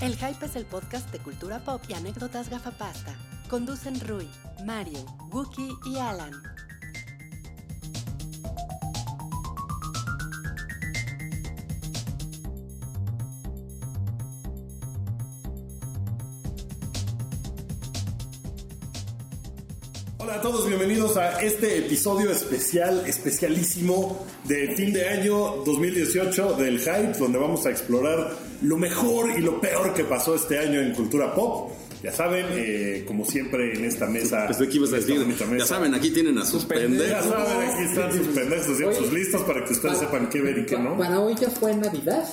El Hype es el podcast de cultura pop y anécdotas gafapasta. Conducen Rui, Mario, Wookie y Alan. Hola a todos, bienvenidos a este episodio especial, especialísimo de fin de año 2018 del Hype, donde vamos a explorar lo mejor y lo peor que pasó este año en cultura pop. Ya saben, eh, como siempre en esta mesa. Pensé que ibas a decir, ya saben, aquí tienen a sus Ya pendejos. saben, aquí están sus pendejos haciendo sus listas para que ustedes sepan qué ver y qué no. Para hoy ya fue Navidad.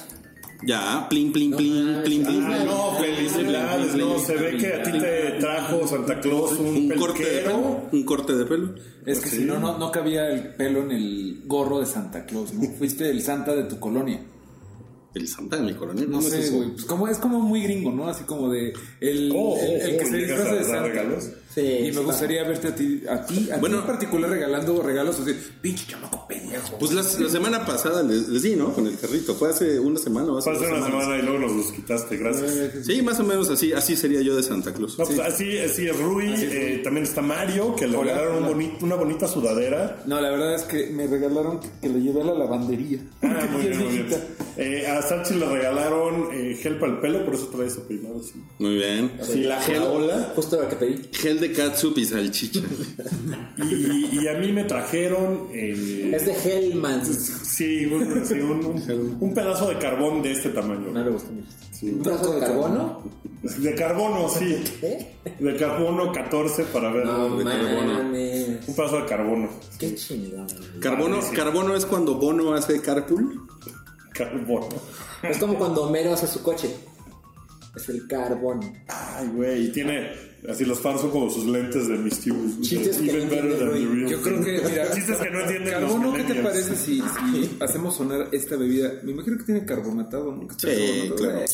Ya, plin, plin, plin, plin, plin. Ah, no, felicidades, no, se ve que a ti te trajo Santa Claus un, Un corte de pelo. Un corte de pelo. Es que si no, no, no cabía el pelo en el gorro de Santa Claus, ¿no? Fuiste el Santa de tu colonia. El Santa de mi coronel. No ¿cómo es sé, güey. Pues como, es como muy gringo, ¿no? Así como de el, Oh, el, el oh, que oh, se disfraza a de Santa. regalos. Sí, y me gustaría verte a ti, a ti, a Bueno. ti en particular regalando regalos así, pinche chamaco pendejo. Pues la, la semana pasada les, les di, ¿no? Con el carrito. Fue hace una semana o hace Fue hace dos una semanas. semana y luego nos los quitaste, gracias. Sí, más o menos así. Así sería yo de Santa Claus. No, pues así, así es Rui, eh, también está Mario, que le Hola, regalaron un una bonita sudadera. No, la verdad es que me regalaron que, que le llevé a la lavandería. Ah, muy bien, muy bien. Eh, a Sachi le regalaron eh, gel para el pelo, por eso trae ese peinado así. Muy bien. Sí, la hola. Justo lo que pedí. Gel de catsup y salchicha. Y, y a mí me trajeron. eh, Es de Hellman. sí, un, sí, un- un- un pedazo de carbón de este tamaño. No le gusta mucho. Sí. ¿Un pedazo de carbono? De carbono, sí. ¿Qué? De carbono 14 para ver. No de carbono. Un pedazo de carbono. Qué chingón. Carbono, carbono es cuando Bono hace carpool. Carbono. Es como cuando Homero hace su coche. Es el carbono. Ay, güey. Y tiene. Así los fans son como sus lentes de Misty Chistes que no entiende Rui. Yo creo que, mira, Chistes que no entienden Carbono, ¿qué te parece si, si hacemos sonar esta bebida? Me imagino que tiene carbonatado, ¿no? Que Sí, carbonatado. claro.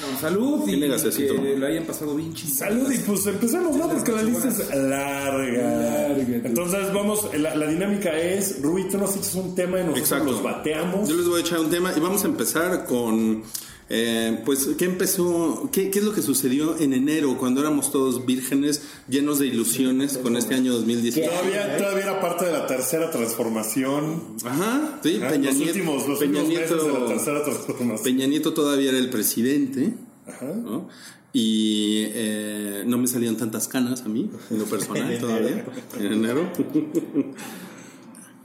Bueno, salud y Tiene gasecito. que lo hayan pasado bien chido. Salud y pues empecemos, ¿no? Porque la lista es larga. Larga. Entonces vamos, la, la dinámica es, Rui, tú nos echas un tema y nosotros Exacto. los bateamos. Yo les voy a echar un tema y vamos a empezar con, eh, pues, ¿qué empezó? Qué, qué es lo que sucedió en enero cuando éramos todos vírgenes, llenos de ilusiones con este año 2018? Todavía, todavía era parte de la tercera transformación. Ajá, sí, Ah, Peña los Nieto, últimos, los Peña últimos meses de la Nieto, tercera transformación. Peña Nieto todavía era el presidente, Ajá. ¿no? Y eh, no me salían tantas canas a mí, en lo personal todavía, en enero.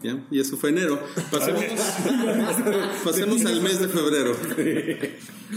Ya, y eso fue enero. Pasemos, pasemos al mes de febrero.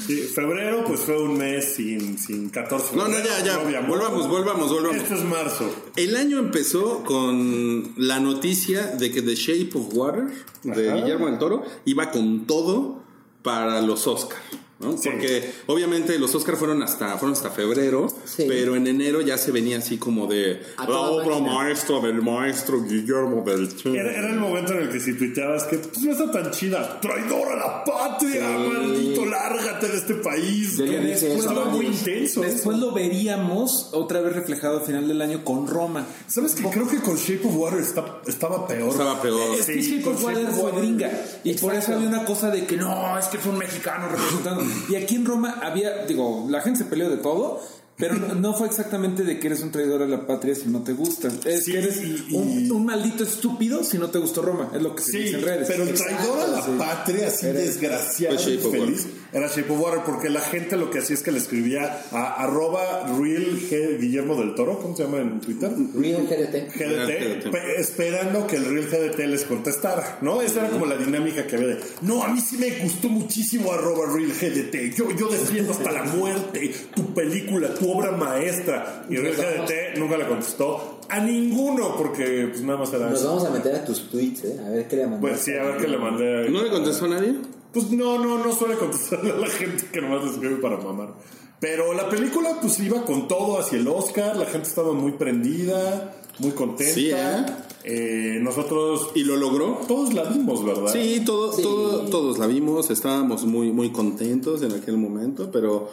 Sí, febrero, pues fue un mes sin, sin 14 No, no, ya, ya. Volvamos, volvamos, volvamos. Este es marzo. El año empezó con la noticia de que The Shape of Water de Ajá. Guillermo del Toro iba con todo para los Oscars. ¿No? Sí. Porque obviamente los Oscars fueron hasta, fueron hasta febrero, Sí. pero en enero ya se venía así como de A la toda obra máquina". maestra del maestro Guillermo del Toro. Era, era el momento en el que si tuiteabas que pues, no está tan chida, traidor a la patria, maldito, lárgate de este país. Yo le dije eso. Estaba muy intenso. Después lo veríamos otra vez reflejado a final del año con Roma. ¿Sabes que Creo que con Shape of Water está- estaba peor. Estaba peor. Es que Sí, Shape of Water fue gringa. Y por eso había una cosa de que no, es que fue un mexicano representando. Y aquí en Roma había, digo, la gente se peleó de todo. Pero no, no fue exactamente de que eres un traidor a la patria si no te gusta. Es Sí, que eres y- un, y- un maldito estúpido si no te gustó Roma. Es lo que se Sí, dice en redes. pero el traidor a la Sí. patria, así desgraciado y of feliz, era Shape of Water, porque la gente lo que hacía es que le escribía a arroba real G- Guillermo del Toro, ¿cómo se llama en Twitter? Real GDT. GDT, GDT. pe- esperando que el Real GDT les contestara, ¿no? Esa era como la dinámica que había de, no, a mí sí me gustó muchísimo arroba Real GDT, yo, yo defiendo hasta la muerte tu película, tu obra maestra, y Real GDT nunca le contestó a ninguno, porque pues nada más era Nos eso. vamos a meter a tus tweets, ¿eh? A ver qué le mandamos. Pues sí, a ver qué le mandé. ¿No le contestó a nadie? Pues no, no, no suele contestarle a la gente que nomás le escribe para mamar. Pero la película pues iba con todo hacia el Oscar, la gente estaba muy prendida, muy contenta. Sí, ¿eh? Eh, nosotros ¿Y lo logró? todos la vimos, ¿verdad? Sí, todo, Sí. todo- todos la vimos, estábamos muy, muy contentos en aquel momento, pero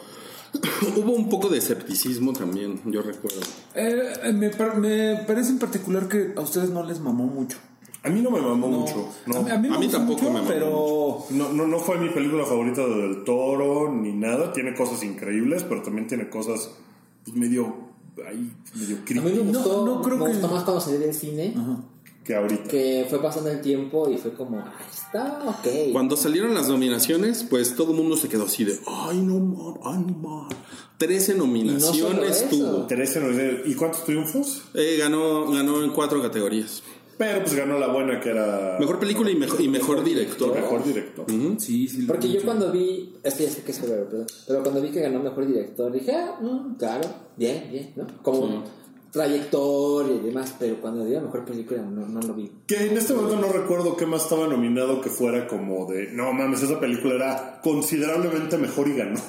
hubo un poco de escepticismo también, yo recuerdo. Eh, me, par- me parece en particular que a ustedes no les mamó mucho. A mí no me mamó mucho. No. A mí, a mí me A mí tampoco mucho, me mamó pero No, no, no fue mi película favorita de Del Toro ni nada. Tiene cosas increíbles, pero también tiene cosas pues, medio, ahí, medio A mí críticas me gustó, no creo me que- gustó más cuando salí del cine, que ahorita. que fue pasando el tiempo y fue como, ahí está, ok. Cuando salieron las nominaciones, pues todo el mundo se quedó así de, ay no man, ay no man. 13 nominaciones tuvo. Teresa nos dice, ¿y cuántos triunfos? Eh, ganó, ganó en cuatro categorías. Pero pues ganó la buena que era... Mejor película y mejor, y mejor director. Mejor director. sí, sí. lo Porque yo cuando vi, este ya sé que es perdón, pero cuando vi que ganó mejor director, dije, ah, mm, claro, bien, bien, ¿no? Como trayectoria y demás, pero cuando vi la mejor película no, no lo vi. Que en este momento no recuerdo qué más estaba nominado que fuera como de, no mames, esa película era considerablemente mejor y ganó.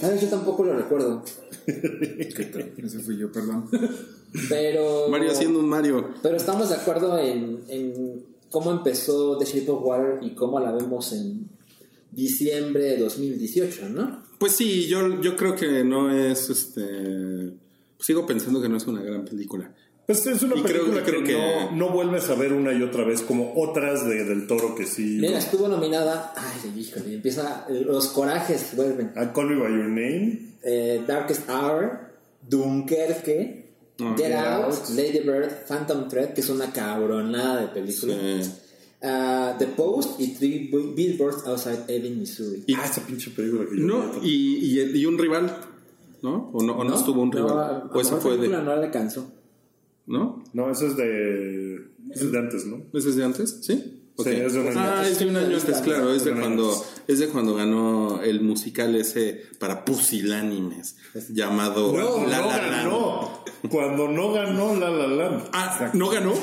¿Sabes? Yo tampoco lo recuerdo, ¿Qué tal? Ese fui yo, perdón. pero... Mario haciendo un Mario. Pero estamos de acuerdo en, en cómo empezó The Shape of Water y cómo la vemos en diciembre de 2018, ¿no? Pues sí, yo, yo creo que no es este. Sigo pensando que no es una gran película. Pues es una Y creo- película creo que, que- No, no vuelves a ver una y otra vez como otras de Del Toro que sí... Mira, estuvo nominada. Ay, híjole, empieza. Los corajes vuelven. A Call Me By Your Name. Eh, Darkest Hour, Dunkerque, Ah, Get Get Out, Out. Lady Bird, Phantom Thread, que es una cabronada de película. Eh, Ah, The Post y Three Billboards Outside Ebbing, Missouri. y, ah, esa pinche película que yo no, y, y, y un rival, ¿no? ¿O no, o no, estuvo un No, rival? a- o a ese mejor fue de. película no le alcanzó. ¿No? No, ese es de... ese es de antes, ¿no? ¿Ese es de antes? ¿Sí? Es de un año Ah, antes. es de un año antes, claro. Es de cuando, es de cuando ganó el musical ese para pusilánimes llamado No, La no La Land. ganó. Cuando no ganó La La Land. Ah, ¿no ganó?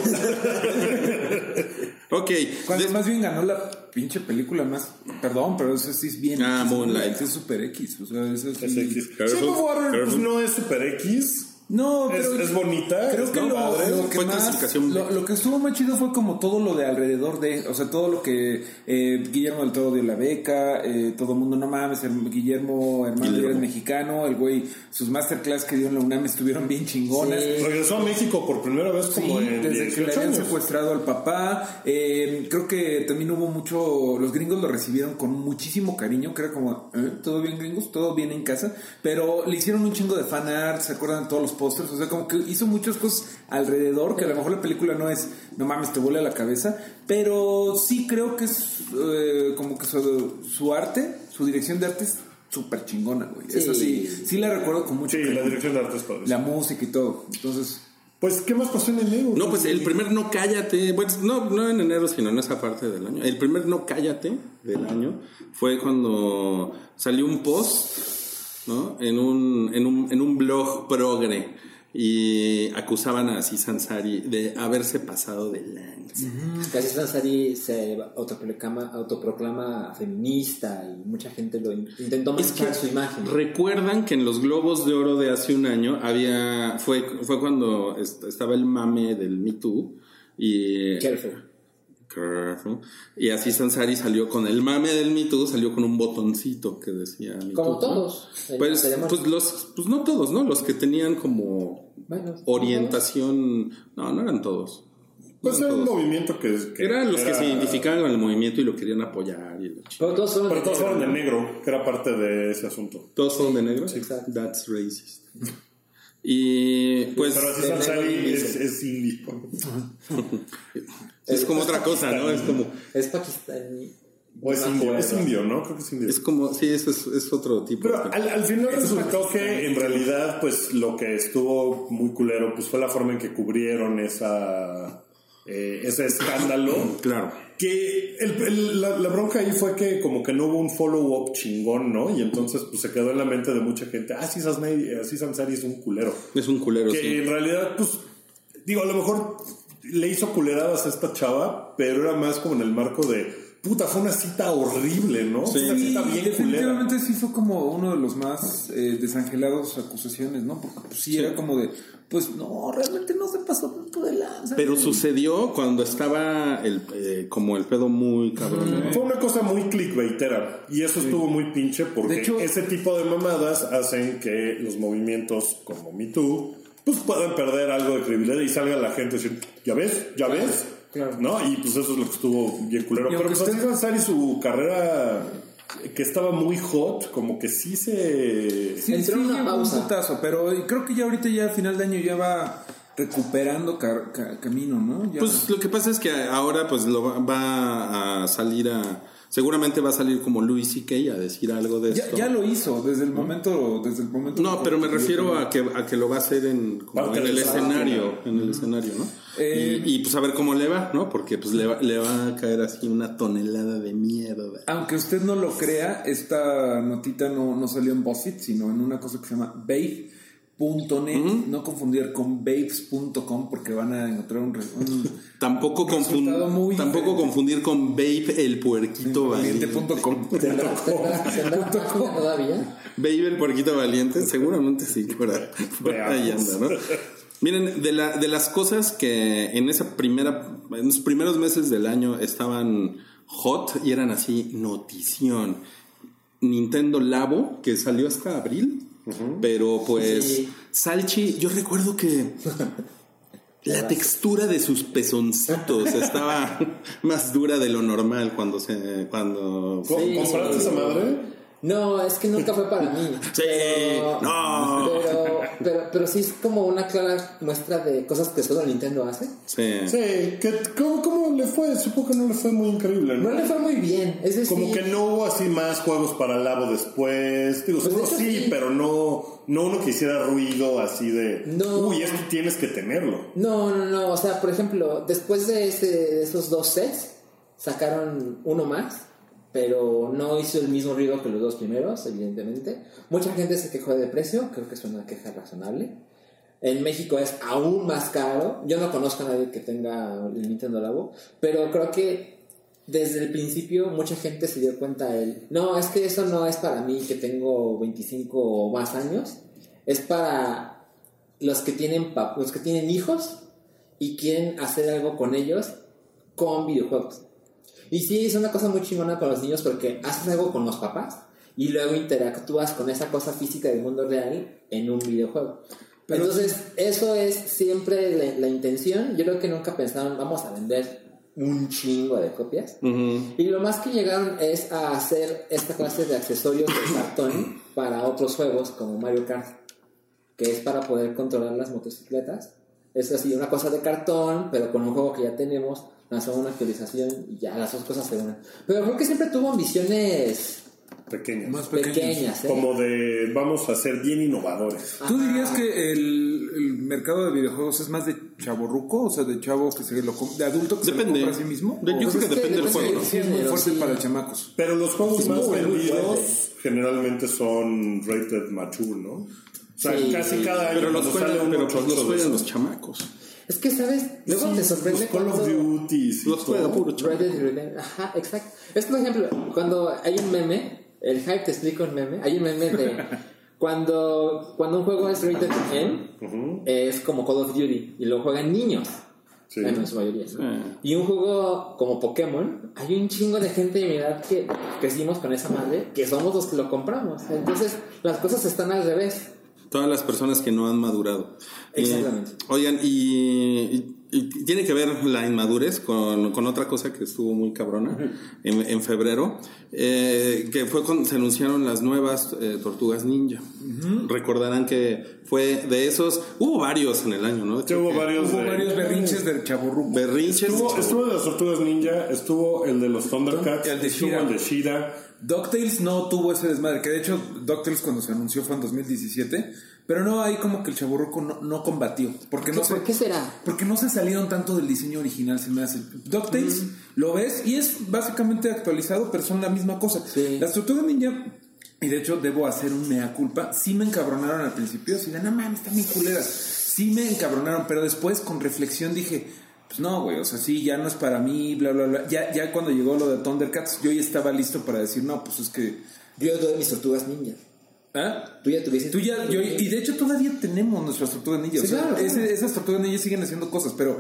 ok. Cuando de- más bien ganó la pinche película más. Perdón, pero eso sí es bien. Ah, Moonlight. Es super X. O sea, eso sí. Es X. Pues, no es super X. No, Es- pero es bonita, Creo que lo, que Fue más, lo, lo que estuvo más chido fue como todo lo de alrededor de, o sea, todo lo que eh, Guillermo del Toro dio la beca, eh, todo el mundo no mames, el Guillermo hermano eres mexicano, el güey, sus masterclass que dio en la UNAM estuvieron bien chingonas. Sí. Regresó a México por primera vez Sí, como en desde que le 18 habían secuestrado al papá. Eh, creo que también hubo mucho. Los gringos lo recibieron con muchísimo cariño. Que era como, "Eh, todo bien, gringos, todo bien en casa. Pero le hicieron un chingo de fan art. ¿Se acuerdan todos los pósters? O sea, como que hizo muchas cosas alrededor. Que a lo mejor la película no es, no mames, te vuela la cabeza. Pero sí creo que es eh, como que su, su arte, su dirección de arte es súper chingona, güey. Sí. Eso sí, sí la recuerdo con mucho Sí, cariño. la dirección de arte es padre. La música y todo. Entonces. Pues, ¿qué más pasó en enero? No, pues el primer No Cállate, bueno, no, no en enero, sino en esa parte del año. El primer No Cállate del año fue cuando salió un post, ¿no? En un, en un, en un blog progre y acusaban a Aziz Ansari de haberse pasado de lanza. Casi Sansari se autoproclama, autoproclama feminista y mucha gente lo in- intentó manchar su imagen. recuerdan que en los Globos de Oro de hace un año había fue fue cuando est- estaba el mame del Me Too y Careful. Careful. Y así Sansari salió con el mame del Me Too, salió con un botoncito que decía Me Como todos. Pues, pues los, pues no todos, ¿no? Los que tenían como Bueno, orientación, no, no eran todos. No Pues eran era un movimiento que, que Eran los que se identificaban con el movimiento y lo querían apoyar. Y Pero todos fueron Pero de todos negro, fueron de ¿no? negro, que era parte de ese asunto. ¿Todos fueron de negro? exacto. That's racist. Y pues Pero negro es, indio. es como otra cosa, ¿no? Es como, Es pakistaní. O es indio, es indio, ¿no? Creo que es indio. es como, sí, eso es, es otro tipo. Pero de- al, al final resultó que en realidad, pues lo que estuvo muy culero, pues fue la forma en que cubrieron esa eh, ese escándalo. Claro. Que el- el- la, la bronca ahí fue que como que no hubo un follow-up chingón, ¿no? Y entonces pues se quedó en la mente de mucha gente, ah, sí, Sansari, sí, Sansari es un culero. Es un culero, Que sí. en realidad, pues, digo, a lo mejor le hizo culeradas a esta chava, pero era más como en el marco de, puta, fue una cita horrible, ¿no? Fue una Sí, cita bien culera. definitivamente sí fue como uno de los más eh, desangelados acusaciones, ¿no? Porque pues, sí, era como de, pues no, realmente no se pasó tanto de lanza. Pero sucedió cuando estaba el, eh, como el pedo muy cabrón. Fue una cosa muy clickbaitera y eso estuvo muy pinche porque De hecho- ese tipo de mamadas hacen que los movimientos como Me Too pues pueden perder algo de credibilidad y salga la gente decir, ¿ya ves? ¿Ya ves? Claro. ¿No? Y pues eso es lo que estuvo bien culero. Y Pero pues usted- Ansari su carrera que estaba muy hot, como que sí se... Sí, Entró sí, una llegó un pausa. putazo, pero creo que ya ahorita ya a final de año ya va recuperando ca- ca- camino, ¿no? Ya- Pues lo que pasa es que ahora pues lo va, va a salir a... Seguramente va a salir como Louis C.K. a decir algo de ya, esto. ya lo hizo desde el momento desde el momento No, pero me refiero a que, a que lo va a hacer en, como en el escenario, en el escenario, ¿no? Eh, y, y, pues a ver cómo le va, ¿no? Porque pues le va, le va a caer así una tonelada de mierda. Aunque usted no lo crea, esta notita no, no salió en BuzzFeed, sino en una cosa que se llama babe.net. No confundir con babes.com porque van a encontrar un, un Tampoco, confun- Resultado muy tampoco diferente. confundir con Babe el puerquito valiente. valiente.com. ¿Tendrá tendrá página todavía? Babe el puerquito valiente, seguramente sí, por ahí, por ahí anda, ¿no? Miren, de, la, de las cosas que en esa primera, en los primeros meses del año estaban hot y eran así notición. Nintendo Labo, que salió hasta abril, pero pues Sí. Salchi, yo recuerdo que la textura de sus pezoncitos estaba más dura de lo normal cuando se cuando ¿Co- Sí. ¿Compraste esa madre? No, es que nunca fue para mí. Sí, no. Pero, pero, pero sí es como una clara muestra de cosas que solo Nintendo hace. Sí. Sí, que, ¿cómo, ¿cómo le fue? Supongo que no le fue muy increíble, ¿no? No le fue muy bien. Es decir, Como que no hubo así más juegos para Labo después. Digo, Pues seguro sí, sí. pero no, no uno que hiciera ruido así de. No. Uy, esto tienes que tenerlo. No, no, no. O sea, por ejemplo, después de, ese, de esos dos sets, sacaron uno más, pero no hizo el mismo ruido que los dos primeros, evidentemente. Mucha gente se quejó de precio, creo que es una queja razonable. En México es aún más caro. Yo no conozco a nadie que tenga el Nintendo Labo, pero creo que desde el principio mucha gente se dio cuenta él. No, es que eso no es para mí que tengo 25 o más años. Es para los que tienen los que tienen hijos y quieren hacer algo con ellos con videojuegos. Y sí, es una cosa muy chingona para los niños porque haces algo con los papás y luego interactúas con esa cosa física del mundo real en un videojuego. Pero Entonces, eso es siempre la, la intención. Yo creo que nunca pensaron, vamos a vender un chingo de copias. Y lo más que llegaron es a hacer esta clase de accesorios de cartón para otros juegos como Mario Kart, que es para poder controlar las motocicletas. Es así, una cosa de cartón, pero con un juego que ya tenemos, lanzamos una actualización y ya las dos cosas se unen. Pero creo que siempre tuvo ambiciones Pequeños. Más pequeñas. ¿eh? Como de vamos a ser bien innovadores. ¿Tú dirías que el, el mercado de videojuegos es más de chaborruco? O sea, de chavo que se lo de adulto que se lo compra a sí mismo? De- yo ¿O creo que que depende del depende juego, sí es muy fuerte sí. para chamacos. Pero los juegos Es más vendidos generalmente son rated mature, ¿no? O sea, Sí. casi cada año Pero los sale juegan, uno pero pues los chamacos. Es que, ¿sabes? Luego Sí, te sorprende los Call of Duty y Los juega todo. puro Red chamaco. Dead Redemption. Ajá, exacto. Es por ejemplo, cuando hay un meme, el hype te explica un meme, hay un meme de cuando, cuando un juego es rated M, es como Call of Duty y lo juegan niños. Sí. En su mayoría. ¿no? Sí. Y un juego como Pokémon, hay un chingo de gente de mi edad que crecimos con esa madre, que somos los que lo compramos. Entonces, las cosas están al revés. Todas las personas que no han madurado. Exactamente. Eh, oigan, y, y- y tiene que ver la inmadurez con, con otra cosa que estuvo muy cabrona en, en febrero, eh, que fue cuando se anunciaron las nuevas eh, Tortugas Ninja. Recordarán que fue de esos, hubo varios en el año, ¿no? Sí, hubo varios. Hubo de- varios berrinches del chaborruco. Berrinches. Estuvo, estuvo de las Tortugas Ninja, estuvo el de los Thundercats, El de estuvo She-Ra. el de Shira. DuckTales no tuvo ese desmadre, que de hecho DuckTales cuando se anunció fue en 2017, pero no, ahí como que el chaburruco no, no combatió, porque no ¿Qué- se, ¿Por qué será? porque no se salieron tanto del diseño original, se me hace. DuckTales lo ves y es básicamente actualizado, pero son la misma cosa. Sí. Las tortugas ninja, y de hecho debo hacer un mea culpa, sí me encabronaron al principio, así de no mames, están bien culeras. Sí me encabronaron, pero después con reflexión dije, pues no, güey, o sea, sí, ya no es para mí, bla, bla, bla. Ya, ya cuando llegó lo de Thundercats, yo ya estaba listo para decir, no, pues es que. Yo tuve mis tortugas ninja. ¿Ah? Tú ya tuviste. Tú ya, yo, y de hecho todavía tenemos nuestras tortugas ninjas. Sí, o sea, claro, ese- claro. esas tortugas ninjas siguen haciendo cosas, pero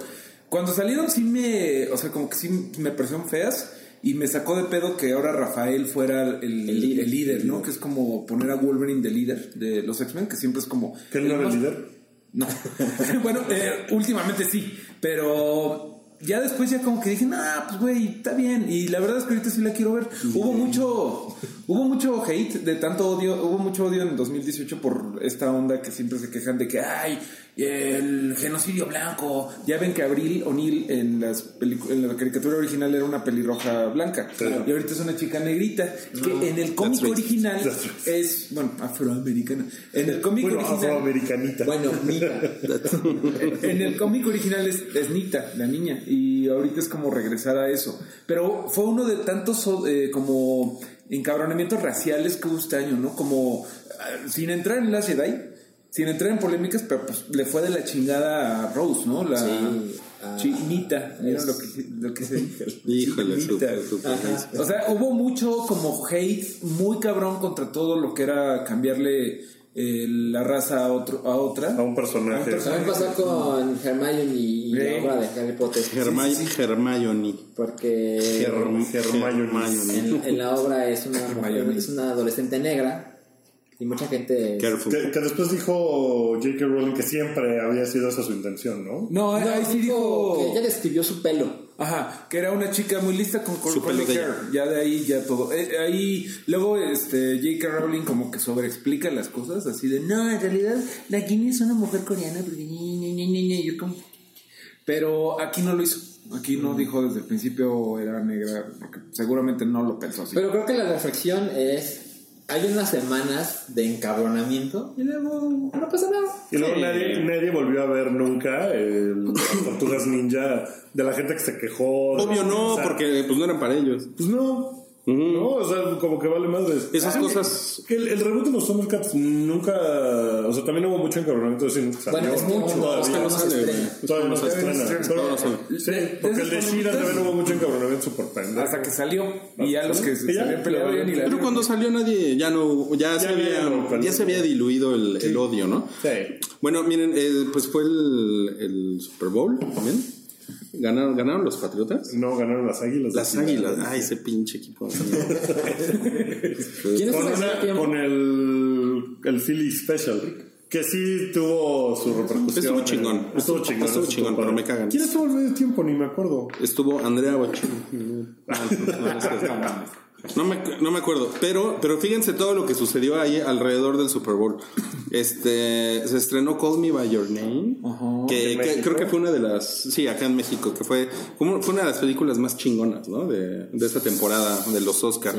cuando salieron sí me, o sea, como que sí me parecieron feas y me sacó de pedo que ahora Rafael fuera el, el líder. líder, ¿no? Que es como poner a Wolverine de líder de los X-Men, que siempre es como... ¿Que él no era el líder? No. bueno, eh, últimamente sí, pero ya después ya como que dije, nah, pues güey, está bien. Y la verdad es que ahorita sí la quiero ver. Hubo mucho, hubo mucho hate de tanto odio, hubo mucho odio en 2018 por esta onda que siempre se quejan de que, ay, el genocidio blanco. Ya ven que Abril O'Neill en, las en la caricatura original era una pelirroja blanca. Y ahorita es una chica negrita. Que en el cómic original es, bueno, afroamericana. En el cómic Bueno, original. afroamericanita. Bueno, mira. En el cómic original es, es Nita, la niña, y ahorita es como regresar a eso. Pero fue uno de tantos eh, como encabronamientos raciales que hubo este año, ¿no? Como ah, sin entrar en la Jedi, sin entrar en polémicas, pero pues le fue de la chingada a Rose, ¿no? La Sí, chinita, ¿vieron lo que, lo que se dijo? Híjole. O sea, hubo mucho como hate muy cabrón contra todo lo que era cambiarle eh, la raza a, otro, a otra. A un personaje. A un personaje. También pasó con Hermione y la Sí. obra de Harry Potter. Hermay- Hermione. Porque Herm- Hermione. en, en la obra es una, Hermione. es una adolescente negra y mucha gente... Que, que después dijo J.K. Rowling que siempre había sido esa su intención, ¿no? No, ahí- No, ahí sí dijo dijo... que ella describió su pelo. Ajá, que era una chica muy lista con de hair. Ya de ahí ya todo. Eh, ahí luego este J.K. Rowling como que sobreexplica las cosas así de no, en realidad la Ginny es una mujer coreana porque ñe, ñe, ñe", y yo como pero aquí no lo hizo. Aquí no dijo desde el principio era negra, porque seguramente no lo pensó así. Pero creo que la reflexión es... Hay unas semanas de encabronamiento y luego no pasa nada. Y luego nadie, nadie volvió a ver nunca el, las tortugas ninja de la gente que se quejó. Obvio no, O sea, porque pues no eran para ellos. Pues no. No, o sea, como que vale madres. Esas Ay, cosas- que El, el reboot de los Thundercats nunca. O sea, también hubo mucho encabronamiento de salió. Bueno, es mucho, Todavía es que no se sale, estrena. Todavía no se estrena. sí, porque el de Shira también hubo mucho encabronamiento súper pendejo. Hasta que salió y ya los que se habían peleado ya, ni la Pero cuando salió nadie, ya no, ya, se, Ya había, ya se había diluido el, el odio, ¿no? Sí. Bueno, miren, eh, pues fue el, el Super Bowl también. ¿Ganaron, ¿Ganaron los Patriotas? No, ganaron las águilas. Las águilas. Ay, ese pinche equipo. ¿Quién es Con, una- con el, el Philly Special. Que sí tuvo su repercusión. Estuvo chingón. Estuvo chingón. Estuvo chingón, pero me cagan. ¿Quién estuvo al medio tiempo? Ni me acuerdo. Estuvo Andrea Bocelli. No me, no me acuerdo, pero, pero fíjense todo lo que sucedió ahí alrededor del Super Bowl. Este, se estrenó Call Me By Your Name, que, ¿En que creo que fue una de las, sí, acá en México, que fue, fue una de las películas más chingonas, ¿no? De, de esa temporada de los Oscar.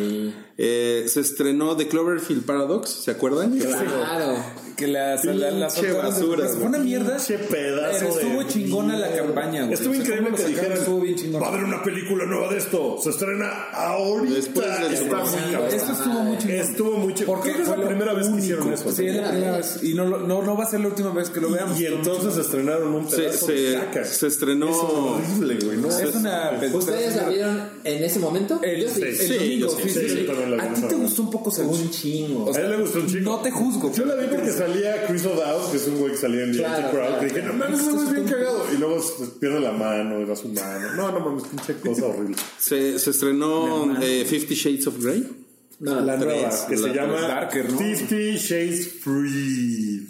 Eh, se estrenó The Cloverfield Paradox, ¿se acuerdan? Claro. Que la, la, la, la Pinche soltaron de- basura, Fue una mierda. Pedazo Pero estuvo de chingona la campaña, güey. Estuvo O sea, increíble que sacaron, dijeran, Estuvo bien chingón. va a haber una película nueva de esto. Se estrena ahorita. Después del Super Bowl. Esto estuvo muy chingón. Estuvo chingón. Porque es fue la primera vez que hicieron eso. Sí, es la ¿no? primera vez. Y no, lo- no, no va a ser la última vez que lo veamos. Y entonces estrenaron un Se, pedazo de se, caca. se estrenó... Es horrible, güey. ¿no? Es una ¿Ustedes la vieron en ese momento? El, sí. Sí, sí, ¿A ti te gustó un poco Salchi? Un chingo. A él le gustó un chico. No te juzgo. Yo la vi porque salía Chris O'Dowd, que es un güey que salía en The que dije, no mames, es bien cagado. Y luego pierde la mano, da su mano. No, no mames, pinche cosa horrible. Se, se estrenó eh, Fifty Shades of Grey. No, La Tres, nueva, que la se llama Darker, ¿no? Fifty Shades Free.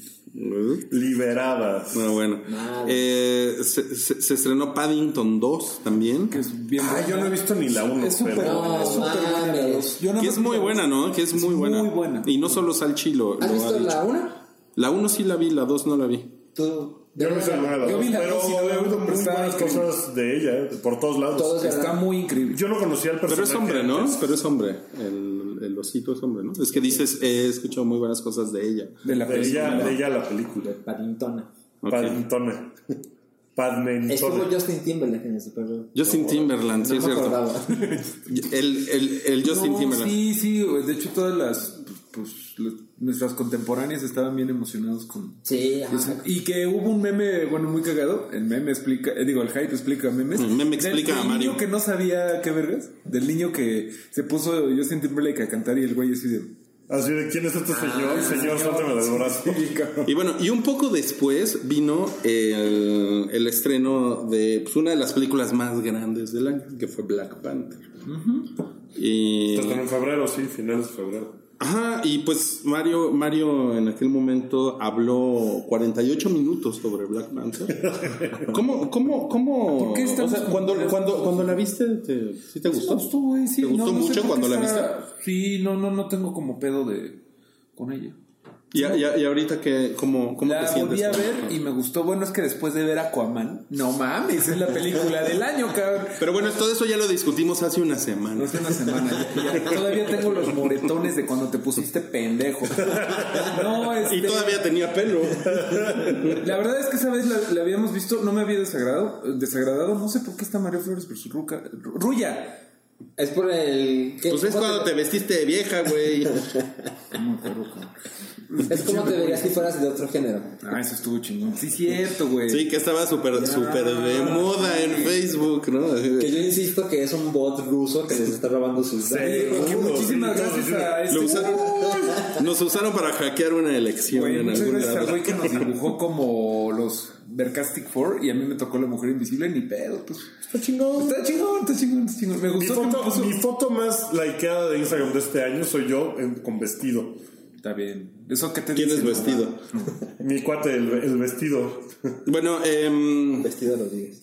Liberadas. No, bueno. Madre. Eh, se, se- se estrenó Paddington 2 también. Que es bien Ah, yo no he visto ni la 1. Es súper pero... buena, es súper buena. Yo nada Que es muy buena. ¿no? Que es muy buena. muy buena. Y no solo Salchi lo, ¿Has lo ha visto dicho. la una? La 1 sí la vi, la 2 no la vi. Tú. Yo no de Yo dos, vi la pero dos y no la he oído muy buenas increíble. cosas de ella, por todos lados. Está muy increíble. Yo no conocía al Pero personaje. es hombre, ¿no? antes. Pero es hombre. El, el osito es hombre, ¿no? Es que dices, he escuchado muy buenas cosas de ella. De la De ella, de ella la película. Paddington. Ok. Paddington. Estuvo Paddington. Justin Timberlake en el Super Bowl. Justin Timberland, sí No es cierto. El, el, el Justin No, Timberland. Sí, sí, de hecho todas las pues, nuestras contemporáneas estaban bien emocionados con Sí, eso. y que hubo un meme, bueno, muy cagado, el meme explica, eh, digo, el hype explica memes. El meme Del- explica del a Mario. niño que no sabía qué vergas, del niño que se puso Justin Timberlake a cantar y el güey así de Así de, ¿quién es este señor? Ah, señor, suéltame del brazo. Y bueno, y un poco después vino el, el estreno de pues, una de las películas más grandes del año, que fue Black Panther. Y Hasta en febrero, sí, finales de febrero. Ajá, y pues Mario, Mario en aquel momento habló 48 minutos sobre Black Panther. ¿Cómo, cómo, cómo? ¿Por qué o sea, cuando, cuando, cuando la viste, te, ¿sí te gustó? Me gustó, güey, sí. ¿Te gustó no, no sé mucho cuando la viste? Sí, no, no, no tengo como pedo de con ella. Y, y, y ahorita que, ¿cómo, cómo te La sientes? volví a ver y me gustó. Bueno, es que después de ver Aquaman, no mames, es la película del año, cabrón. Pero bueno, todo eso ya lo discutimos hace una semana. Hace una semana. ya- ya- todavía tengo los moretones de cuando te pusiste pendejo. No, este, Y todavía tenía pelo. La verdad es que esa vez la, la habíamos visto, no me había desagradado, desagradado. No sé por qué está María Flores versus Ruca. Ruya. Es por el. ¿qué- Pues es cuando te- te vestiste de vieja, güey. Es como te verías si fueras de otro género. Ah, eso estuvo chingón. Sí, cierto, güey. Sí, que estaba súper, súper de moda en Facebook, ¿no? Que yo insisto que es un bot ruso que les está robando sus datos. Que muchísimas gracias a este usaron, nos usaron para hackear una elección güey. en algún gracias al lado. güey que nos dibujó como los Vercastic Four y a mí me tocó la mujer invisible, ni pedo. Pues. Está chingón. Está chingón, está chingón, está chingón. Me Mi gustó que me foto, puso- mi foto más likeada de Instagram de este año soy yo en- con vestido. Está bien. ¿Eso qué te ¿Quién dice, es vestido? Mi cuate, el, el vestido. Bueno, em, Vestido lo digas.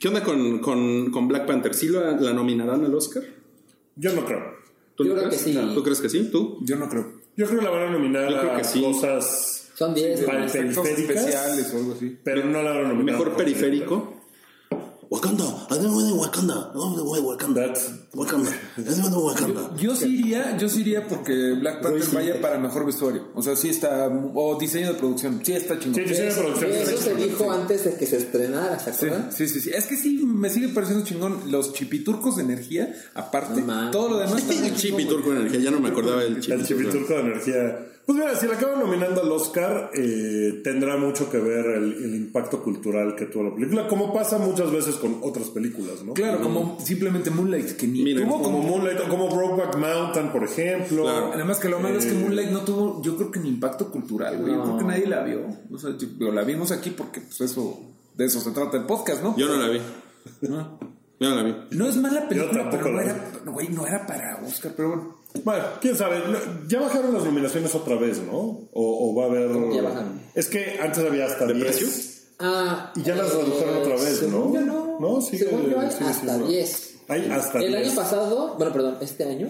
¿qué onda con, con, con Black Panther? ¿Sí la, la nominarán al Oscar? Yo no creo. ¿Tú Yo no creo crees? que sí. ¿Tú crees que sí? ¿Tú? Yo no creo. Yo creo que la van a nominar Yo creo que a sí. cosas, Son 10. Vale. Efectos Periféricas. especiales o algo así. pero no la van a nominar. Mejor periférico. Wakanda, además de Wakanda, de Wakanda, Wakanda, además de Wakanda. Yo sí iría, yo sí iría porque Black Panther vaya para mejor vestuario. O sea, sí está. O diseño de producción. Sí está chingón. Sí, diseño de Eso, producción. eso se dijo antes de que se estrenara, ¿se Sí, acuerdan? sí, sí, sí. Es que sí, me sigue pareciendo chingón. Los chipiturcos de energía, aparte, No todo lo demás está El chip chingón, y turco güey. energía, ya no me acordaba del chip. El chipiturco de energía. Pues mira, si la acaban nominando al Oscar, eh, tendrá mucho que ver el, el impacto cultural que tuvo la película, como pasa muchas veces con otras películas, ¿no? Claro, como simplemente Moonlight, que ni Miren, tuvo Como como. Moonlight, o como Brokeback Mountain, por ejemplo. Claro. Además que lo malo es que Eh, Moonlight no tuvo, yo creo que ni impacto cultural, güey. Yo creo que nadie la vio. O sea, yo- la vimos aquí porque pues eso, de eso se trata el podcast, ¿no? Yo no la vi. No, Yo no la vi. No es mala película, pero no era, güey, no era para Oscar, pero bueno. Bueno, quién sabe. Ya bajaron las nominaciones otra vez, ¿no? O, o va a haber. ¿Cómo que ya bajaron? Es que antes había hasta ¿De 10. precio? Ah, Y ya las redujeron otra vez, ¿no? yo no. No, sigue- según yo hay sigue hasta siendo- 10. Hay hasta El 10. año pasado, bueno, perdón, este año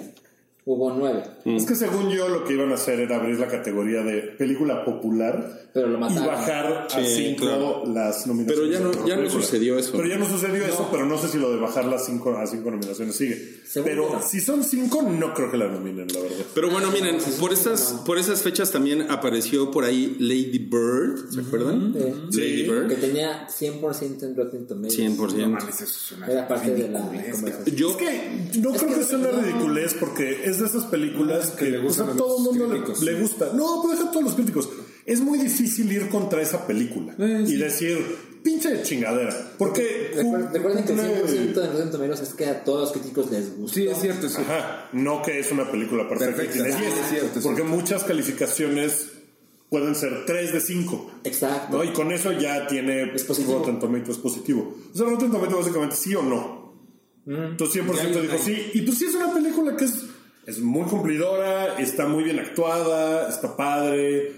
hubo 9. Es que según yo lo que iban a hacer era abrir la categoría de película popular Pero lo y mataron. bajar a Sí, 5 claro. las nominaciones. Pero ya no- ya no sucedió eso. Pero ya no sucedió eso, pero no sé si lo de bajar las cinco, a 5 nominaciones sigue. Según pero no. si son 5, no creo que la nominen, la verdad. Pero bueno, miren, por esas, por esas fechas también apareció por ahí Lady Bird, ¿se acuerdan? Sí. Lady Sí. Bird. Que tenía 100% en Rotten Tomatoes. 100%. No mames, eso es una Era parte de la conversación. Yo, Es que no creo que sea una ridiculez porque es de esas películas que que, le gustan pues, a a todo el los mundo le, críticos. le gusta. No, pues deja a todos los críticos. Es muy difícil ir contra esa película Eh, sí. y decir, pinche chingadera. Porque. Recuer- Recuerden que el cumple- 100% en Rotten Tomatoes es que a todos los críticos les gusta. Sí, es cierto, sí. Ajá, no que es una película perfecta. Perfecta, sí, 10, es cierto, es porque cierto. muchas calificaciones pueden ser 3 de 5. Exacto. ¿no? Y con eso ya tiene Es positivo. Rotten Tomatoes positivo. O sea, Rotten Tomatoes básicamente sí o no. Entonces 100% Ya, dijo sí. Y pues sí es una película que es, es muy cumplidora, está muy bien actuada, está padre.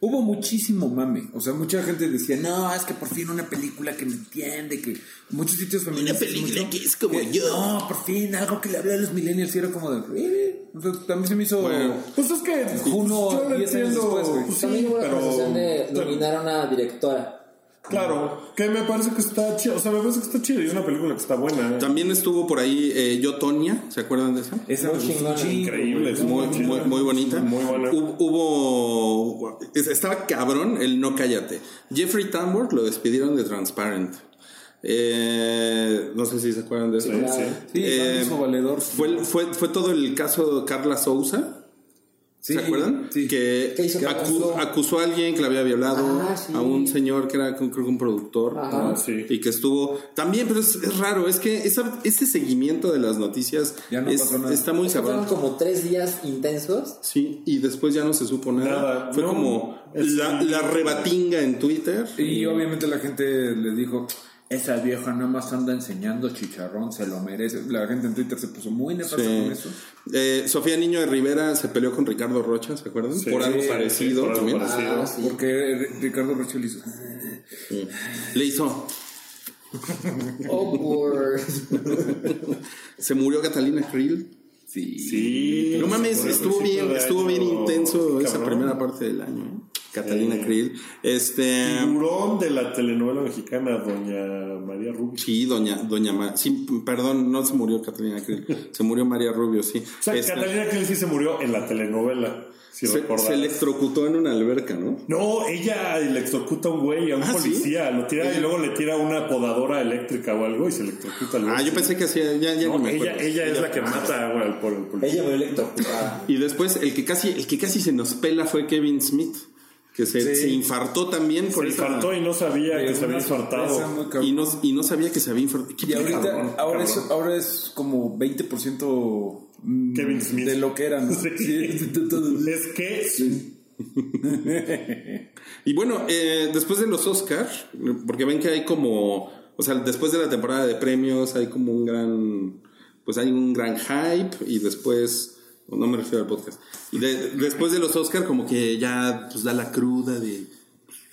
Hubo muchísimo mame. O sea, mucha gente decía, no, es que por fin una película que me entiende, que muchos sitios feministas. película mucho- que es como yo. No, por fin, algo que le hable a los millennials. Y era como de, "Eh". O sea, también se me hizo. Pues es que Juno, yo lo 10 años entiendo, después, güey. pues sí, También hubo la pero de nominar a una directora. Claro, que me parece que está chido, o sea, me parece que está chido y es una película que está buena. ¿eh? también estuvo por ahí eh, Yo Tonya, ¿se acuerdan de esa? Esa un chingo, Increíble, es Muy, muy, muy bonita. Muy buena. Hub- Hubo. es- Estaba cabrón el no cállate. Jeffrey Tambor lo despidieron de Transparent. Eh, no sé si se acuerdan de eso. Sí, sí. Sí, Eh, valedor. Fue, fue, fue todo el caso de Carla Souza. Sí, ¿Se acuerdan? sí. Que ¿Qué hizo acu- Carla? acusó a alguien que la había violado, Ah, sí. a un señor que era creo que un productor. Ajá. ¿no? Sí. Y que estuvo. También, pero es, es raro, es que esa- ese seguimiento de las noticias Ya no es- pasó nada. está muy que cabrón. como tres días intensos. Sí, y después ya no se supo nada. Nada, Fue no. como la, la rebatinga en Twitter. Y obviamente la gente le dijo, esa vieja nada más anda enseñando chicharrón, se lo merece. La gente en Twitter se puso muy nefasta Sí. con eso. Eh, Sofía Niño de Rivera se peleó con Ricardo Rocha, ¿se acuerdan? Sí, por algo sí, parecido por algo también. parecido. Ah, sí. Porque Ricardo Rocha le hizo. Le hizo. Awkward. Se murió Catalina Krill. Sí. Sí. No mames, estuvo bien, estuvo bien intenso esa cabrón. primera parte del año. ¿eh? Catalina Sí. Krill. Este. Tiburón de la telenovela mexicana, Doña María Rubio. Sí, doña, doña Ma- sí, perdón, no se murió Catalina Krill, se murió María Rubio, sí. O sea, Este, Catalina Krill sí se murió en la telenovela, si se, electrocutó en una alberca, ¿no? No, ella electrocuta a un güey, a un Ah, ¿sí? policía, lo tira y luego le tira una podadora eléctrica o algo y se electrocuta al güey. Ah, yo pensé que hacía, ya, ya No, ni me ella, ella es la que mata güey, al por el policía. Ella me electrocutada. Y después el que casi, el que casi se nos pela fue Kevin Smith, que se, Sí. se infartó también por Se esa- infartó y no sabía que se había infartado. y no, y no sabía que se había infartado. Y ahorita, Cabrón, ahora, es, ahora es como 20% mm, Kevin Smith. de lo que era, ¿no? Sí. Es que Y bueno, eh, después de los Oscars, porque ven que hay como, o sea, después de la temporada de premios hay como un gran, pues hay un gran hype y después, no me refiero al podcast, y de- después de los Oscars como que ya pues da la cruda de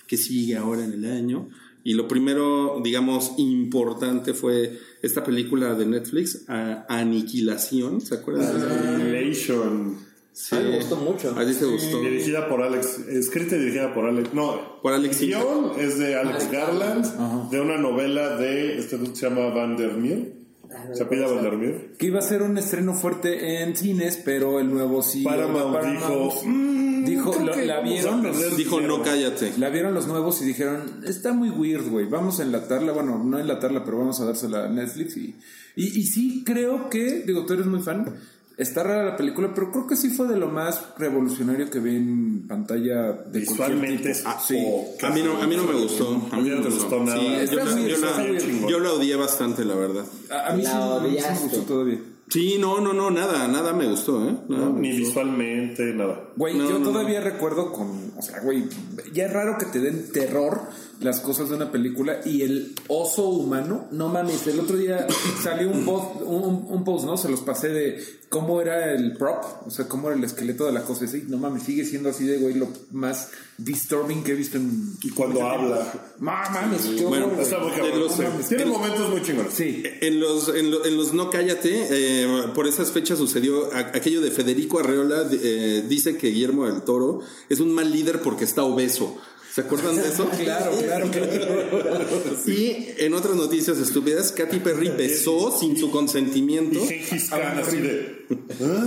qué sigue ahora en el año. Y lo primero, digamos, importante fue esta película de Netflix, A- Aniquilación, ¿se acuerdan? de esa? Annihilation, Sí. A mí me gustó mucho. ¿A ti te gustó? dirigida por Alex, escrita y dirigida por Alex, no, Por Alex guion es de Alex Alex Garland, de una novela de, este se llama Van der Meer, Ah, se acuerdo. der Meer. Que iba a ser un estreno fuerte en cines, pero el nuevo sí. Paramount dijo, "Mm, dijo, creo lo- que la a vieron, los- Dijo, dinero". no cállate. La vieron los nuevos y dijeron, está muy weird, güey, vamos a enlatarla, bueno, no enlatarla, pero vamos a dársela a Netflix y, y, y sí creo que, digo, tú eres muy fan, está rara la película, pero creo que sí fue de lo más revolucionario que vi en pantalla de cualquier Visualmente tipo. es Ah, sí. A mí no, a mí no me gustó. A mí no me gustó nada. Sí, yo, la- bien, yo está la- bien. yo la odié bastante, la verdad. A, a mí La sí, me gustó todavía. Sí, no, no, no, nada, nada me gustó, ¿eh? Nada No, me ni gustó. visualmente, nada. Güey, No, yo no, todavía recuerdo con, o sea, güey, ya es raro que te den terror las cosas de una película y el oso humano, no mames, el otro día salió un post, un, un post, ¿no? Se los pasé de cómo era el prop, o sea, cómo era el esqueleto de la cosa, y no mames, sigue siendo así de, güey, lo más disturbing que he visto en... Y cuando habla. Ma, mames, qué Bueno, horror. Está muy cabrón. los- Sí. Tiene el- momentos muy chingones. Sí. En los, en, lo- en los No Cállate, eh, por esas fechas sucedió aquello de Federico Arreola, eh, dice que Guillermo del Toro es un mal líder porque está obeso. ¿Se acuerdan de eso? Claro, claro, claro. Y en otras noticias estúpidas, Katy Perry besó sin su consentimiento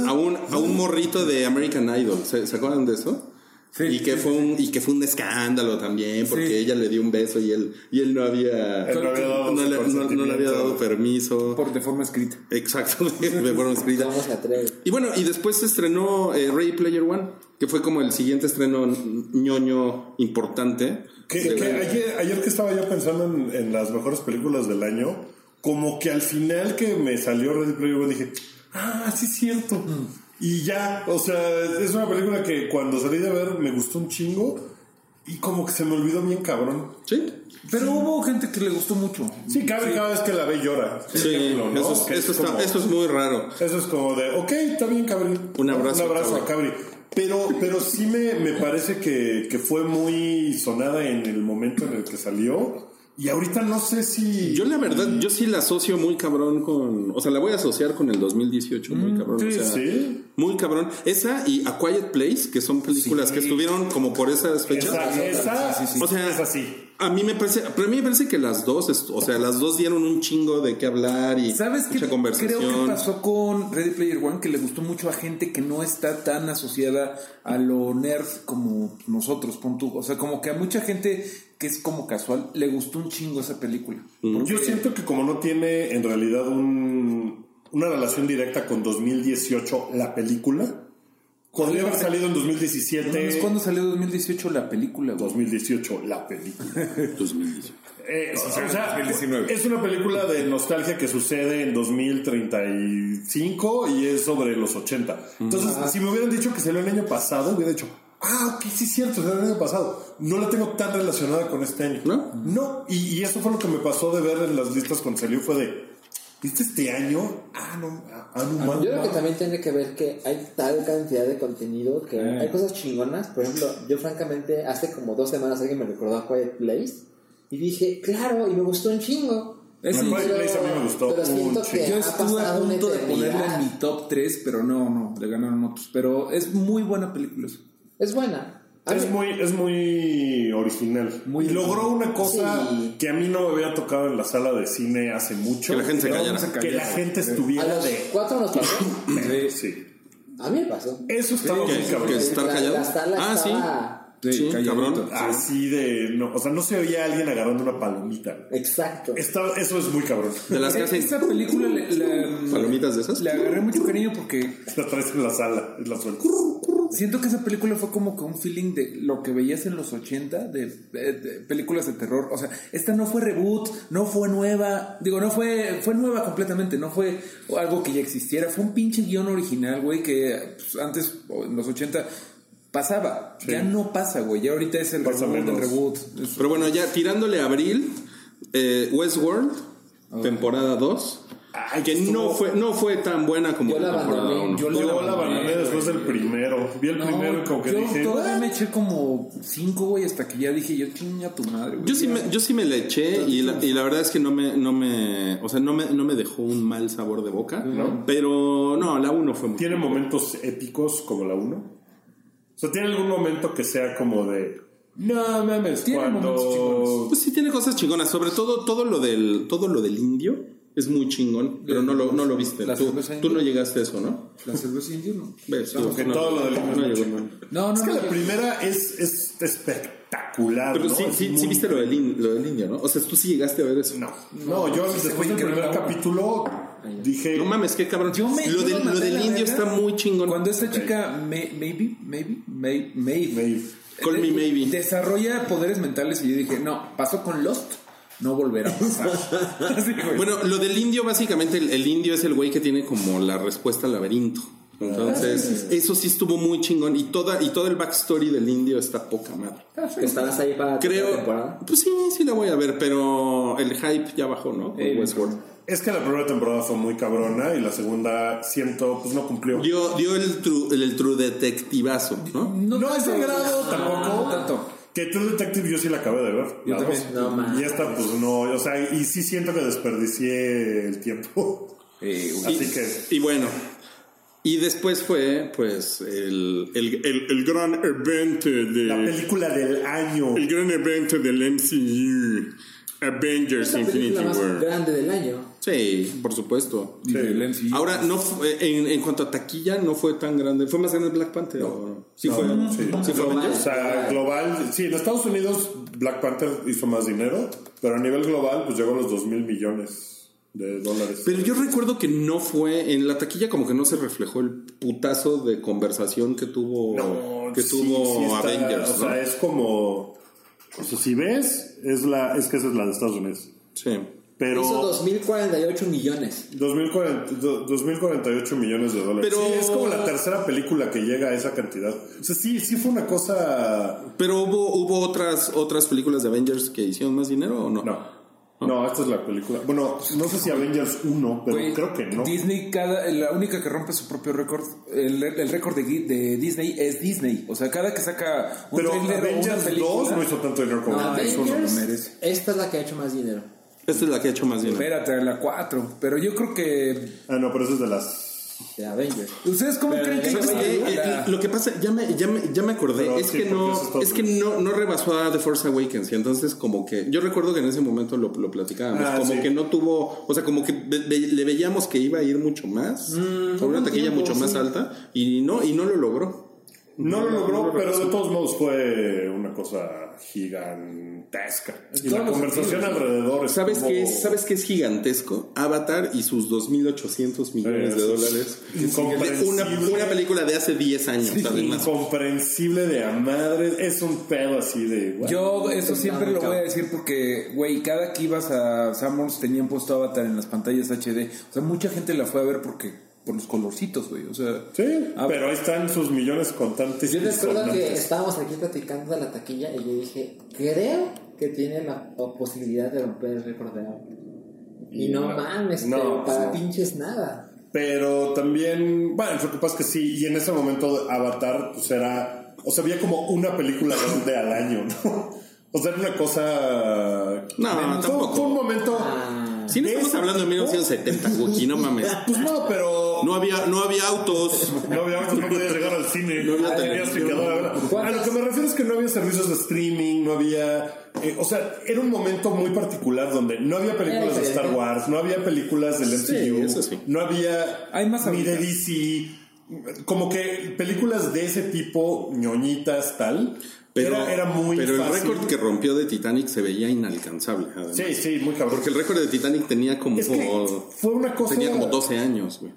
a un, a un morrito de American Idol. ¿Se, se acuerdan de eso? Sí, y, que sí, fue un, y que fue un escándalo también, porque Sí. ella le dio un beso y él, y él no había, Él no había dado no su le, no- no le había dado permiso. Por, de forma escrita. Exacto, de forma escrita. ¿Cómo se atreve? Y bueno, y después se estrenó eh, Ready Player One, que fue como el siguiente estreno ñoño importante. Que, ayer, ayer que estaba yo pensando en, en las mejores películas del año, como que al final que me salió Ready Player One dije, ah, sí es cierto. Mm. Y ya, o sea, es una película que cuando salí de ver me gustó un chingo y como que se me olvidó bien cabrón. Sí, Pero hubo gente que le gustó mucho. Sí, cada, cada vez que la ve llora. sí, ejemplo, ¿no? eso, es, eso está- como- eso es muy raro. Eso es como de, ok, está bien, Cabri. Un abrazo, Un abrazo a Cabri. Cabri. Pero, pero sí me, me parece que, que fue muy sonada en el momento en el que salió. Y ahorita no sé si. Yo la verdad, yo sí la asocio muy cabrón con, o sea, la voy a asociar con el 2018 muy cabrón, sí, o sea, sí. muy cabrón. Esa y A Quiet Place, que son películas que estuvieron como por esas fechas. Esa, esa, O sea, es así. A mí me parece, pero a mí me parece que las dos, o sea, las dos dieron un chingo de qué hablar y ¿Sabes qué? mucha conversación. Creo que pasó con Ready Player One que le gustó mucho a gente que no está tan asociada a lo nerd como nosotros, pon tú. O sea, como que a mucha gente que es como casual le gustó un chingo esa película. Yo siento que como no tiene en realidad un, una relación directa con 2018 la película, podría haber salido en 2017. ¿Es cuando salió 2018 la película? güey? 2018 la película. 2018. Eh, o sea, 2019. es una película de nostalgia que sucede en 2035 y es sobre los 80. Entonces, si me hubieran dicho que salió el año pasado, hubiera dicho, ah, ok, sí es cierto, salió el año pasado. no la tengo tan relacionada con este año. ¿No? No, y, y eso fue lo que me pasó de ver en las listas cuando salió, fue de, ¿viste este año? Ah, no, ah, no, man, Yo creo que también tiene que ver que hay tal cantidad de contenido que Eh. hay cosas chingonas. Por ejemplo, yo francamente hace como dos semanas alguien me recordó a Quiet Place y dije, claro, y me gustó un chingo. Es sí, Quiet Place a mí me gustó pero siento un que chingo. Yo estuve a punto de ponerla en mi top 3, pero no, no, le ganaron otros. Pero es muy buena película. Es buena. A Es muy, es muy original. Muy logró una cosa Sí. que a mí no me había tocado en la sala de cine hace mucho. Que la gente se callara. Que la gente a estuviera los de... cuatro nos pasó. Sí. Sí. A mí me pasó. Eso estaba muy cabrón. ¿Qué? ¿Estar La- callado? La sala Ah, sí. estaba... Sí, Sí, calladito. cabrón. Así de... No, o sea, no se oía a alguien agarrando una palomita. Exacto. Está- eso es muy cabrón. De las que hacen Esta película le, le- palomitas de esas. le agarré mucho cariño porque La traes en la sala. Es la suelta. Siento que esa película fue como que un feeling de lo que veías en los 80 de, de- de películas de terror. O sea, esta no fue reboot, no fue nueva. Digo, no fue, fue nueva completamente, no fue algo que ya existiera. Fue un pinche guion original, güey, que pues, antes, en los 80, pasaba. Ya no pasa, güey. Ya ahorita es el Pasa reboot, el Pero bueno, ya tirándole a abril, eh, Westworld, temporada 2. Ay, que estuvo- no fue, no fue tan buena como Yo la abandoné. 1. Yo Yo la abandoné, después del primero. Vi el No, primero y como que yo dije... todavía "Ah". me eché como cinco, güey, hasta que ya dije, yo chinga tu madre, güey. Yo sí, me, yo sí me la eché y la, y la verdad es que no me, no me, o sea, no me, no me dejó un mal sabor de boca. Pero no, la 1 fue muy ¿Tiene momentos épicos como la 1? O sea, ¿tiene algún momento que sea como de... No mames, Tiene momentos cuando... chingones. Pues sí tiene cosas chingonas, sobre todo todo lo del todo lo del indio es muy chingón, pero no lo, no lo viste. La Tú, tú no llegaste a eso, ¿no? La cerveza indio, ¿no? Ves, tú, que no, todo lo del indio no llegó, no. No, no, Es que no, la primera es, es espectacular, Pero ¿no? sí, Es sí, muy- sí viste lo del, in- lo del indio, ¿no? O sea, tú sí llegaste a ver eso. No, no, yo después del que no primer la- capítulo dije... No mames, qué cabrón. Yo me- lo yo del, lo del la indio está muy chingón. Cuando esta chica, may- maybe, maybe, may- Maeve, Maeve. Call me de- maybe. desarrolla poderes mentales y yo dije, no, pasó con Lost, no volverá a pasar. Así, güey. Bueno, lo del indio, básicamente, el, el indio es el güey que tiene como la respuesta al laberinto. Entonces, eso sí estuvo muy chingón. Y toda, y todo el backstory del indio está poca madre. ¿Estarás ahí para la Creo. temporada? Pues sí, sí la voy a ver, pero el hype ya bajó, ¿no? Con Eh, Westworld. Es que la primera temporada fue muy cabrona y la segunda, siento, pues no cumplió. Dio, dio el, true, el, el true detectivazo, ¿no? No es de grado tampoco. No tanto. Que True Detective yo sí la acabé de ver. Yo la también. No, man. Y esta, pues no, o sea, y sí siento que desperdicié el tiempo. Eh. Así que, Y bueno, y después fue, pues, el, el, el, el gran evento la de. película del año. El gran evento del MCU. Avengers la Infinity película más War. grande del año. Sí, por supuesto. MCU. Ahora, no fue- en, en cuanto a taquilla, no fue tan grande. ¿Fue más grande Black Panther? o no? Sí, No, fue. sí. ¿Sí fue Global. O sea, global, sí, en Estados Unidos Black Panther hizo más dinero, pero a nivel global, pues llegó a los 2 mil millones de dólares. Pero yo recuerdo que no fue, en la taquilla como que no se reflejó el putazo de conversación que tuvo, No, que sí, tuvo sí está, Avengers, O ¿no? sea, es como. O sea, si ves, es la es que esa es la de Estados Unidos. Sí. Pero. Hizo 2048 millones. 2040 do- 2048 millones de dólares. Pero- Sí, es como la tercera película que llega a esa cantidad. O sea, sí, sí fue una cosa. Pero hubo, hubo otras, otras películas de Avengers que hicieron más dinero o no? No. No, esta es la película. Bueno, no sé si Avengers 1, pero Güey, creo que no. Disney, cada, la única que rompe su propio récord, el, el récord de, de Disney es Disney. O sea, cada que saca un Pero trailer o una Avengers película. 2 no hizo tanto dinero como No, Avengers eso 1. no lo Avengers, merece. esta es la que ha hecho más dinero. Esta es la que ha hecho más dinero. Espérate, la 4. Pero yo creo que. Ah, no, pero esa es de las. De Avengers. ¿Ustedes cómo Pero creen que ¿sabes va a Eh, eh, lo que pasa, ya me, ya me, ya me acordé, Pero es sí, que no, es es que no, no rebasó a The Force Awakens y entonces como que, yo recuerdo que en ese momento lo, lo platicábamos, Ah, como sí. que no tuvo, o sea, como que ve- ve- le veíamos que iba a ir mucho más, con una un taquilla tiempo, mucho más sí. alta y no, y no lo logró. No lo logró, no lo pero de todos modos fue una cosa gigantesca. Y la conversación alrededor ¿Sabes estuvo qué, es, ¿Sabes qué es gigantesco? Avatar y sus 2.800 millones de es dólares. Una, una película de hace 10 años, además. incomprensible de a madre. Es un pedo así de. Yo eso siempre lo voy a decir porque, güey, cada que ibas a Summers tenían puesto Avatar en las pantallas HD. O sea, mucha gente la fue a ver porque por los colorcitos, güey. O sea, Sí, Ah, pero ahí están sus millones contantes. Yo recuerdo que estábamos aquí platicando de la taquilla y yo dije, creo que tiene la posibilidad de romper el récord de Apple. Y no, No, mames, no, pero para no. pinches nada. Pero también, bueno, lo que pasa es que sí, y en ese momento Avatar, pues era, o sea, había como una película grande al año, ¿no? O sea, era una cosa... No, Fue- tampoco. Fue un momento... Ah, Si no estamos hablando de tipo- 1970, Wookie, no mames. Pues no, pero... No había, no había autos. No había no podías llegar al cine, no había televisión. a ver. A ¿Cuántas- lo que me refiero es que no había servicios de streaming, no había. eh, o sea, era un momento muy particular donde no había películas de Star. Wars, no había películas del MCU, eso sí. no había Hay más ni de. DC. Como que películas de ese tipo, ñoñitas, tal. Pero, era, era muy pero el fácil. récord que rompió de Titanic se veía inalcanzable. además. Sí, sí, muy cabrón. Porque el récord de Titanic tenía como, Es que fue una cosa. tenía como 12 años, güey.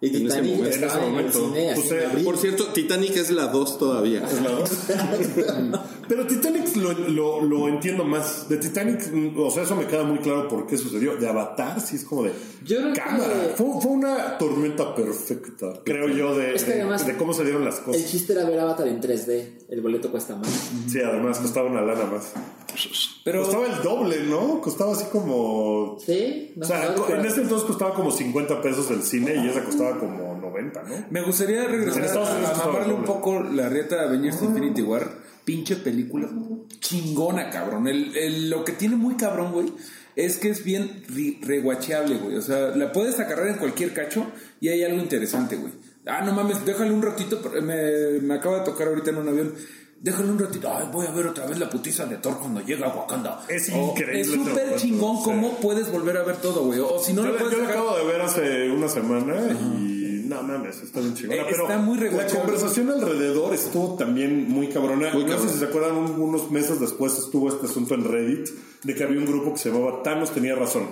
y en ese Titanic momento. En ese estaba en el momento. cine Pues. Por cierto, Titanic es la 2 todavía. Es la dos. Pero Titanic lo, lo, lo entiendo más. De Titanic, o sea, eso me queda muy claro por qué sucedió. De Avatar, sí es como de Yo cámara. que- Fue, fue una tormenta perfecta, creo yo, de, Es que de- además- de cómo se dieron las El cosas. chiste era ver Avatar en 3D. El boleto cuesta más. Sí, además costaba una lana más. pero Costaba el doble, ¿no? Costaba así como. Sí, no o sea, pero- en ese entonces costaba como 50 pesos el cine y esa costaba como 90, ¿no? me gustaría regresar a, a mamarle un poco la rieta a Avengers Infinity War. Pinche película chingona, cabrón. El, el- lo que tiene muy cabrón, güey, es que es bien reguacheable, güey. O sea, la puedes agarrar en cualquier cacho y hay algo interesante, güey. Ah, no mames, déjale un ratito. Me, me acaba de tocar ahorita en un avión. Déjale un ratito. Ay, voy a ver otra vez la putiza de Thor cuando llega a Wakanda. Es O- increíble Es súper chingón sí. cómo puedes volver a ver todo, güey. O si no yo lo puedes yo sacar- acabo de ver hace una semana y no mames, está bien chingona. Eh, pero está muy la conversación alrededor estuvo también muy cabrona. Muy no sé si se acuerdan, un- unos meses después estuvo este asunto en Reddit de que había un grupo que se llamaba Thanos tenía razón.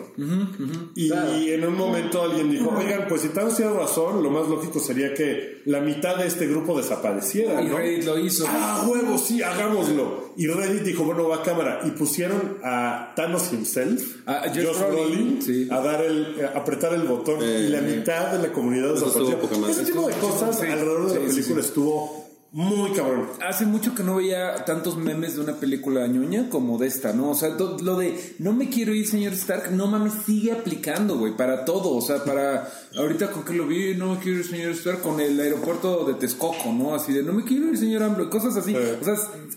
Y en un momento alguien dijo, oigan, pues si Thanos tiene razón, lo más lógico sería que la mitad de este grupo desapareciera, Y ¿no? Reddit lo hizo. Ah, huevo, sí, hagámoslo. Y Reddit dijo, bueno, va a cámara. Y pusieron a Thanos himself, A Josh Josh Brolin, Brolin, sí. a dar el, a apretar el botón Eh, y la mitad de la comunidad desapareció. Ese tipo de cosas sí. alrededor de la película estuvo muy cabrón. Hace mucho que no veía tantos memes de una película ñoña como de esta, ¿no? O sea, lo de no me quiero ir, señor Stark, no mames, sigue aplicando, güey, para todo. O sea, para. Ahorita con que lo vi, no me quiero ir, señor Stark, con el aeropuerto de Texcoco, ¿no? Así de no me quiero ir, señor y cosas así. Sí. O sea,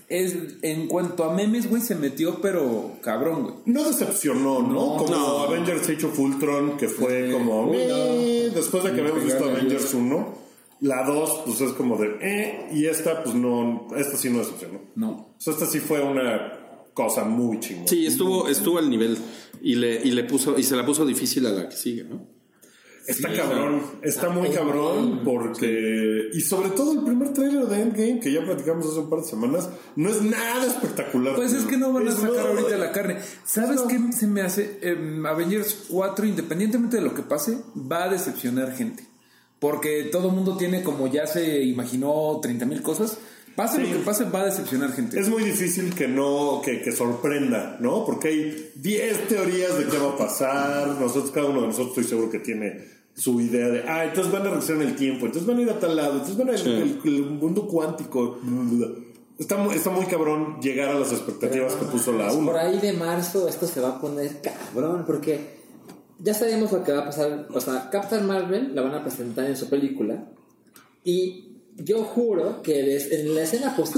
es, en cuanto a memes, güey, se metió, pero cabrón, güey. No decepcionó, ¿no? No, como no. Avengers Age of Ultron, que fue Sí. como... "Eh", Después de que habíamos visto Avengers 1, la 2, pues es como de... Eh, y esta, pues no... Esta sí no decepcionó. No. O sea, esta sí fue una cosa muy chingona. Sí, estuvo, estuvo al nivel y le, y le puso, y se la puso difícil a la que sigue, ¿no? Está Sí, cabrón, está muy cabrón porque... Y sobre todo el primer tráiler de Endgame, que ya platicamos hace un par de semanas, no es nada espectacular. Pues es que no van a Es sacar no- ahorita la carne. ¿Sabes No. qué se me hace? Em, Avengers 4, independientemente de lo que pase, va a decepcionar gente. Porque todo el mundo tiene, como ya se imaginó, 30 mil cosas. Pase Sí. lo que pase, va a decepcionar gente. Es muy difícil que no, que, que sorprenda, ¿no? Porque hay 10 teorías de qué va a pasar. Nosotros, cada uno de nosotros estoy seguro que tiene su idea de, ah, entonces van a regresar en el tiempo, entonces van a ir a tal lado, entonces van a ir al el mundo cuántico. Está muy, está muy cabrón llegar a las expectativas que puso la Pues 1. Por ahí de marzo esto se va a poner cabrón, porque ya sabemos lo que va a pasar. O sea, Captain Marvel la van a presentar en su película. Y yo juro que en la escena post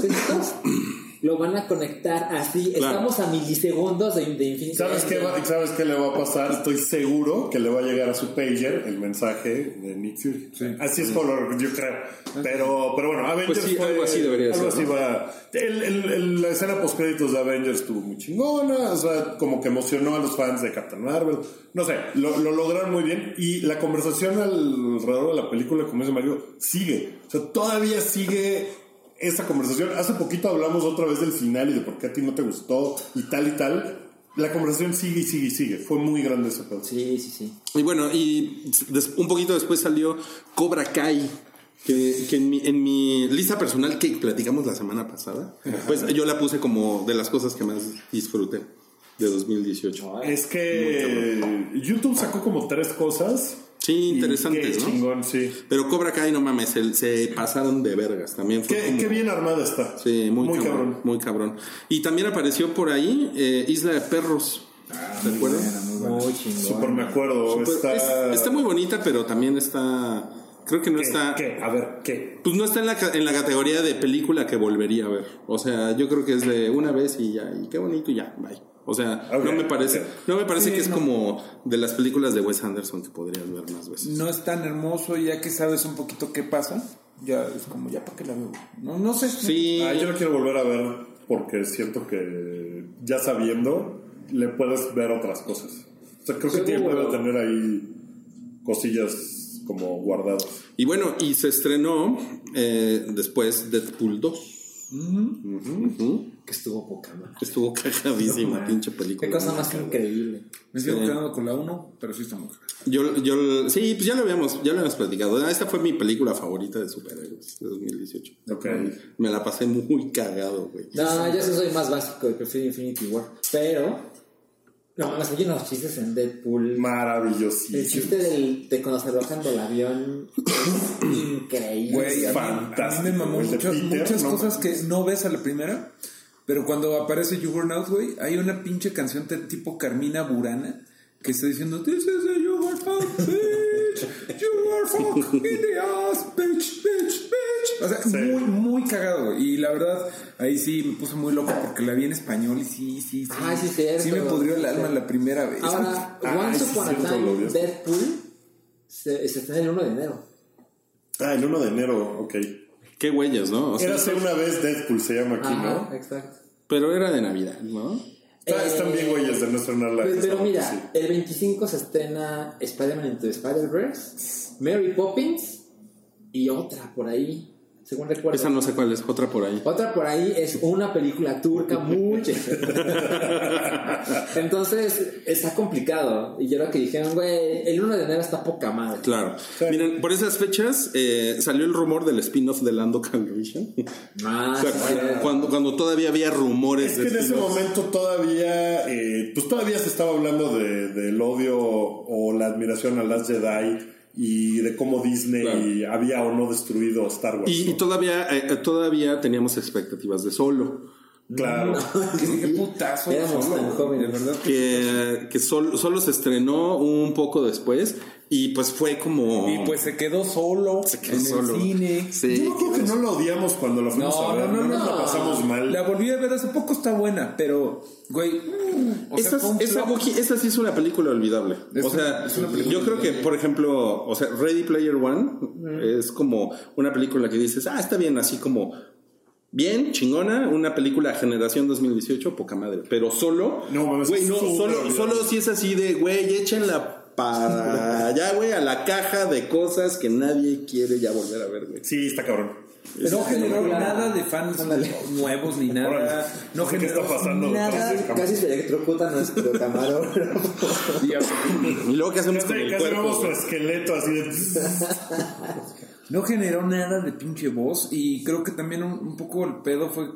lo van a conectar así. Claro. Estamos a milisegundos de, de Infinity ¿Sabes qué, va- ¿Sabes qué le va a pasar? Estoy seguro que le va a llegar a su pager el mensaje de Nick Fury. Así es color, yo creo. Pero, pero bueno, Avengers Pues sí, fue- algo así debería algo ser, así ¿no? va. El, el- el- la escena post créditos de Avengers estuvo muy chingona. O sea, como que emocionó a los fans de Captain Marvel. No sé, lo, lo lograron muy bien. Y la conversación alrededor de la película, como dice Mario, sigue. O sea, todavía sigue esa conversación. Hace poquito hablamos otra vez del final y de por qué a ti no te gustó y tal y tal. La conversación sigue y sigue y sigue. Fue muy grande ese pedo. Sí, sí, sí. Y bueno, y un poquito después salió Cobra Kai. Que, que en, mi, en mi lista personal que platicamos la semana pasada, pues yo la puse como de las cosas que más disfruté de 2018. Es que YouTube sacó como tres cosas Sí, interesantes, ¿no? chingón, sí. Pero Cobra Kai, no mames, se, se pasaron de vergas. También fue Qué, como- qué bien armada está. Sí, muy, cabrón, Muy cabrón. Y también apareció por ahí eh, Isla de Perros. ¿Se acuerdan? Muy chingón. Súper me acuerdo. Está... es- está muy bonita, pero también está. Creo que no ¿Qué? está. ¿Qué? A ver, ¿qué? Pues no está en la, ca- en la categoría de película que volvería a ver. O sea, yo creo que es de una vez y ya, y qué bonito y ya, bye. O sea, no me parece, no me parece Sí, que es no. como de las películas de Wes Anderson que podrías ver más veces. No es tan hermoso, ya que sabes un poquito qué pasa. Ya es como, ya para qué la veo. No, no sé. Sí, Ah, yo lo quiero volver a ver porque siento que ya sabiendo le puedes ver otras cosas. O sea, creo que tiene puede tener ahí cosillas como guardadas. y bueno, y se estrenó eh, después Deadpool 2. Que estuvo poca madre. Estuvo cajadísima, pinche película. Qué cosa más increíble. Me sigo quedando con la 1, pero sí está muy. Yo, yo, sí, pues ya lo habíamos, ya lo habíamos platicado. Esta fue mi película favorita de superhéroes de 2018. Ok. Me la pasé muy cagado, güey. No, yo sí soy más básico y prefiero Infinity War. Pero, no, más hay unos chistes en Deadpool. El Maravillosísimo. chiste del, de cuando se bajan del avión es increíble. Güey, mí, a mí fantástico, me mamó muchas, Peter, muchas no cosas que no ves a la primera. Pero cuando aparece Juggernaut, güey, hay una pinche canción de tipo Carmina Burana que está diciendo This is a Juggernaut, bitch. You are fuck in the ass, bitch, bitch, bitch. O sea, Sí. muy, muy cagado. Y la verdad, ahí sí me puse muy loco porque la vi en español y sí, sí, sí. Ay, sí, cierto. Sí me pudrió el alma la primera vez. Ahora, Ah, Once Upon a. Time, Deadpool se, se estrena el 1 de enero. Ah, el 1 de enero, ok. Qué huellas, ¿no? O sea, Érase una vez Deadpool, se llama aquí, Ajá, ¿no? exacto. pero era de Navidad, ¿no? Está- están bien güeyes de no estrenarla. Pero, esa pero parte, mira, sí. el 25 se estrena Spider-Man Into Spider-Verse, Mary Poppins y otra por ahí, según recuerdo. Esa no sé cuál es, otra por ahí. Otra por ahí es una película turca muy Entonces está complicado. Y yo creo que dijeron, güey, el 1 de enero está poca madre. Claro. Miren, por esas fechas eh, salió el rumor del spin-off de Lando Calrissian. Ah, O sea, sí, cu- sí. cuando, cuando todavía había rumores Es que de en ese momento todavía, eh, pues todavía se estaba hablando de, del odio o la admiración a las Jedi y de cómo Disney había o no destruido Star Wars. Y, todavía, eh, todavía teníamos expectativas de solo. claro. Qué, qué putazo. Éramos solo, tan güey. jóvenes. De verdad. Que, que sol- solo se estrenó un poco después y pues fue como... Y pues se quedó solo Se quedó en solo. el cine. Sí. Yo creo que no lo odiamos cuando lo fuimos No, a ver. no, no, nos no. la pasamos mal. La volví a ver hace poco, está buena, pero, güey. o sea, Esa, sí es una película olvidable. Es o una- sea, es una película yo creo que, por ejemplo, o sea, Ready Player One es como una película que dices, ah, está bien, así como bien, chingona, una película generación 2018, poca madre. Pero solo, No, güey, no, solo, solo si es así de, güey, échenla para allá, güey, a la caja de cosas que nadie quiere ya volver a ver, güey. Sí, está cabrón. No generó nada de fans Ándale. nuevos ni Órale. nada. No ¿Qué generó está pasando nada. Casi se electrocuta nuestro camarógrafo. Y luego, ¿qué hacemos con Casi, el casi cuerpo? vemos su esqueleto así de... No generó nada de pinche voz. Y creo que también un, un poco el pedo fue.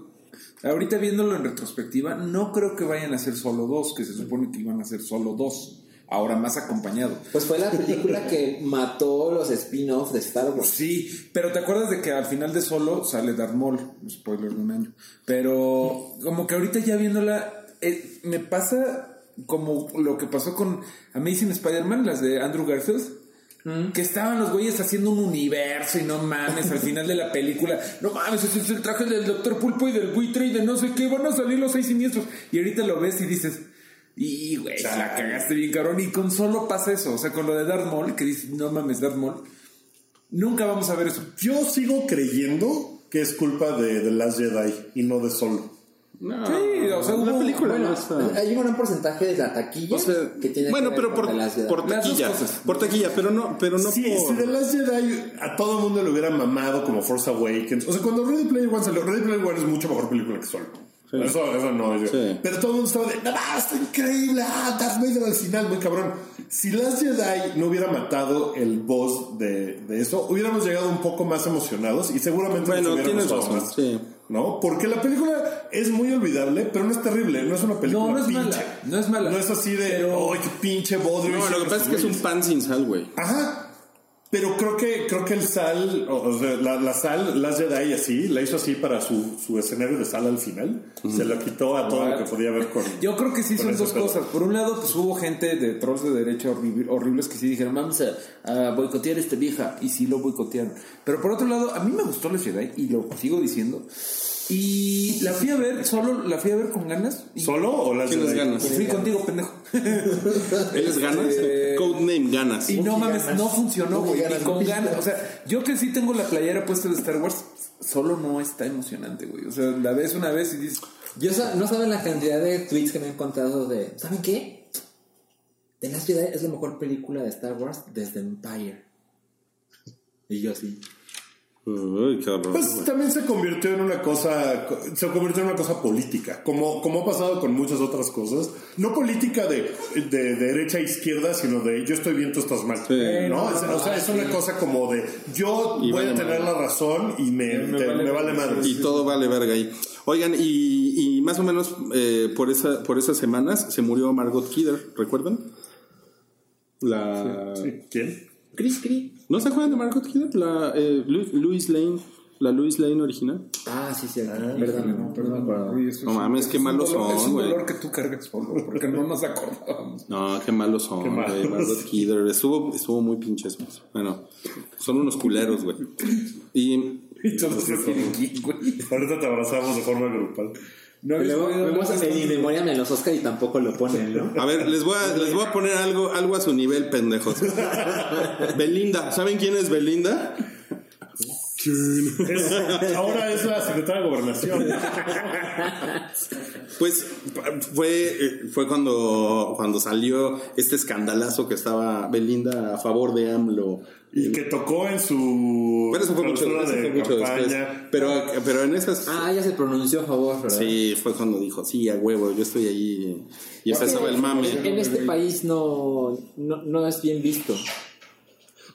Ahorita viéndolo en retrospectiva, no creo que vayan a ser solo dos, que se supone que iban a ser solo dos. Ahora más acompañado. Pues fue la película que mató los spin-offs de Star Wars. Sí, pero te acuerdas de que al final de solo sale Darth Maul, spoiler de un año. Pero como que ahorita ya viéndola, eh, me pasa como lo que pasó con Amazing Spider-Man, las de Andrew Garfield. Que estaban los güeyes haciendo un universo y no mames, al final de la película, no mames, ese es el traje del Doctor Pulpo y del buitre y de no sé qué, van a salir los seis siniestros. Y ahorita lo ves y dices, y güey, la cagaste bien cabrón. Y con solo pasa eso, o sea, con lo de Darth Maul, que dices, no mames, Darth Maul, nunca vamos a ver eso. Yo sigo creyendo que es culpa de The Last Jedi y no de Solo. No, Sí, o sea, la hubo- película Bueno, no está... hay un gran porcentaje de la taquilla O sea, que tiene bueno, que ver pero por, con The Last Jedi. por taquilla, por taquilla, pero no, pero no Sí, por... si The Last Jedi a todo el mundo le hubiera mamado como Force Awakens. O sea, cuando Ready Player One salió, Ready Player One es mucho mejor película que Solo. Eso, eso no yo. Sí. Pero todo el mundo estaba de, no, está increíble, ah, Darth Vader al final, muy cabrón. Si Last Jedi no hubiera matado el boss de, de eso, hubiéramos llegado un poco más emocionados y seguramente nos Bueno, tienes gustado razón, más. sí. ¿no? Porque la película es muy olvidable, pero no es terrible, no es una película No, no es pinche. mala, no es mala. No es así de, Pero- ¡ay, qué pinche bodrio! No, lo que pasa es que es un pan sin sal, güey. Ajá. Pero creo que creo que el sal, o sea, la, la sal, Last Jedi así, la hizo así para su, su escenario de sal al final. Se la quitó a todo lo que podía ver con. Yo creo que sí son dos pedo. cosas. Por un lado, pues hubo gente de trolls de derecha horrible- horribles que sí dijeron, vamos a, a boicotear a esta vieja. Y sí lo boicotearon. Pero por otro lado, a mí me gustó la Jedi y lo sigo diciendo. Y la fui a ver, solo la fui a ver con ganas. ¿Solo o Last ¿Quién les Jedi? gana? fui contigo, pendejo. ¿Él es ganas? Eh, Codename ganas. Y no mames, ganas. no funcionó, güey. ganas, Ni con ganas. ganas. O sea, yo que sí tengo la playera puesta de Star Wars, solo no está emocionante, güey. O sea, la ves una vez y dices, Yo sa- no saben la cantidad de tweets que me han encontrado de. ¿Saben qué? The Last Jedi es la mejor película de Star Wars desde Empire. Y yo sí. Uy, Pues también se convirtió en una cosa, se convirtió en una cosa política, como, como ha pasado con muchas otras cosas. No política de, de derecha a izquierda, sino de yo estoy bien, tú estás mal. Sí. ¿No? Es- o sea, es una cosa como de yo Y voy vale a tener madre. la razón y me, Me te- vale me vale madre. Y todo vale verga ahí. Oigan, y, y más o menos eh, por, esa, por esas semanas se murió Margot Kidder, ¿recuerdan? La... ¿Quién? Chris Cri. ¿No se acuerdan de Margot Kidder? La eh, Louis Lane, la Louis Lane original. Ah, sí, sí. perdón, no, perdón, No es- mames, qué malos dolor- son, Es un güey. dolor que tú cargas solo, porque no nos acordábamos. No, qué malos son, Qué malos. güey. Margot Kidder. Estuvo, estuvo muy pinches. Bueno, son unos culeros, güey. Y Y todos se güey. Ahorita te abrazamos de forma grupal. No habéis luego podido vemos en? In Memoriam en los Oscar y tampoco lo ponen, ¿no? A ver, les voy a, les voy a poner algo, algo a su nivel, pendejos. Belinda, ¿saben quién es Belinda? Es- ahora es la secretaria de Gobernación. Pues fue, fue cuando, cuando salió este escandalazo que estaba Belinda a favor de AMLO. Y que tocó en su Pero eso fue mucho, eso de fue mucho después. campaña. Pero, pero en esas... Ah, ya se pronunció a favor, ¿verdad? Sí, fue cuando dijo, sí, a huevo, yo estoy allí. Y empezó el mame. En este país no, no, no es bien visto.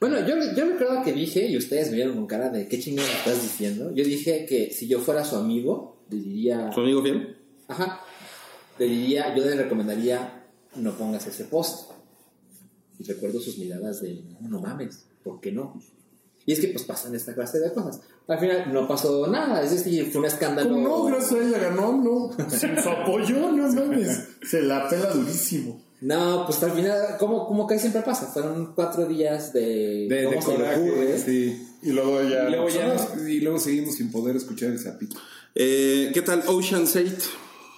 Bueno, yo, yo recuerdo que dije, y ustedes me vieron con cara de qué chingada estás diciendo. Yo dije que si yo fuera su amigo, le diría. ¿Tu amigo fiel? Ajá. Le diría, yo le recomendaría, no pongas ese post. Y recuerdo sus miradas de, no mames, ¿por qué no? Y es que pues pasan esta clase de cosas. Al final no pasó nada, es decir, fue un escándalo. ¿Cómo no? Gracias a ella ganó, no. Sin su apoyo, no mames. Se la pela durísimo. No, pues al final, como, como que siempre pasa, fueron cuatro días de, De, de coraje, sí. Y luego ya. Y luego, no ya pasó nada. nos- y luego seguimos sin poder escuchar el sapito. Eh, ¿Qué tal Ocean's 8?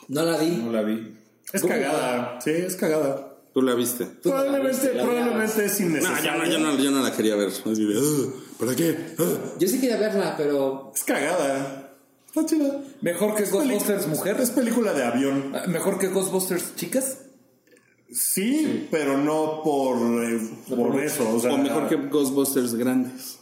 No la vi. No la vi. Es cagada. Sí, es cagada. ¿Tú la viste? Tú no la Probablemente, viste, la probablemente es No, innecesaria. yo no, yo no, yo no la quería ver. Así de, "Ugh, ¿Para qué? Ugh". Yo sí quería verla, pero Es cagada. Está chida. Mejor que Ghostbusters mujer. Es película de avión. Ah, Mejor que Ghostbusters chicas. Sí, pero no por, eh, por eso. O, sea, O mejor que Ghostbusters grandes.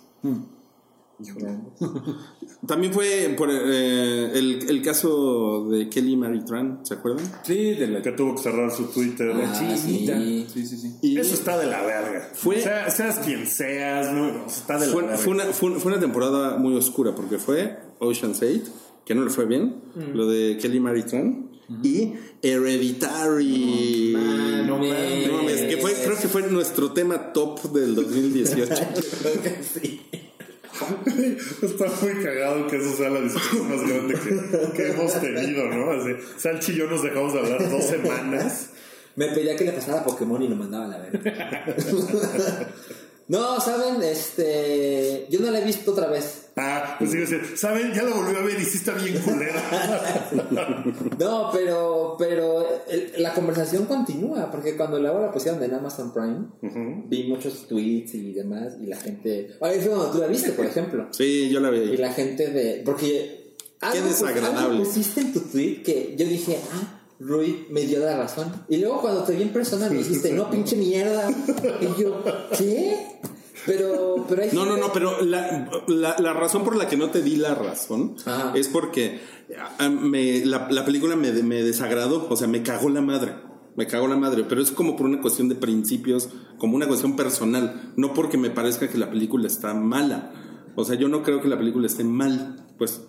También fue por eh, el, el caso de Kelly Maritran, ¿se acuerdan? Sí, de la que tuvo que cerrar su Twitter. Ah, sí. Sí, sí, sí. Y Eso está de la verga. Fue- O sea, seas quien seas, no, está de la fue, verga. fue una, fue, fue una temporada muy oscura porque fue Ocean's 8, que no le fue bien, lo de Kelly Maritran, y Hereditary. No mames. No mames, que fue, creo que fue nuestro tema top del 2018. creo que sí. Está muy cagado que eso sea la discusión más grande que, que hemos tenido, ¿no? Así, Salchi y yo nos dejamos de hablar dos semanas. Me pedía que le pasara a Pokémon y lo mandaba a la verga. No, ¿saben? Este. Yo no la he visto otra vez. Ah, pues digo, ¿saben? Ya la volví a ver y sí está bien culera. No, pero, pero el- la conversación continúa, porque cuando la pusieron en Amazon Prime, vi muchos tweets y demás, y la gente. Ahí fue cuando tú la viste, por ejemplo. Sí, yo la vi Y la gente de. Porque. algo- desagradable. algo pusiste en tu tweet que yo dije, ah, Rui me dio la razón. Y luego cuando te vi en persona me dijiste, no, pinche mierda. Y yo, ¿qué? Pero, pero hay No, no, no, pero la, la, la razón por la que no te di la razón Ajá. es porque ah, me, la, la película me, me desagradó, o sea, me cagó la madre. Me cagó la madre, pero es como por una cuestión de principios, como una cuestión personal, no porque me parezca que la película está mala. O sea, yo no creo que la película esté mal, pues.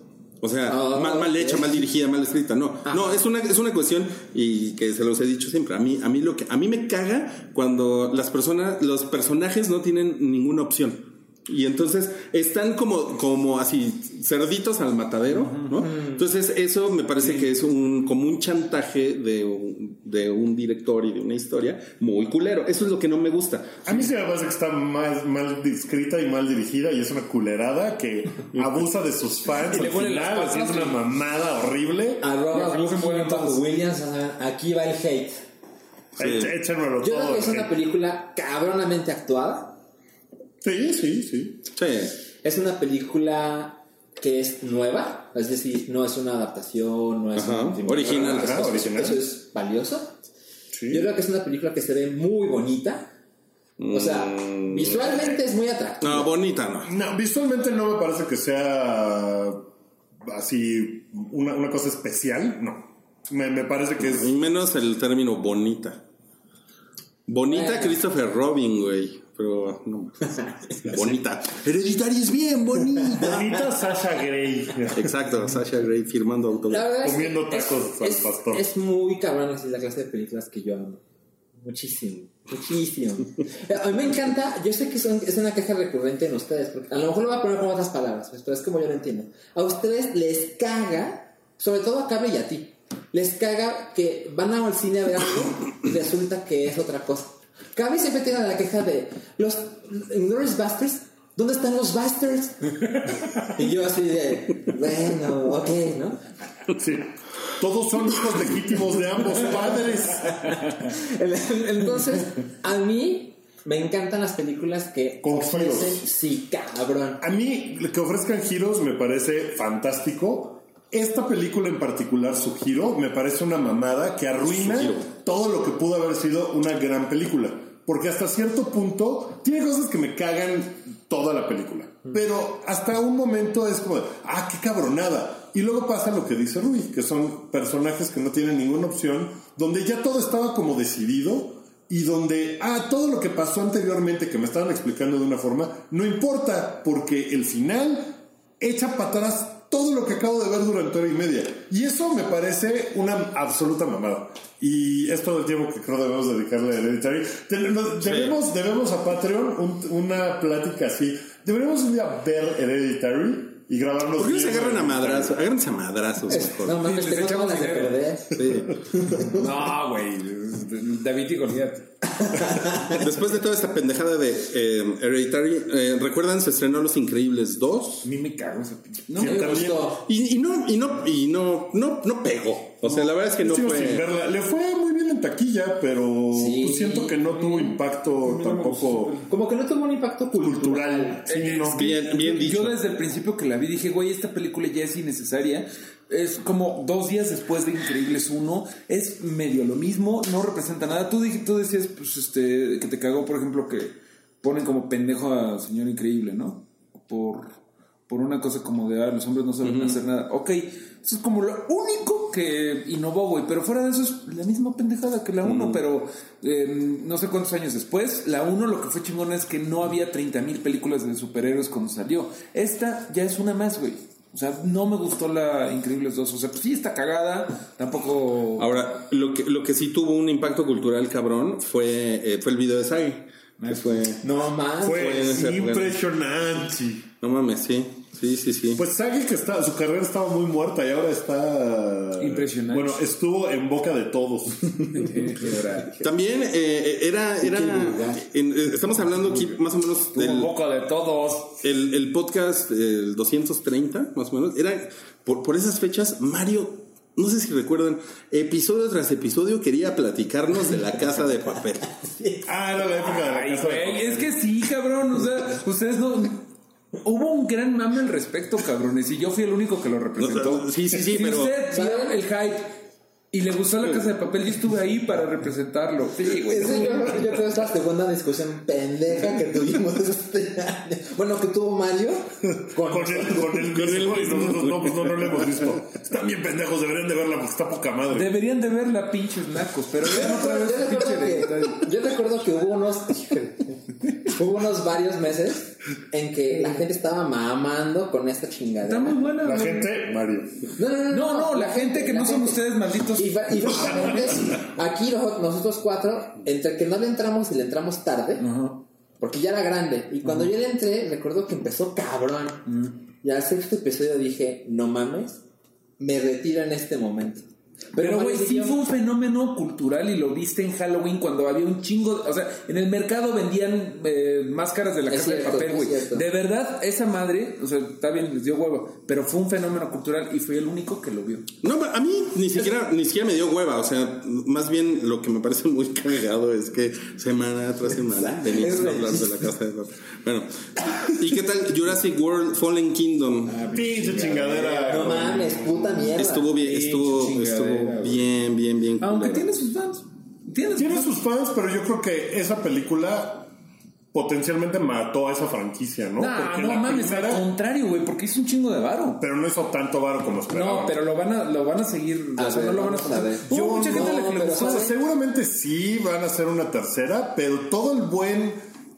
O sea, Ah, mal, mal hecha, mal dirigida, mal escrita. No, no, es una, es una cuestión y que se los he dicho siempre. A mí, a mí lo que a mí me caga cuando las personas, los personajes no tienen ninguna opción. Y entonces están como, como así, cerditos al matadero, ¿no? Entonces eso me parece que es un, como un chantaje de un, de un director y de una historia muy culero. Eso es lo que no me gusta. A mí sí me parece que está mal, mal escrita y mal dirigida y es una culerada que abusa de sus fans Y le al huelen las final, patas, haciendo una sí. mamada horrible. No se Bajo todos. Williams, aquí va el hate. Echa- Échenmelo Yo creo que es una sí. película cabronamente actuada. Sí, sí, sí. Sí. Es una película que es nueva, es decir, no es una adaptación, no es Ajá, un- original. Eso- Ajá, eso- original. Eso es valioso. sí. Yo creo que es una película que se ve muy bonita. O sea, Mm. visualmente es muy atractiva. No, bonita no. No, visualmente no me parece que sea así una, una cosa especial, no. Me, me parece que es... Y menos el término bonita. Bonita. Christopher Robin, güey. Pero no. bonita. Hereditary es bien bonita. Bonita Sasha Grey. Exacto, Sasha Grey firmando autógrafos. Comiendo es, tacos al es- pastor. es muy cabrón, así la clase de películas que yo amo. Muchísimo, muchísimo. A mí me encanta, yo sé que son- es una queja recurrente en ustedes, porque a lo mejor lo voy a poner con otras palabras, pero es como yo lo entiendo. A ustedes les caga, sobre todo a Cabe y a ti, les caga que van al cine a ver algo y resulta que es otra cosa. Cabe siempre tiene la queja de los Inglourious Basterds. ¿Dónde están los Bastards? y yo así de, bueno, ok, ¿no? Sí. Todos son hijos legítimos de ambos padres. Entonces, a mí me encantan las películas que Con ofrecen, giros. sí, cabrón. A mí que ofrezcan giros me parece fantástico. Esta película en particular, su giro, me parece una mamada que arruina todo lo que pudo haber sido una gran película. Porque hasta cierto punto tiene cosas que me cagan toda la película. Pero hasta un momento es como, de, ah, qué cabronada. Y luego pasa lo que dice Rui, que son personajes que no tienen ninguna opción, donde ya todo estaba como decidido y donde, ah, todo lo que pasó anteriormente que me estaban explicando de una forma, no importa, porque el final echa para atrás todo lo que acabo de ver durante hora y media. Y eso me parece una absoluta mamada. Y es todo el tiempo que creo debemos dedicarle a Hereditary. Debemos, debemos a Patreon un- una plática así. Deberíamos un día ver Hereditary y grabarnos. ¿Por qué no se agarran a madrazos? Agárrense a madrazos mejor. No mames, echamos ganas de dinero. perder. Sí. No, güey. David y Goliat. Después de toda esta pendejada de eh, Hereditary, eh, ¿recuerdan? Se estrenó Los Increíbles 2. A mí me cago esa pinche. No, Sí, Me gustó. Y, y no, y no, y no, no, no pegó. O sea, la verdad es que no sin fue. verla. Le fue en taquilla, pero Sí. pues siento que no tuvo impacto tampoco Como que no tuvo un impacto cultural. cultural. Sí, Eh, no. que Bien- bien yo- dicho. Yo desde el principio que la vi dije, güey, esta película ya es innecesaria. Es como dos días después de Increíbles 1. Es medio lo mismo, no representa nada. Tú, dij- tú decías, pues, este, que te cagó, por ejemplo, que ponen como pendejo a Señor Increíble, ¿no? Por, por una cosa como de, ah, los hombres no saben hacer nada. Ok, eso es como lo único que innovó, güey. Pero fuera de eso es la misma pendejada que la 1, pero eh, no sé cuántos años después. La 1 lo que fue chingón es que no había 30 mil películas de superhéroes cuando salió. Esta ya es una más, güey. O sea, no me gustó la Increíbles 2. O sea, pues sí está cagada. Tampoco. Ahora, lo que, lo que sí tuvo un impacto cultural cabrón fue, eh, fue el video de Sagi. Que fue. No más. Fue ser, impresionante. No mames, sí. Sí, sí, sí. Pues Sagi que está, su carrera estaba muy muerta y ahora está Impresionante. Bueno, estuvo en boca de todos. También eh, era. era en- eh, estamos hablando aquí más o menos del. boca de todos. El, el podcast, el 230, más o menos, era por, por esas fechas, Mario, no sé si recuerdan, episodio tras episodio quería platicarnos de la casa de papel. ah, era la época de la Ay, casa de güey, papel. es que sí, cabrón. O sea, ustedes no. Hubo un gran mame al respecto, cabrones, y yo fui el único que lo representó. No, sí, sí, sí, si pero- usted vio el hype y le gustó la casa de papel, yo estuve ahí para representarlo. Sí, güey. Ese yo, yo creo que es la segunda discusión pendeja que tuvimos este año. Bueno, que tuvo Mario con, Con el, con el, Con el y nosotros no, pues no, no lo hemos visto. Están bien pendejos, deberían de verla porque está poca madre. Deberían de verla, pinches nacos, pero vean otra vez Yo pinche recuerdo, que, yo recuerdo que hubo unos. Hubo unos varios meses en que la gente estaba mamando con esta Está chingadera. muy buena. La güey. gente, Mario. No, no, no, No, no, la gente que no son gente. ustedes malditos. Y, fa- y aquí noso- nosotros cuatro, entre que no le entramos y le entramos tarde, Ajá. porque ya era grande. Y cuando yo le entré, recuerdo que empezó cabrón. Y al sexto episodio dije, no mames, me retiro en este momento. Pero, güey, sí fue un fenómeno cultural y lo viste en Halloween cuando había un chingo. de- o sea, en el mercado vendían eh, máscaras de la Es casa de papel, güey. De verdad, esa madre, o sea, está bien, les dio huevo, pero fue un fenómeno cultural y fui el único que lo vio. No, a mí ni siquiera, ni siquiera me dio hueva. O sea, más bien lo que me parece muy cagado es que semana tras semana tenías que hablar de la casa de papel. Bueno, ¿y qué tal Jurassic World Fallen Kingdom? Pinche chingadera. No mames, puta mierda. Estuvo bien, estuvo, chingadera, estuvo bien, bien, bien. Aunque culero. tiene sus fans. Tiene, Tiene sus fans, pero yo creo que esa película potencialmente mató a esa franquicia, ¿no? Nah, Porque no mames, primera- al contrario, güey, porque hizo un chingo de varo. pero no hizo tanto varo como esperaba. No, pero lo van a, lo van a seguir. A o sea, ver, no lo van a vamos a ver. Hubo Yo mucha gente la que le pero gustó. O sea, ¿sabes? seguramente sí van a hacer una tercera, pero todo el buen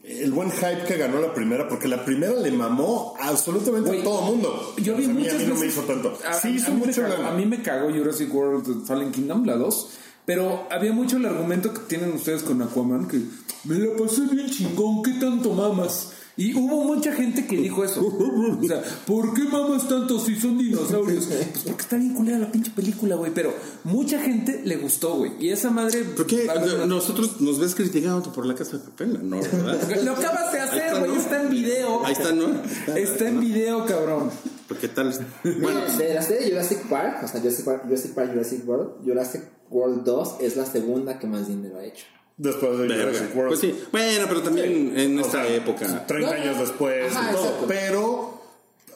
el buen hype que ganó la primera, porque la primera le mamó absolutamente a todo mundo. Yo vi sea, a mí, a mí no me hizo tanto. A, sí hizo a mucho cagó, a mí me cagó Jurassic World Fallen Kingdom, la 2. Pero había mucho el argumento que tienen ustedes con Aquaman que me la pasé bien chingón, ¿qué tanto mamas? Y hubo mucha gente que dijo eso. O sea, ¿por qué mamas tanto si son dinosaurios? Pues porque está bien culera la pinche película, güey. Pero mucha gente le gustó, güey. Y esa madre. ¿Por qué nosotros nos ves criticando por la casa de papel? No, ¿verdad? Lo acabas de hacer, está, güey. ¿no? Está en video. Ahí está, ¿no? Está en video, cabrón. ¿Por qué tal? Bueno, de la serie de Jurassic Park, o sea, Jurassic Park, Jurassic Park, Jurassic World, Jurassic World 2 es la segunda que más dinero ha hecho. Después de. Jurassic World. Pues sí, bueno, pero también en O esta sea, época. 30 No, no, años después Ajá, y todo. Pero,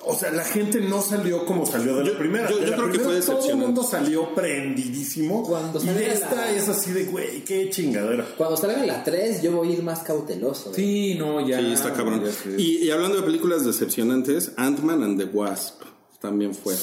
o sea, la gente no salió como salió de Yo- la primera. yo- De yo la creo que fue Todo el decepcionante. mundo salió prendidísimo. Cuando y la- esta es así de, güey, qué chingadera. Cuando salga la 3, yo voy a ir más cauteloso. Sí, no, ya. Sí, está cabrón. y hablando de películas decepcionantes, Ant-Man and the Wasp también fue.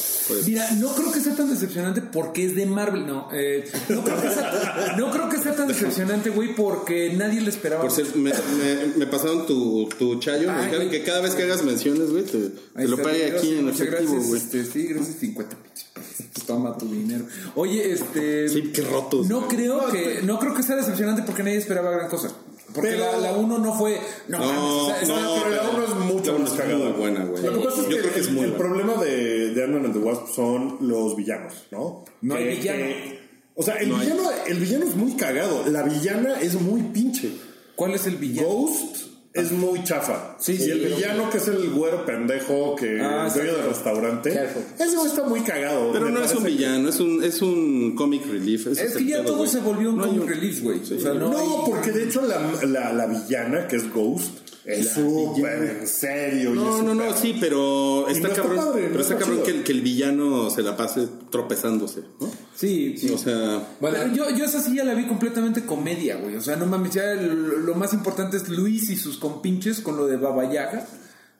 Mira, no creo que sea tan decepcionante porque es de Marvel. No, eh, no, creo, que sea, no creo que sea tan decepcionante, güey, porque nadie le esperaba. Por cierto, me, me- me pasaron tu, tu chayo. me dijeron que cada vez que hagas menciones, güey, te, lo pague gracias, aquí en efectivo, gracias, güey. este, sí, gracias, 50 pinches pesos. Toma tu dinero. Oye, este. Sí, qué rotos. No güey. creo que no creo que sea decepcionante porque nadie esperaba gran cosa. Porque Pero- la, la uno no fue. No, No, mames, o sea, está- no, pero la uno es mucho más es cagada. muy buena, güey. Lo que pasa es Yo que, creo que es el, muy el buena. problema de, de Ant-Man and the Wasp son los villanos, ¿no? No hay villano. que- o sea, el, No hay. villano, el villano es muy cagado. La villana es muy pinche. ¿Cuál es el villano? Ghost es muy chafa. Sí, y sí, el pero- villano que es el güero pendejo que Ah, es dueño sí. del restaurante. Careful. Ese güey está muy cagado. Pero no es un que- villano, es un, es un comic relief. Es que el ya todo se volvió un No comic relief, güey. O sea, no, No, hay- porque de hecho la, la, la villana, que es Ghost, es súper en serio. y No, no, no, sí, pero está no está cabrón. padre, no pero está está cabrón que el, que el villano se la pase tropezándose, ¿no? Sí, sí. O sea, Bueno, Pero yo, yo esa sí ya la vi completamente comedia, güey. O sea, no mames, ya el- lo más importante es Luis y sus compinches con lo de Baba Yaga.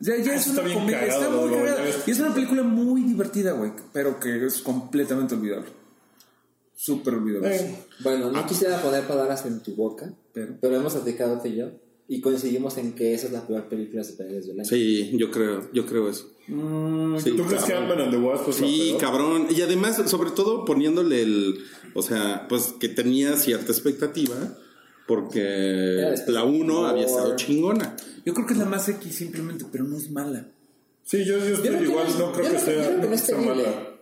O sea, ya Ah, es una comedia, cagado está muy cagada. Yaga. Y es una película muy divertida, güey, pero que es completamente olvidable. Súper olvidable. Eh, Bueno, no quisiera poner palabras en tu boca, Pero- pero, hemos platicado tú y yo y coincidimos en que esa es la peor película de superhéroes del año. sí, yo creo, yo creo eso. Sí, ¿Tú crees que cabrón. Ant-Man and the Wasp Sí, cabrón. Y además, sobre todo poniéndole el. O sea, pues que tenía cierta expectativa. Porque la 1 había estado chingona. Yo creo que es la más X simplemente, pero no es mala. Sí, yo, yo estoy Yo creo que igual, no creo yo que sea, creo que no no es sea terrible. mala.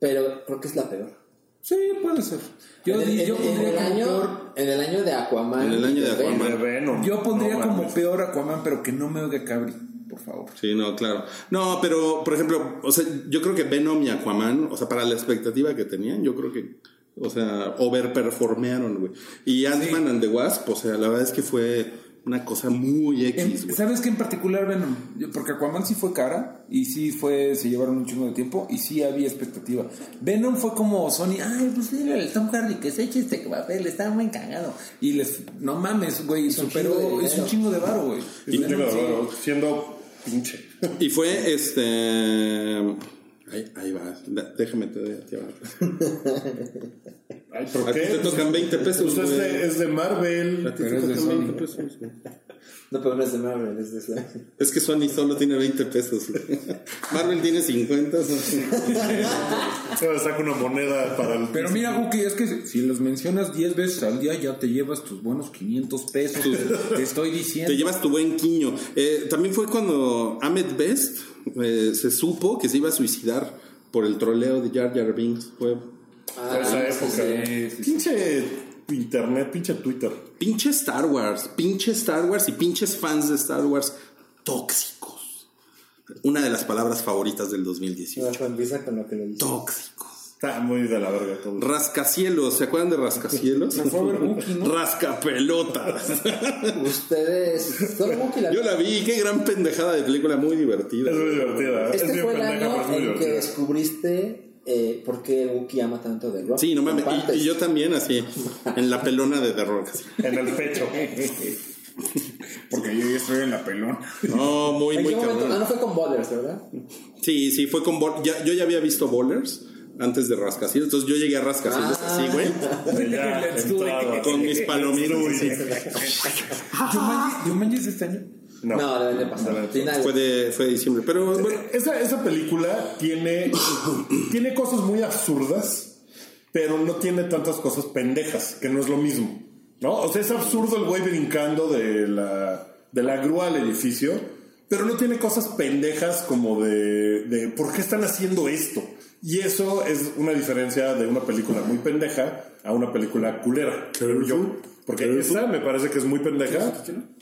Pero creo que es la peor. Sí, puede ser. Yo, en, el, di- en- pondría el como año, peor. en el año de Aquaman. En el año de. Aquaman. De Venom. Yo pondría No como peor Aquaman, pero que no me oiga Cabri, por favor. Sí, no, claro. No, pero, por ejemplo, o sea, yo creo que Venom y Aquaman, o sea, para la expectativa que tenían, yo creo que, o sea, overperformearon, güey. Y Ant-Man and the Wasp, o sea, la verdad es que fue una cosa muy X, güey. ¿Sabes qué en particular Venom? Porque Aquaman sí fue cara y sí fue, se llevaron un chingo de tiempo y sí había expectativa. Venom fue como Sony, ay, pues dile al Tom Hardy que se eche este papel, está muy cagado. Y les, no mames, güey, un superó, chingo de es un chingo de varo, güey. Venom, digo, sí. bueno, siendo pinche. Y fue este. Ahí, ahí va. Da- Déjame te. Ay, ¿por A ti qué? te tocan 20 pesos, Pues es, de, es de Marvel. A ti Pero te es de tocan Sony. 20 pesos, güey. No, pero no es de Marvel, es de Sony. Es que Sony solo tiene 20 pesos. güey. Marvel tiene 50. ¿no? Se saca una moneda para el. Pero mira, Guki, es que si los mencionas 10 veces al día ya te llevas tus buenos 500 pesos. te estoy diciendo. Te llevas tu buen quiño. Eh, también fue cuando Ahmed Best eh, se supo que se iba a suicidar por el troleo de Jar Jar Binks. Fue Por esa época. sí, sí. Pinche internet, pinche Twitter. pinche Star Wars, pinche Star Wars y pinches fans de Star Wars tóxicos. Una de las palabras favoritas del 2018. empieza con lo que le dice. Está muy de la verga todo. Rascacielos, ¿se acuerdan de rascacielos? ¿no? Rascapelotas. Ustedes. La Yo la vi, qué gran pendejada de película, muy divertida. Es muy divertida. es Este bien fue el año es muy en que descubriste eh, por qué Wookiee ama tanto de rock. Sí, no mames. Y, y yo también, así, en la pelona de The Rock. así. En el pecho. Porque yo ya estoy en la pelón. No, muy, ¿En muy qué momento? cabrón. Ah, no fue con Boulders, ¿verdad? Sí, sí, fue con ya, Yo ya había visto Bowlers antes de Rascacielos. Entonces yo llegué a Rascacielos Ah. así, güey. Ya, entrado. Con mis palomitas. así. ¿Yo manches este año? No. No, debe de pasar. Fue de, fue de diciembre. Pero bueno, Esa, esa película tiene, tiene cosas muy absurdas, pero no tiene tantas cosas pendejas, que no es lo mismo. ¿No? O sea, es absurdo el güey brincando de la, de la grúa al edificio, pero no tiene cosas pendejas como de, de ¿por qué están haciendo esto? Y eso es una diferencia de una película muy pendeja a una película culera, yo. Porque esa me parece que es muy pendeja,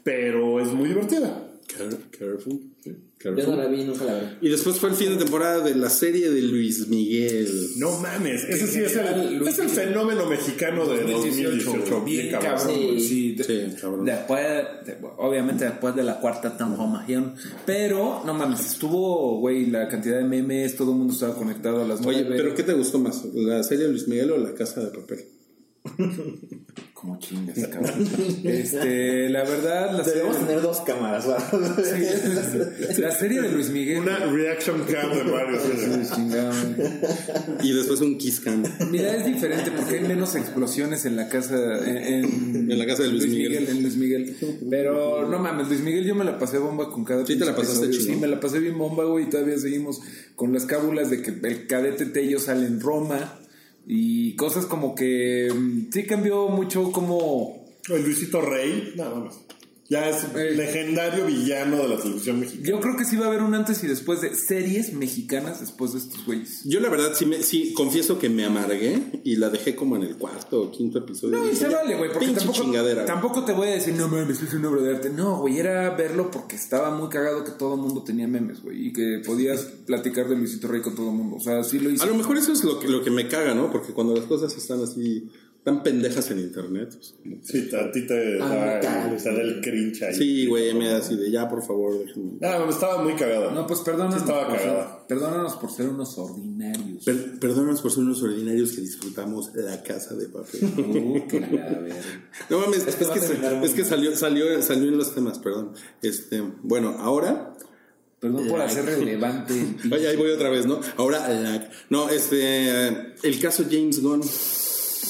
pero es muy divertida. Care- Careful. sí, Yo no la vi, nunca la vi. Y después fue el fin de temporada de la serie de Luis Miguel. No mames, ese sí es el, Luis es el fenómeno mexicano de 2018. Bien cabrón. Sí. Sí, de- Sí, cabrón. Después, de- obviamente después de la cuarta transformación. Pero, no mames, estuvo, güey, la cantidad de memes, todo el mundo estaba conectado a las Oye, nueve. ¿pero qué te gustó más? ¿La serie de Luis Miguel o la casa de papel? Como chingas, cabrón. este, la verdad, la serie, Debemos tener dos cámaras, ¿verdad? la serie de Luis Miguel. Una reaction cam de Mario. Sí, chingado. Y después un Kiss Cam. Mira, es diferente porque hay menos explosiones en la casa. En, la casa de Luis Miguel. En Luis Miguel. Pero no mames, Luis Miguel, yo me la pasé bomba con cada Sí, te la pasaste chingón. Sí, me la pasé bien bomba, güey. Y todavía seguimos con las cábulas de que el cadete Tello sale en Roma. Y cosas como que. mm, Sí cambió mucho como. El Luisito Rey, nada más. Ya es Eh. legendario villano de la televisión mexicana. Yo creo que sí va a haber un antes y después de series mexicanas después de estos güeyes. Yo la verdad sí, me, sí confieso que me amargué y la dejé como en el cuarto o quinto episodio. No, y se vale, güey, porque tampoco, chingadera. tampoco te voy a decir, no mames, es una obra de arte. No, güey, era verlo porque estaba muy cagado que todo el mundo tenía memes, güey, y que podías platicar de Luisito Rey con todo el mundo. O sea, sí lo hice. A lo mejor eso es lo que, lo que me caga, ¿no? Porque cuando las cosas están así tan pendejas en internet. pues, como- Sí, a ti te Ah, da, da el cringe ahí. Sí, güey, me da así de ya, por favor, déjenme. Ah, no, estaba muy cagada. No, pues perdónanos, Sí estaba por ser, cagada. perdónanos por ser unos ordinarios. Per- perdónanos por ser unos ordinarios que disfrutamos la casa de papel. Uh. No mames, Este es que, se- es que salió, salió, salió en los temas, perdón. Este, bueno, ahora Perdón por hacer relevante. Oye, ahí voy otra vez, ¿no? Ahora, la- no, este, el caso James Gunn.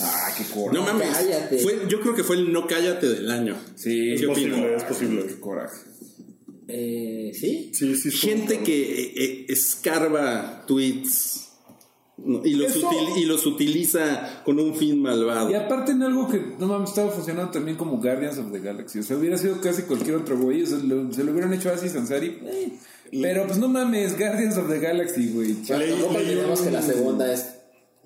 Ah, qué coraje. No mames, cállate. fue, yo creo que fue el no cállate del año. Sí, Es ¿Qué posible, opinas? es posible. Qué coraje. Eh, ¿Sí? Sí, sí. Gente que eh, eh, escarba tweets ¿no? y, los util- y los utiliza con un fin malvado. Y aparte en algo que no mames estaba funcionando también como Guardians of the Galaxy. O sea, hubiera sido casi cualquier otro güey. O sea, lo- se lo hubieran hecho así Sansari. eh. Pero pues no mames, Guardians of the Galaxy, güey. Bueno, olvidemos un- que la segunda es,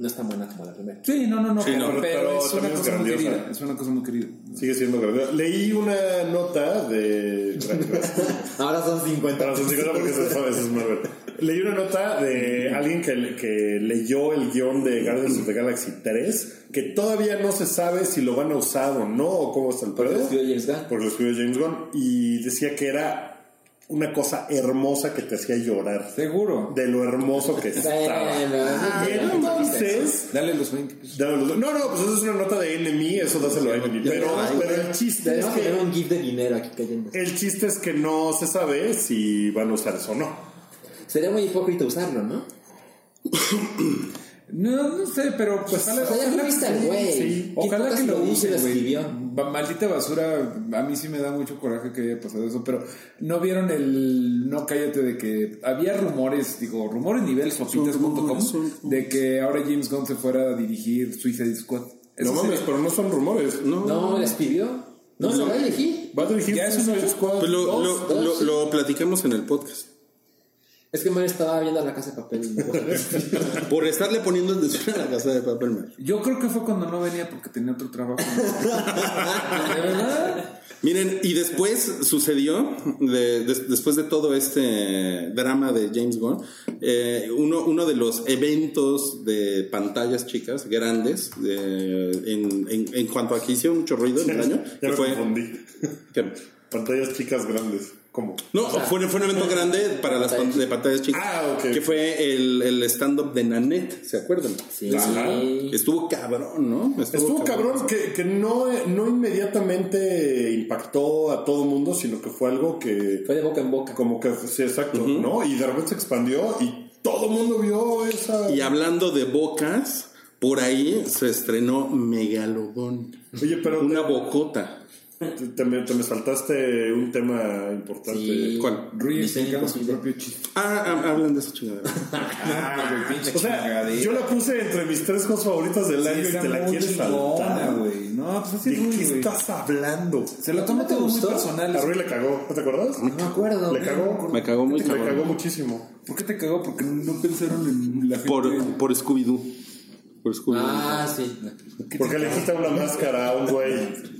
no es tan buena como la primera. Sí, no, no, no, Sí, pero, no, pero pero es una cosa muy grandiosa. querida. Es una cosa muy querida. Sigue siendo grandioso. Leí una nota de. Ahora son 50. Para sus hijos, porque eso es- eso es Marvel. Leí una nota de alguien que, que leyó el guion de Guardians of the Galaxy 3, que todavía no se sabe si lo van a usar o no, o cómo está el Porque pedo. escribió James Gunn. Porque lo escribió James Gunn. Y decía que era una cosa hermosa que te hacía llorar. Seguro. De lo hermoso que estaba. Bueno, Y entonces. Dale los 20 pesos. Dame los- No, no, pues eso es una nota de Enemy, eso dáselo a Enemy. Pero, pero el chiste es que. un GIF de dinero aquí cayendo. El chiste es que no se sabe si van a usar eso o no. Sería muy hipócrita usarlo, ¿no? No, no sé, pero pues ojalá, o sea, ya ojalá que güey. sí. ¿Qué Ojalá que lo use, güey. Maldita basura, a mí sí me da mucho coraje que haya pasado eso, pero no vieron el no cállate de que había rumores, digo, rumores nivel sopitas.com de que ahora James Gunn se fuera a dirigir Suicide Squad. No mames, sería- pero no son rumores. No. No, ¿le escribió? No, lo va a elegir. Va a dirigir Ya Suicide. Squad. Pues lo, dos. lo, dos, lo- lo platicamos en el podcast. Es que me estaba viendo la casa de papel. Por estarle poniendo atención a la casa de papel, man. Yo creo que fue cuando no venía porque tenía otro trabajo. ¿De verdad? Miren, y después sucedió, de- des- después de todo este drama de James Gunn, eh, uno, uno de los eventos de pantallas chicas grandes de- en, en- en cuanto a que hicieron mucho ruido en el año, Ya que me fue... confundí. que- Pantallas chicas grandes. ¿Cómo? no, fue, fue un evento grande para las pan- de pantallas chicas, Ah, ok. que fue el, el stand-up de Nanette, ¿se acuerdan? Sí. Ajá. Estuvo cabrón, ¿no? Estuvo cabrón que, que no, no inmediatamente impactó a todo el mundo, sino que fue algo que Fue de boca en boca. como que sí, exacto, ¿no? Y de repente se expandió y todo el mundo vio esa. Y hablando de bocas, por ahí se estrenó Megalodón. Oye, pero Una bocota. Te, te me, te me saltaste un tema importante. Sí. ¿Cuál? Rui Misión explicando su propio chiste. Ah, ah, hablan de esa chingadera. Ah, O sea, yo la puse entre mis tres cosas favoritas del Sí, año y te la quieres saltar. güey. No, pues así ¿De es Rui, qué estás hablando? Se lo toma ¿No te todo muy personal. A Rui le cagó, ¿no te acuerdas? No me acuerdo. Le cagó. Me cagó muy Le cagó muchísimo. ¿Por qué te cagó? Porque no pensaron en la gente. Por, por Scooby-Doo. Por Scooby-Doo. Ah, sí. Porque le quita una máscara a un güey.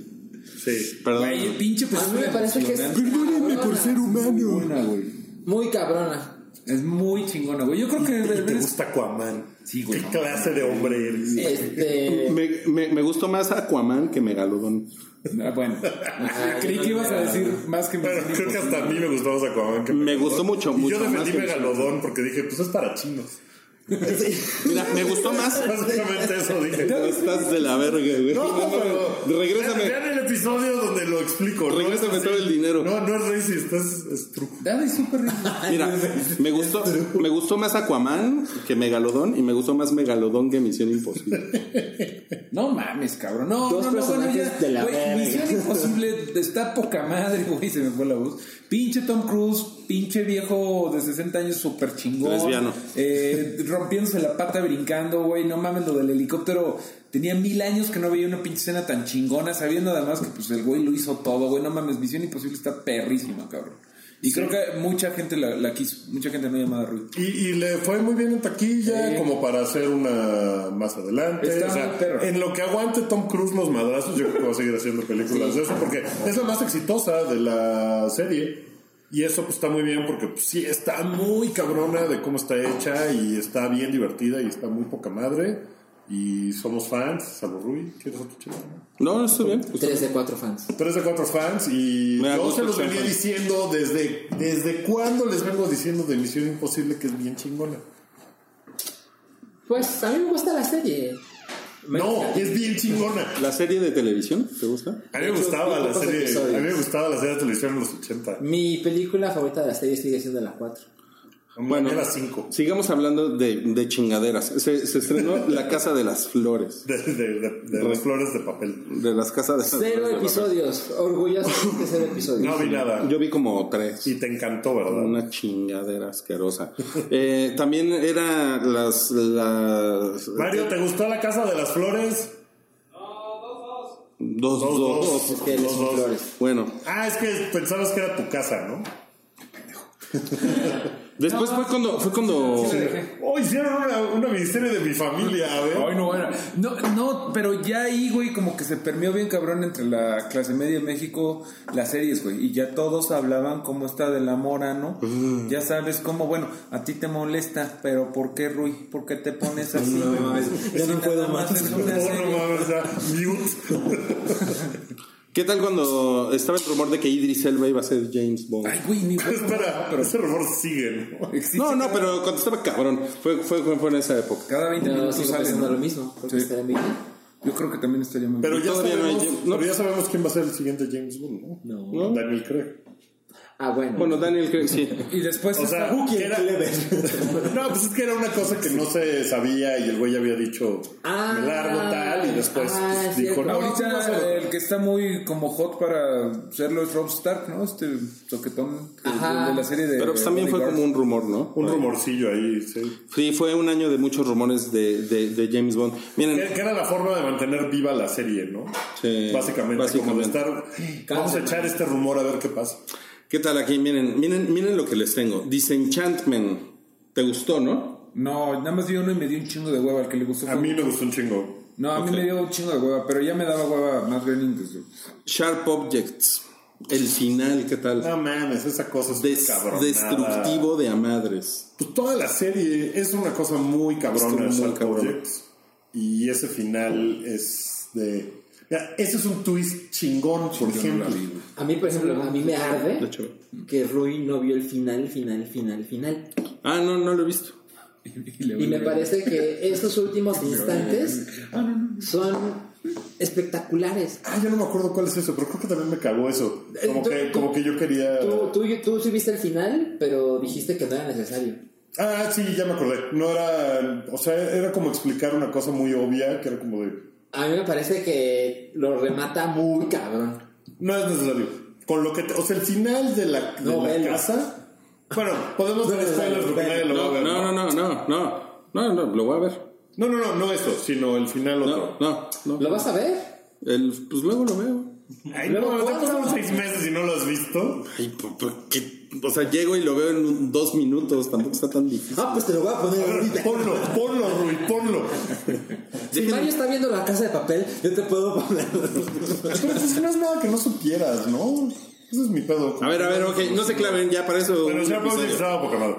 Sí. Perdón. Güey, el pinche A mí me parece que es emocionante. cabrona. chingona, güey. Muy cabrona. Es muy chingona, güey. Yo creo que Y te gusta Aquaman. Sí, güey, ¿Qué no. clase de hombre eres? Este. Me, me, me gustó más Aquaman que Megalodón. Ah, bueno, Ah, creí yo que ibas a decir más que Pero creo que hasta a mí me gustó más Aquaman que Me Megalodón. gustó mucho, Y mucho yo más defendí que Megalodón porque dije, pues es para chinos. Mira, me gustó más. Básicamente eso dije. Estás de la verga, güey. No, pero. Regrésame. Vean el episodio donde lo explico. ¿no? Regrésame Es todo el dinero. No, no es racist, es, es true. Dale, súper. Mira, me gustó, me gustó más Aquaman que Megalodón y me gustó más Megalodón que Misión Imposible. No mames, cabrón. No, Dos no, no, bueno, ya. de la Güey. Misión Imposible está poca madre, güey. Se me fue la voz. Pinche Tom Cruise, pinche viejo de 60 años, súper chingón. Lesbiano. Eh, rompiéndose la pata brincando, güey. No mames, lo del helicóptero. Tenía mil años que no veía una pinche escena tan chingona, sabiendo además que pues el güey lo hizo todo, güey. No mames, Misión Imposible está perrísima, cabrón. Y creo que mucha gente la, la quiso. Mucha gente no llamada Rui. Y, y le fue muy bien en taquilla, Sí. como para hacer una más adelante. O sea, en lo que aguante Tom Cruise los madrazos, yo creo que va a seguir haciendo películas de eso, porque es la más exitosa de la serie. Y eso pues está muy bien porque pues, sí, está muy cabrona de cómo está hecha y está bien divertida y está muy poca madre. Y somos fans, salvo Rui, ¿quieres otro chido? No, estoy bien. 3 de 4 fans. Tres de cuatro fans y Me yo se los venía fans. diciendo desde, desde cuándo les vengo diciendo de Misión Imposible que es bien chingona. Pues a mí me gusta la serie. No, es bien chingona. ¿La serie de televisión te gusta? A mí me gustaba la serie, episodios. a mí me gustaba la serie de televisión en los 80. Mi película favorita de la serie sigue siendo la 4. Bueno, era 5. Sigamos hablando de, de chingaderas. Se, se estrenó La Casa de las Flores. De, de, de, de las flores de papel. De las casas de las Cero flores. episodios. Orgullosamente cero episodios. No vi nada. Yo vi como tres. Y te encantó, ¿verdad? Una chingadera asquerosa. Eh, también era las, las Mario, ¿te gustó la casa de las flores? dos, Dos, dos. dos. Es que dos. flores. Bueno, Ah, es que pensabas que era tu casa, ¿no? Después fue cuando fue cuando Oh, hicieron una, una ministerio de mi familia, a ver. Ay, no, bueno. No, no, pero ya ahí, güey, como que se permeó bien cabrón entre la clase media de México, las series, güey. Y ya todos hablaban como está de la mora, ¿no? Ya sabes cómo, bueno, a ti te molesta, pero ¿por qué, Rui? ¿Por qué te pones así? No mames, ya no puedo más. No, no mames, ya, mute. ¿Qué tal cuando estaba el rumor de que Idris Elba iba a ser James Bond? Ay, güey, ni Espera, pero ese rumor sigue, ¿no? existe No, no, cada- pero cuando estaba cabrón. Fue, fue, fue en esa época. Cada 20 Yo minutos sigo sale, ¿no? lo mismo. Porque Sí. estaría bien. Yo creo que también estaría muy Pero bien. ya, no hay sabemos, James- no. pero ya sabemos quién va a ser el siguiente James Bond, ¿no? No. Daniel Craig. Ah, bueno. Bueno, Daniel Craig, sí. Y después O sea, está- que era- no, pues es que era una cosa que no se sabía y el güey había dicho Ah, me largo tal y después ah, pues, sí, dijo no, cierto. ¿cómo vas a- Ahorita el que está muy como hot para serlo es Rob Stark, ¿no? Este toquetón de, Ajá. de la serie de. Pero pues también fue como un rumor, ¿no? un rumorcillo ahí, sí. Sí, fue un año de muchos rumores de, de, de James Bond. Miren, Que, que era la forma de mantener viva la serie, ¿no? Sí, básicamente, como de básicamente. estar vamos a echar este rumor a ver qué pasa. ¿Qué tal aquí? Miren, miren, miren lo que les tengo. Disenchantment. ¿Te gustó, no? No, nada más vi uno y me dio un chingo de hueva. Al que le gustó A fue- mí me gustó un chingo. No, a mí me dio un chingo de hueva, pero ya me daba hueva más Groening desde. Sharp Objects. El final, ¿qué tal? No mames, esa cosa es Des- destructivo de a madres. Pues toda la serie es una cosa muy cabrona, Estuvo muy Sharp cabrona. Objects. Y ese final es de. Ese es un twist chingón, por ejemplo. A mí, por ejemplo, a mí me De arde que Rui no vio el final, final, final, final. Ah, no, no lo he visto. Y me parece que estos últimos instantes son espectaculares. Ah, yo no me acuerdo cuál es eso, pero creo que también me cagó eso. Como, tú- que, tú- como que yo quería. Tú, tú, tú sí viste el final, pero dijiste que no era necesario. Ah, sí, ya me acordé. No era. O sea, era como explicar una cosa muy obvia, que era como de. A mí me parece que lo remata muy cabrón. No es necesario. Con lo que. te- o sea, el final de la, de No, la velo. casa. Bueno, podemos ver no, spoilers porque no, nadie lo va a No, ver. no, no, no, no, no. No, no, lo voy a ver. No, no, no, no eso, sino el final otro. no, no. ¿Lo vas a ver? El, pues luego lo veo. Ay, Luego, no, te seis meses y no lo has visto. Ay, ¿por- por qué? O sea, llego y lo veo en un- dos minutos, tampoco está tan difícil. Ah, pues te lo voy a poner ahorita. Ponlo, ponlo, Rui, ponlo. Si Mario está viendo la casa de papel, yo te puedo poner. Pero pues no es nada que no supieras, ¿no? Ese es mi pedo. A ver, a ver, ok, no se claven ya para eso. Un ya madre.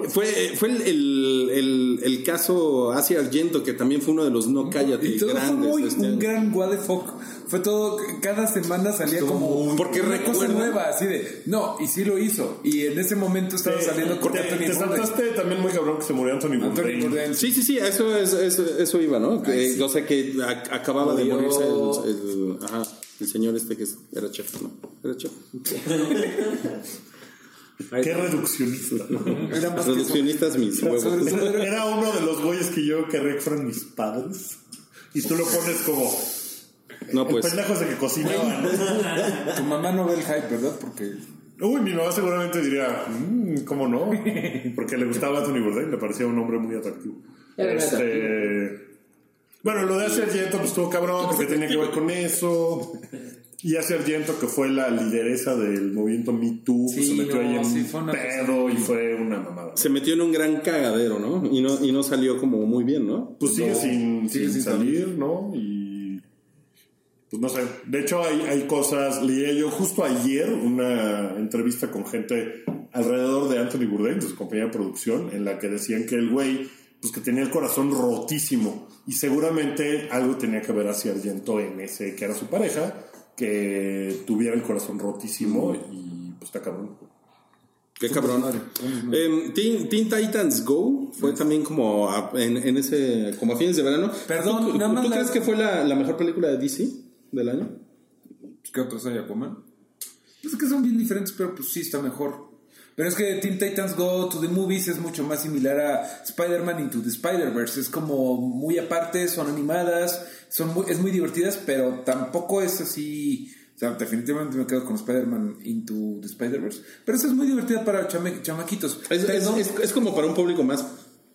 Fue, fue el, el, el, el caso Asia Argento, que también fue uno de los no cállate Y todo fue grandes. muy este un gran what the fuck. Fue todo, cada semana salía como Porque una cosa nueva, así de, no, y sí lo hizo. Y en ese momento estaba saliendo con te, Anthony te saltaste también muy cabrón que se murió Anthony Anthony Bourdain. Bourdain. Sí, sí, sí, eso, es, eso, eso iba, ¿no? Que, O sea, que a- acababa de morirse el, el- ajá, el señor este que era chef, ¿no? Era chef. Qué reduccionista. Era más Reduccionistas mis huevos. Era uno de los güeyes que yo querría que fueran mis padres. Y tú lo pones como No, pues. pendejo ese que cocinaba. ¿no? tu mamá no ve el hype, ¿verdad? Porque Uy, mi mamá seguramente diría, "Mm, ¿cómo no? Porque le gustaba Anthony Bourdain, le parecía un hombre muy atractivo. Este, Bueno, lo de Asia Argento pues estuvo cabrón porque tenía que ver con eso. Y Asia Argento, que fue la lideresa del movimiento Me Too, pues, Sí, se metió no, ahí en sí, un pedo y fue una mamada. Se metió en un gran cagadero, ¿no? Y no, y no salió como muy bien, ¿no? Pues sigue No, sin, sigue sin sin salir, ¿no? Y pues no sé. De hecho, hay, hay cosas. Leía yo justo ayer una entrevista con gente alrededor de Anthony Bourdain, de su compañía de producción, en la que decían que el güey, pues que tenía el corazón rotísimo. Y seguramente algo tenía que ver hacia Argento en ese que era su pareja, que tuviera el corazón rotísimo y pues está cabrón. Qué cabrón. Em, Teen, Teen Titans Go fue también como a, en, en ese como a fines de verano. Perdón, ¿Tú, nada más ¿tú la- crees que fue la, la mejor película de DC del año? ¿qué otros hay Aquaman? Pues es que son bien diferentes, pero pues sí está mejor. Pero es que Teen Titans Go to the Movies es mucho más similar a Spider-Man Into the Spider-Verse. Es como muy aparte, son animadas, son muy- es muy divertidas, pero tampoco es así. O sea, definitivamente me quedo con Spider-Man Into the Spider-Verse. Pero esa es muy divertida para chame- chamaquitos. Es, es- es como para un público más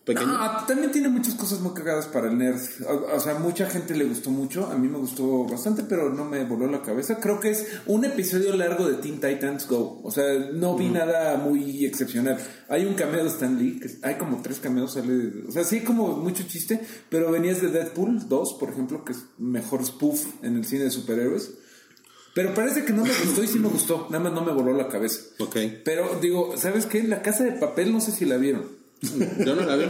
pequeño. Ah, también tiene muchas cosas muy cagadas para el nerd. O, o sea, mucha gente le gustó mucho. A mí me gustó bastante, pero no me voló la cabeza. Creo que es un episodio largo de Teen Titans Go. O sea, no vi nada muy excepcional. Hay un cameo de Stan Lee. Que hay como tres cameos. Sale, o sea, sí, como mucho chiste. Pero venías de Deadpool 2, por ejemplo, que es mejor spoof en el cine de superhéroes. Pero parece que no me gustó y sí me gustó. Nada más no me voló la cabeza. Ok. Pero digo, ¿sabes qué? La casa de papel, no sé si la vieron. Yo no la vi.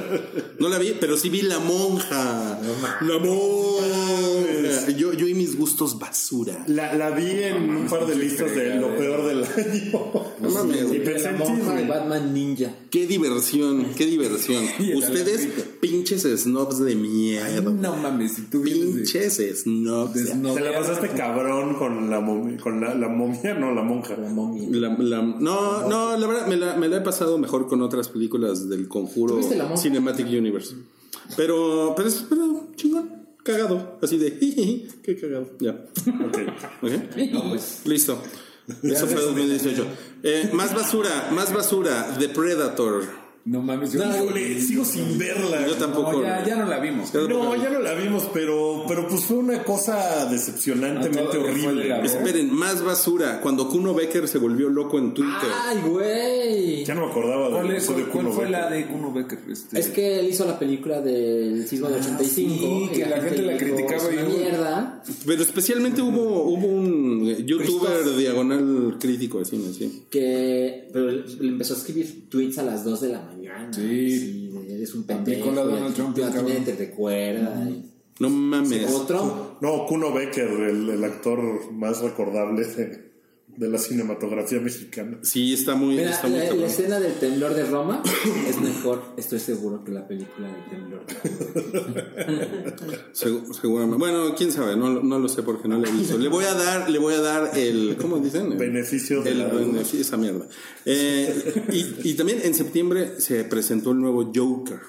No la vi, pero sí vi La Monja. La Monja. Yo, yo y mis gustos basura. La, la vi en un par de listas de lo peor del año. No mames, y pensé en monja. Batman Ninja. Qué diversión, qué diversión. Ustedes, pinches snobs de mierda. No mames, si tú Pinches snobs. Te la pasaste cabrón con la momia, con la, la momia, no, la monja. La momia. La- la- no, no, la verdad me la, me la he pasado mejor con otras películas del conjuro ¿Tuviste La Monja? Cinematic Universe. Pero, pero es pero, chingón, cagado. Así de, jijiji, qué cagado. Ya. Ok. ¿Ok? No, pues. Listo. Eso fue 2018. Eh, más basura, más basura. The Predator. No mames, yo Híjole, sigo sin verla. Yo tampoco. No, ya, ya no la vimos. No, ya no la vimos, pero, pero pues fue una cosa decepcionantemente Ah, de horrible. la- Esperen, más basura. Cuando Kuno Becker se volvió loco en Twitter. ¡Ay, güey! Ya no me acordaba ¿Cuál, del es- episodio cuál- Kuno cuál fue Becker. la de Kuno Becker? Este, Es que él hizo la película del sismo del 85. sí, y que la gente la criticaba "Es y una hubo- mierda. Pero especialmente hubo, hubo un eh, youtuber diagonal crítico de cine, sí. Que pero él empezó a escribir tweets a las 2 de la mañana. Sí. así de, eres un pendejo. La Donald Trump, y a ti cabrón. nadie te recuerda. No mames. Otro. No, Kuno Becker, el, el actor más recordable de, de la cinematografía mexicana. Sí, está muy, Mira, está muy la, escena del temblor de Roma es mejor, estoy seguro, que la película del temblor. Segu- seguramente. Bueno, quién sabe, no, lo- no lo sé porque no lo he visto. Le voy a dar, le voy a dar el, ¿cómo dicen? El- Beneficio de el la beneficio, esa mierda. Eh, y, y también en septiembre se presentó el nuevo Joker.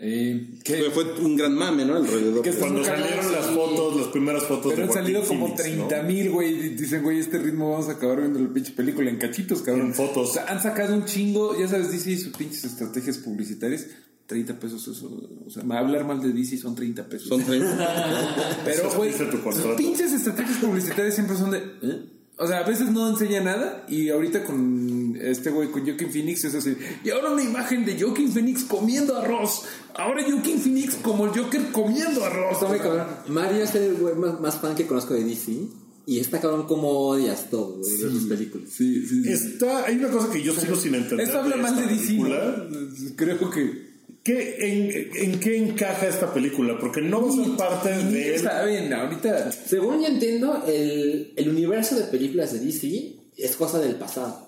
Eh, Fue, que, fue un gran mame, ¿no? Alrededor. Que Cuando salieron las fotos, las primeras fotos pero de han salido como Phoenix, ¿no? 30 mil, güey. Dicen, güey, este ritmo vamos a acabar viendo la pinche película en cachitos, cabrón. En fotos. O sea, han sacado un chingo, ya sabes, DC y sus pinches estrategias publicitarias. 30 pesos eso. O sea, hablar mal de DC son 30 pesos. Son 30. Pero, güey, sus pinches estrategias publicitarias siempre son de. ¿eh? O sea, a veces no enseña nada. Y ahorita con este güey, con Joaquin Phoenix, es así. Y ahora una imagen de Joaquin Phoenix comiendo arroz. Ahora Joaquin Phoenix como el Joker comiendo arroz. Está muy cabrón. Mario es el güey más, más fan que conozco de DC. Y está cabrón como odias todo, güey, de sus películas. Sí, sí, sí. Está, hay una cosa que yo sigo sin entender. Esto habla mal de DC. Creo que. ¿Qué, en, ¿En qué encaja esta película? Porque no ser parte Ni de... saben, ahorita. Según yo entiendo, el, el universo de películas de DC es cosa del pasado.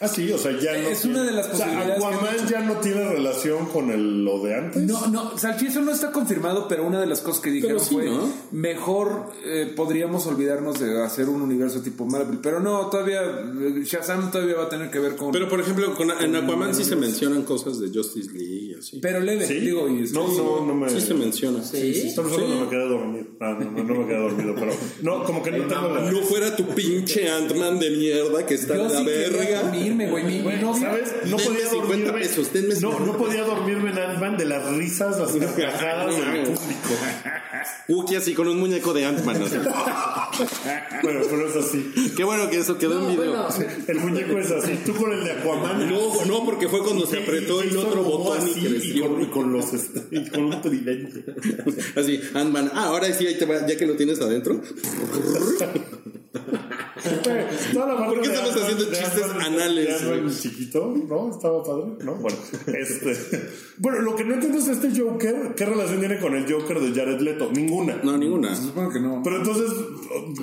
Ah, sí, o sea, ya no... Es tiene- una de las o sea, posibilidades que Aquaman ya no tiene relación con el, lo de antes. No, no, Salchi, eso no está confirmado, pero una de las cosas que dijeron sí, fue ¿no? mejor eh, podríamos olvidarnos de hacer un universo tipo Marvel, pero no, todavía eh, Shazam todavía va a tener que ver con Pero por ejemplo, con, en Aquaman sí se mencionan cosas de Justice League y así. pero leve, ¿Sí? digo, y es no, que- no, no me... Sí se menciona. Sí. Solo, solo no me quedé dormido. Ah, no, no, no me quedé dormido, pero... No, como que no tengo la... No fuera tu pinche Ant-Man de mierda que está en la sí quería verga. Dormirme, güey, mi, mi Güey, novia ¿Sabes? No Denme podía 50 dormirme. pesos, denme no, 50 no podía dormirme en Ant-Man de las risas, las carcajadas del público. Wookie así con un muñeco de Ant-Man. así. Bueno, pero es así. Qué bueno que eso quedó No, en video. bueno, El muñeco es así. Tú con el de Aquaman. No, no, porque fue cuando se apretó y el otro botón y así, y creció. con, y con los y con un tridente. Así, Ant-Man. Ah, ahora sí, ahí te va, ya que lo tienes adentro. ¿Por qué estamos haciendo chistes anales, chiquito, ¿no? Estaba padre, ¿no? Bueno, este. Bueno, lo que no entiendo es este Joker. ¿Qué relación tiene con el Joker de Jared Leto? Ninguna. No, ninguna. supongo que no. Pero entonces,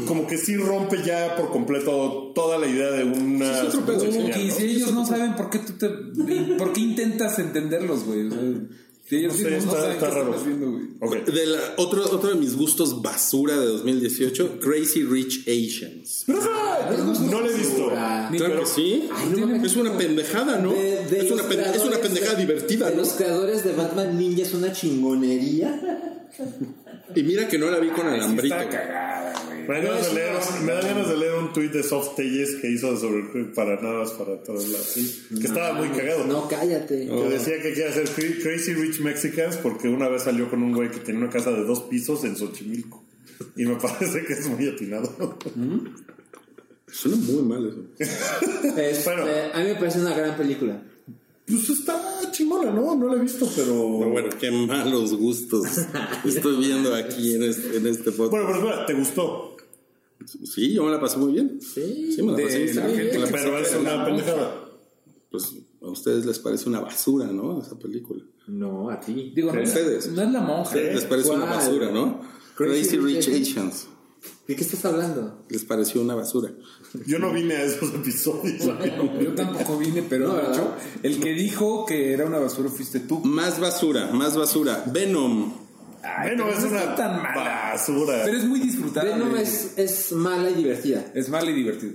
como que sí rompe ya por completo toda la idea de una. Sí, es si ellos no saben por qué tú te por qué intentas entenderlos, güey. O sea, ellos No sé, no está- raro. haciendo, güey. Ok. De la- otro, otro de mis gustos basura de 2018, Crazy Rich Asians. Pero no lo he visto. Claro que sí. es una pendejada, ¿no? de- de es, una es una pendejada de- divertida, de ¿no? los creadores de Batman Ninja es una chingonería. Y mira que no la vi con alambrito. Está cagada, güey. Me dan, ganas de leer, me dan ganas de leer un tweet de Soft Telles que hizo sobre para nada para todos lados. sí, que estaba muy cagado. No, cállate. Que decía que quiere hacer Cra- Crazy Rich Mexicans porque una vez salió con un güey que tenía una casa de dos pisos en Xochimilco. Y me parece que es muy atinado. Suena muy mal eso. Bueno. a mí me parece una gran película. Pues está chingona, ¿no? No la he visto, pero. Bueno, qué malos gustos estoy viendo aquí en este, en este podcast. Bueno, pero espera, ¿te gustó? Sí, yo me la pasé muy bien. Sí. Sí, me la De pasé la bien. gente Pero es una la pendejada. Pues, A ustedes les parece una basura, ¿no? Esa película. No, a ti. Digo, no, es- Ustedes. no es la monja. Les parece una basura, ¿no? Crazy Rich Asians. ¿De qué estás hablando? Les pareció una basura. Yo no vine a esos episodios. Yo tampoco vine, pero No, hecho, el que dijo que era una basura fuiste tú. Más basura, más basura. Venom. Ay, pero es no una tan mala. basura. Pero es muy disfrutable. Venom es, es mala y divertida. Es mala y divertido.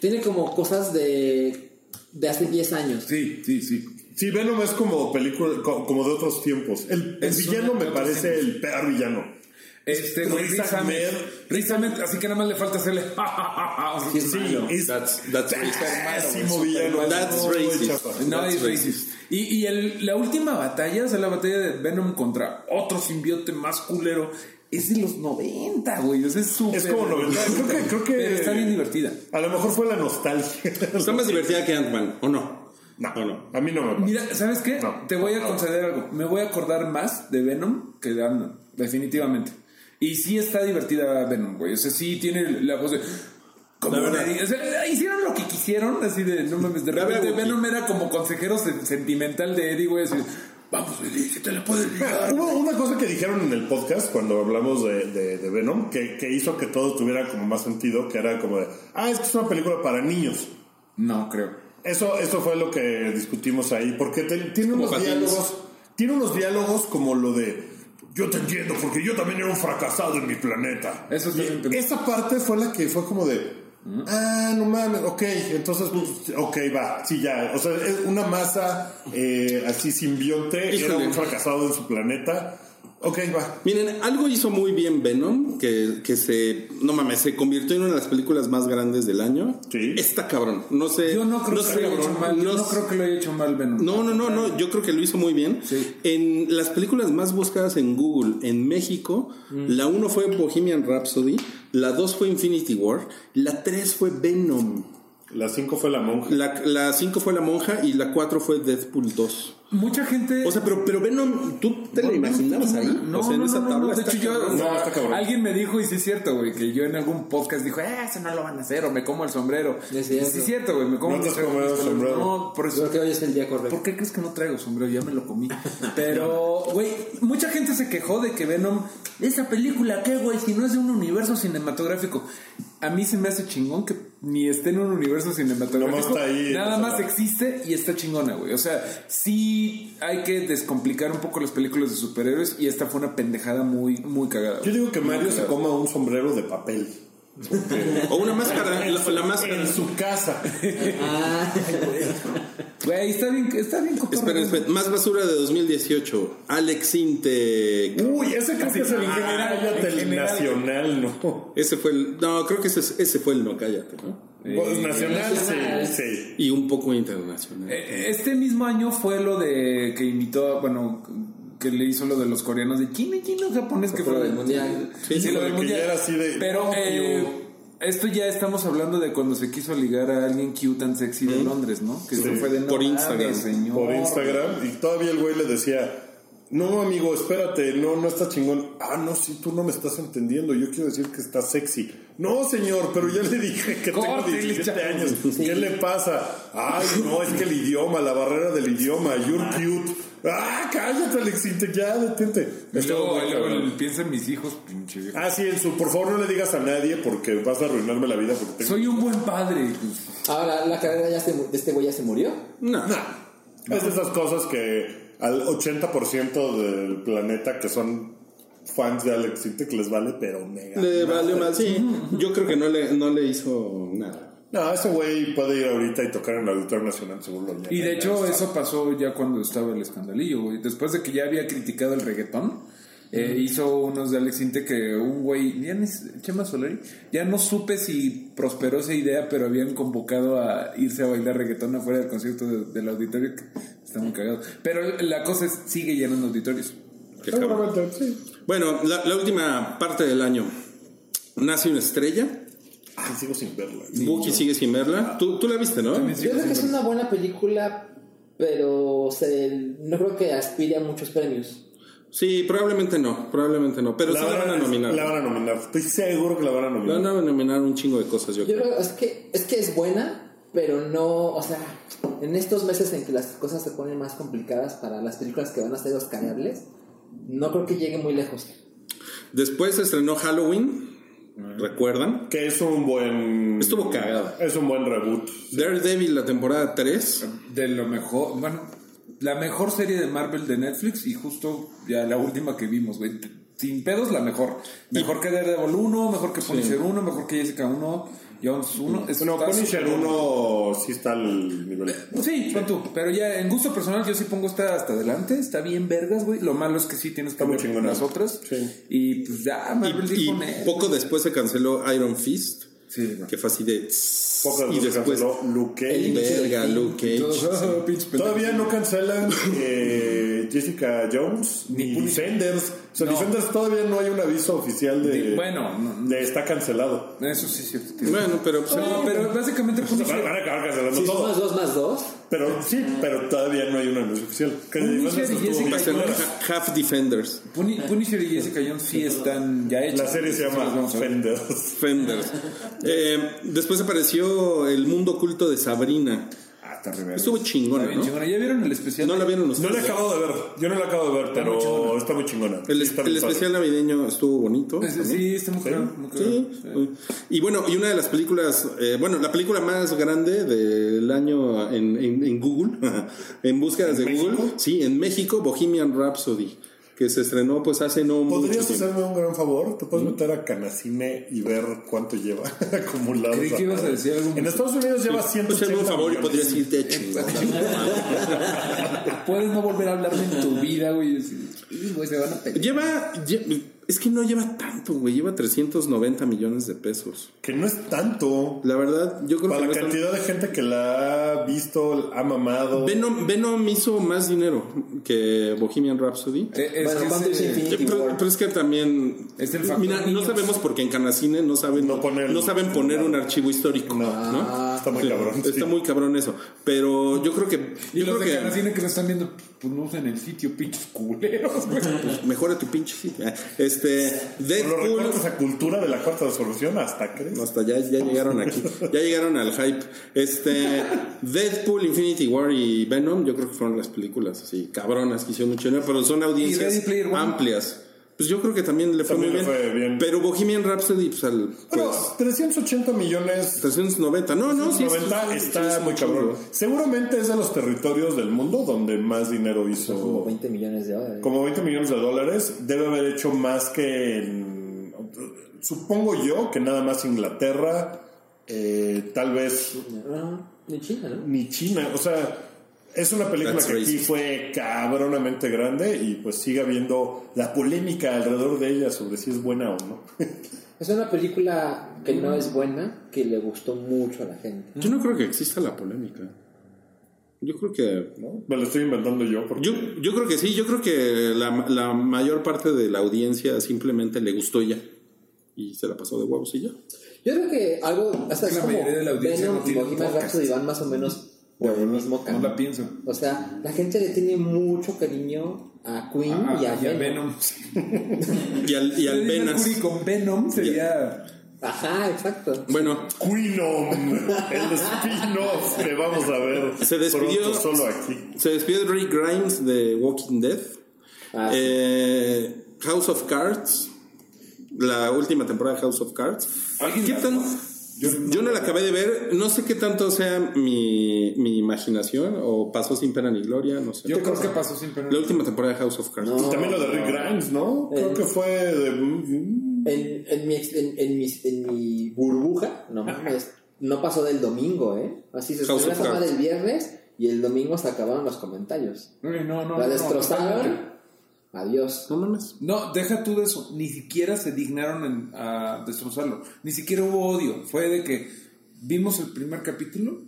Tiene como cosas de, de hace 10 años. Sí, sí, sí. Sí, Venom es como película, co- como de otros tiempos. El, villano me parece tiempos. el peor villano. Este, güey, Riz Riz Ahmed. Ahmed. Riz Ahmed, así que nada más le falta hacerle. Sí, Sí, That's, that's pésimo villano. That's racist. No, That's es racist. Y, y el- la última batalla, o sea, la batalla de Venom contra otro simbiote más culero, es de los 90, güey. O sea, es súper. Es como 90. Creo que- creo que- Pero está bien divertida. A lo mejor fue la nostalgia. Está más divertida que Ant-Man, ¿o no? No, ¿O no? a mí no me pasa. Mira, ¿sabes qué? No, Te voy a no. conceder algo. Me voy a acordar más de Venom que de Ant-Man, definitivamente. Y sí está divertida Venom, güey. O sea, sí tiene la voz de. Como una- o sea, hicieron lo que quisieron, así de no mames. De repente Venom era como consejero sen- sentimental de Eddie, güey. Así, vamos, Eddie, si te la puedes ligar. Hubo una cosa que dijeron en el podcast cuando hablamos de, de- de Venom que, que hizo que todo tuviera como más sentido, que era como de, ah, es que es una película para niños. No, creo. Eso, eso fue lo que discutimos ahí, porque te- tiene unos diálogos, tiene unos diálogos como lo de, yo te entiendo, porque yo también era un fracasado en mi planeta. Eso Y pensado. Esa parte fue la que fue como de, ah, no mames, ok, entonces, pues, ok, va, sí, ya, o sea, es una masa eh, así simbionte, era un fracasado en su planeta, ok, va. Miren, algo hizo muy bien Venom, que, que se, no mames, se convirtió en una de las películas más grandes del año. Sí. Está cabrón. No sé. Yo no creo que sé, lo haya hecho mal. Yo no no creo que lo haya hecho mal Venom. No, no, no, no, yo creo que lo hizo muy bien. Sí. En las películas más buscadas en Google en México, Mm. la 1 fue Bohemian Rhapsody, la 2 fue Infinity War, la 3 fue Venom, La 5 fue la monja. la 5 fue La Monja y la 4 fue Deadpool 2. Mucha gente. O sea, pero, pero Venom, ¿tú te lo imaginabas ahí? No, o sea, en no, esa no, no, tabla no, De está hecho, yo, cabrón. o sea, No, está cabrón. alguien me dijo, y sí es cierto, güey, que yo en algún podcast dijo, eh, eso no lo van a hacer, o me como el sombrero. Es cierto. Sí es cierto, güey, me como el sombrero. No, por eso. Creo que hoy es el día correcto. ¿Por qué crees que no traigo sombrero? Ya me lo comí. Pero, güey, mucha gente se quejó de que Venom, esa película, ¿qué, güey? Si no es de un universo cinematográfico. A mí se me hace chingón que ni esté en un universo cinematográfico. Nomás está ahí, Nada más existe y está chingona, güey. O sea, sí hay que descomplicar un poco las películas de superhéroes y esta fue una pendejada muy, muy cagada. Yo digo que Mario se coma un sombrero de papel. O una máscara, la, la máscara. En su casa. Ah, Güey, está bien, está bien. Esperen, esperen. Más basura de 2018. Alex Intec. Uy, ese creo que es el general, en el general. nacional, ¿no? Ese fue el. No, creo que ese, ese fue el no cállate, ¿no? Pues, nacional, nacional. sí, sí. Y un poco internacional. Eh, Este mismo año fue lo de que invitó, a- bueno, que le hizo lo de los coreanos de chino, chino, japonés, que Fue del mundial. Sí, sí, lo del que mundial. ya era así de, Pero no, eh, esto ya estamos hablando de cuando se quiso ligar a alguien cute and sexy de Londres, ¿no? Que eso fue de no Por Instagram. señor. Por Instagram. Y todavía el güey le decía, no, amigo, espérate, no, no está chingón. Ah, no, sí, tú no me estás entendiendo. Yo quiero decir que está sexy. No, señor, pero ya le dije que tengo Córtele, 17 chavo. años. ¿Qué le pasa? Ay, no, es que el idioma, la barrera del idioma, you're cute. Ah, cállate, Alexite, ya, detente. Y luego, luego piensa en mis hijos, pinche viejo. Ah, sí, en su, por favor no le digas a nadie porque vas a arruinarme la vida porque tengo... Soy un buen padre. pues. ahora la carrera ya se de este güey ya se murió. No. Nah, es de esas cosas que al 80% del planeta que son fans de Alex Intec les vale, pero mega. Le valió mal, sí. Yo creo que no le, no le hizo nada. No, ese güey puede ir ahorita y tocar en el Auditorio Nacional, seguro. lo Y de hecho eso pasó ya cuando estaba el escandalillo, güey. Después de que ya había criticado el reggaetón, eh, hizo unos de Alex Inte que un güey, ya ni, Chema Solari, ya no supe si prosperó esa idea, pero habían convocado a irse a bailar reggaetón afuera del concierto de- del auditorio, que está muy cagado. Pero la cosa es, sigue llenando auditorios. Sí. Bueno, la, la última parte del año. Nace una estrella. Ay, sigo sin verla. Buki sigue sin verla. ¿Tú, tú la viste, ¿no? Yo creo que es una buena película, pero se, no creo que aspire a muchos premios. Sí, probablemente no. Probablemente no. Pero sí la van a nominar. La van a nominar. Estoy seguro que la van a La nominar. van a nominar un chingo de cosas, yo Yo creo. creo es que es que es buena, pero no, o sea, en estos meses en que las cosas se ponen más complicadas para las películas que van a ser oscarables, no creo que llegue muy lejos. Después se estrenó Halloween. ¿Recuerdan? Que es un buen. Estuvo cagado. Es un buen reboot. Daredevil, la temporada 3. De lo mejor, bueno, la mejor serie de Marvel de Netflix y justo ya la última que vimos, güey. Sin pedos, la mejor. Mejor que Daredevil 1, mejor que Punisher 1, mejor que Jessica 1, Jones 1. Es- Bueno, Punisher súper bueno. 1 sí está al nivel. Sí, pon tú. Pero ya en gusto personal yo sí pongo esta hasta adelante. Está bien vergas, güey. Lo malo es que sí tienes que ver chingona. las otras. Sí. Y pues ya, Marvel Y, dijo y poco después se canceló Iron Fist. Sí. Que fue así de. Poco y después. canceló Luke Cage. Verga. Todavía no cancelan eh, Jessica Jones ni Defenders. O sea, No. Defenders todavía no hay un aviso oficial de. Bueno, no- de está cancelado. Eso sí es cierto. tío. Bueno, pero. pues, No, pero básicamente Van, Punisher, van a acabar cancelando Si todo. dos más dos, Pero sí, pero todavía no hay un anuncio oficial. Punisher y Jessica Jones. Ha- Half Defenders. Puni- Punisher y Jessica Jones sí están ya hechos. La serie se llama. Defenders. Fenders. Eh, después apareció El Mundo Oculto de Sabrina. Está re verga. Estuvo chingona, Está bien ¿no? chingona. ¿Ya vieron el especial? No la vieron No ustedes. la he acabado de ver. Yo no la acabo de ver, pero muy está muy chingona. El, especial navideño estuvo bonito. Pues, también. sí, está muy claro. Sí. Y bueno, y una de las películas, eh, bueno, la película más grande del año en, en- en Google, en búsquedas de México? Google, sí, en México, Bohemian Rhapsody, que se estrenó pues hace no mucho ¿Podrías tiempo. hacerme un gran favor? ¿Te puedes meter a Canacine y ver cuánto lleva acumulado? Creí que ibas a decir algo En Estados Unidos lleva Pues 180 hazme un favor y podrías irte. Puedes no volver a hablarme en tu vida, güey. y decir, "Uy, güey, se van a pegar. Lleva, lle- es que no lleva tanto, güey, lleva 390 millones de pesos. Que no es tanto. La verdad, yo creo Para que la no es tan- cantidad de gente que la ha visto, ha mamado. Venom, Venom hizo más dinero que Bohemian Rhapsody. Eh, es Bueno, que ¿cuánto es, eh? Eh, Pero, pero es que también. Es el factor Mira, no sabemos porque en Canacine no saben, No no, poner- saben poner un archivo histórico. No. ¿no? Está muy Sí, cabrón. sí. Está muy cabrón eso. Pero yo creo que. Y Yo los creo de que. Canacine que lo están viendo, pues no usen el sitio, pinches culeros, güey. Mejora tu pinche sitio. Este. Deadpool. recortas a cultura de la cuarta resolución hasta crees. Hasta ya, ya llegaron aquí. Ya llegaron al hype. Este. Deadpool, Infinity War y Venom, yo creo que fueron las películas así cabronas que hicieron mucho dinero, pero son audiencias amplias. Pues yo creo que también le fue También muy le bien. fue bien. Pero Bohemian Rhapsody, pues al. Pero Pues, 380 millones 390. No, no, sí. 90 sí, está muy cabrón. Seguramente es de los territorios del mundo donde más dinero como hizo. 20 millones de dólares. Como 20 millones de dólares. Debe haber hecho más que en- Supongo yo que nada más Inglaterra, eh, tal vez No, ni China, ¿no? ni China. O sea, es una película That's que aquí fue cabronamente grande y pues sigue habiendo la polémica alrededor de ella sobre si es buena o no. Es una película que no es buena, que le gustó mucho a la gente. Yo no creo que exista la polémica. Yo creo que. ¿no? Me lo estoy inventando yo porque Yo, yo creo que sí, yo creo que la, la mayor parte de la audiencia simplemente le gustó ya. Y se la pasó de huevos y ya. Yo creo que algo, hasta es La como mayoría de la audiencia Venom no y tiene Bohemian podcast. Rhapsody van más o menos por el mismo No camino. la pienso. O sea, la gente le tiene mucho cariño a Queen Ah, y a Venom. Y al, y al Venas. Con Venom sería. Ajá, exacto. Bueno, Queenom, el spin-off que vamos a ver Se despidió- pronto solo aquí. se despidió Rick Grimes de Walking Dead. Ah, Eh, House of Cards. La última temporada de House of Cards. ¿Alguien ¿Qué tan- Yo Yo no la acabé de ver, no sé qué tanto sea mi, mi imaginación o pasó sin pena ni gloria, no sé. Yo creo que pasó sin pena. La última temporada de House of Cards. No. Y también lo de Rick Grimes, ¿no? Creo Eh. que fue de... En, en, mi, ex- en, en mi, en mi burbuja, no mames, no pasó del domingo, ¿eh? Así se estrenó of esa madre Cards. el viernes y el domingo se acabaron los comentarios. No, no, La no, destrozaron. Adiós. No mames. No, deja tú de eso. Ni siquiera se dignaron en- a destrozarlo. Ni siquiera hubo odio. Fue de que vimos el primer capítulo.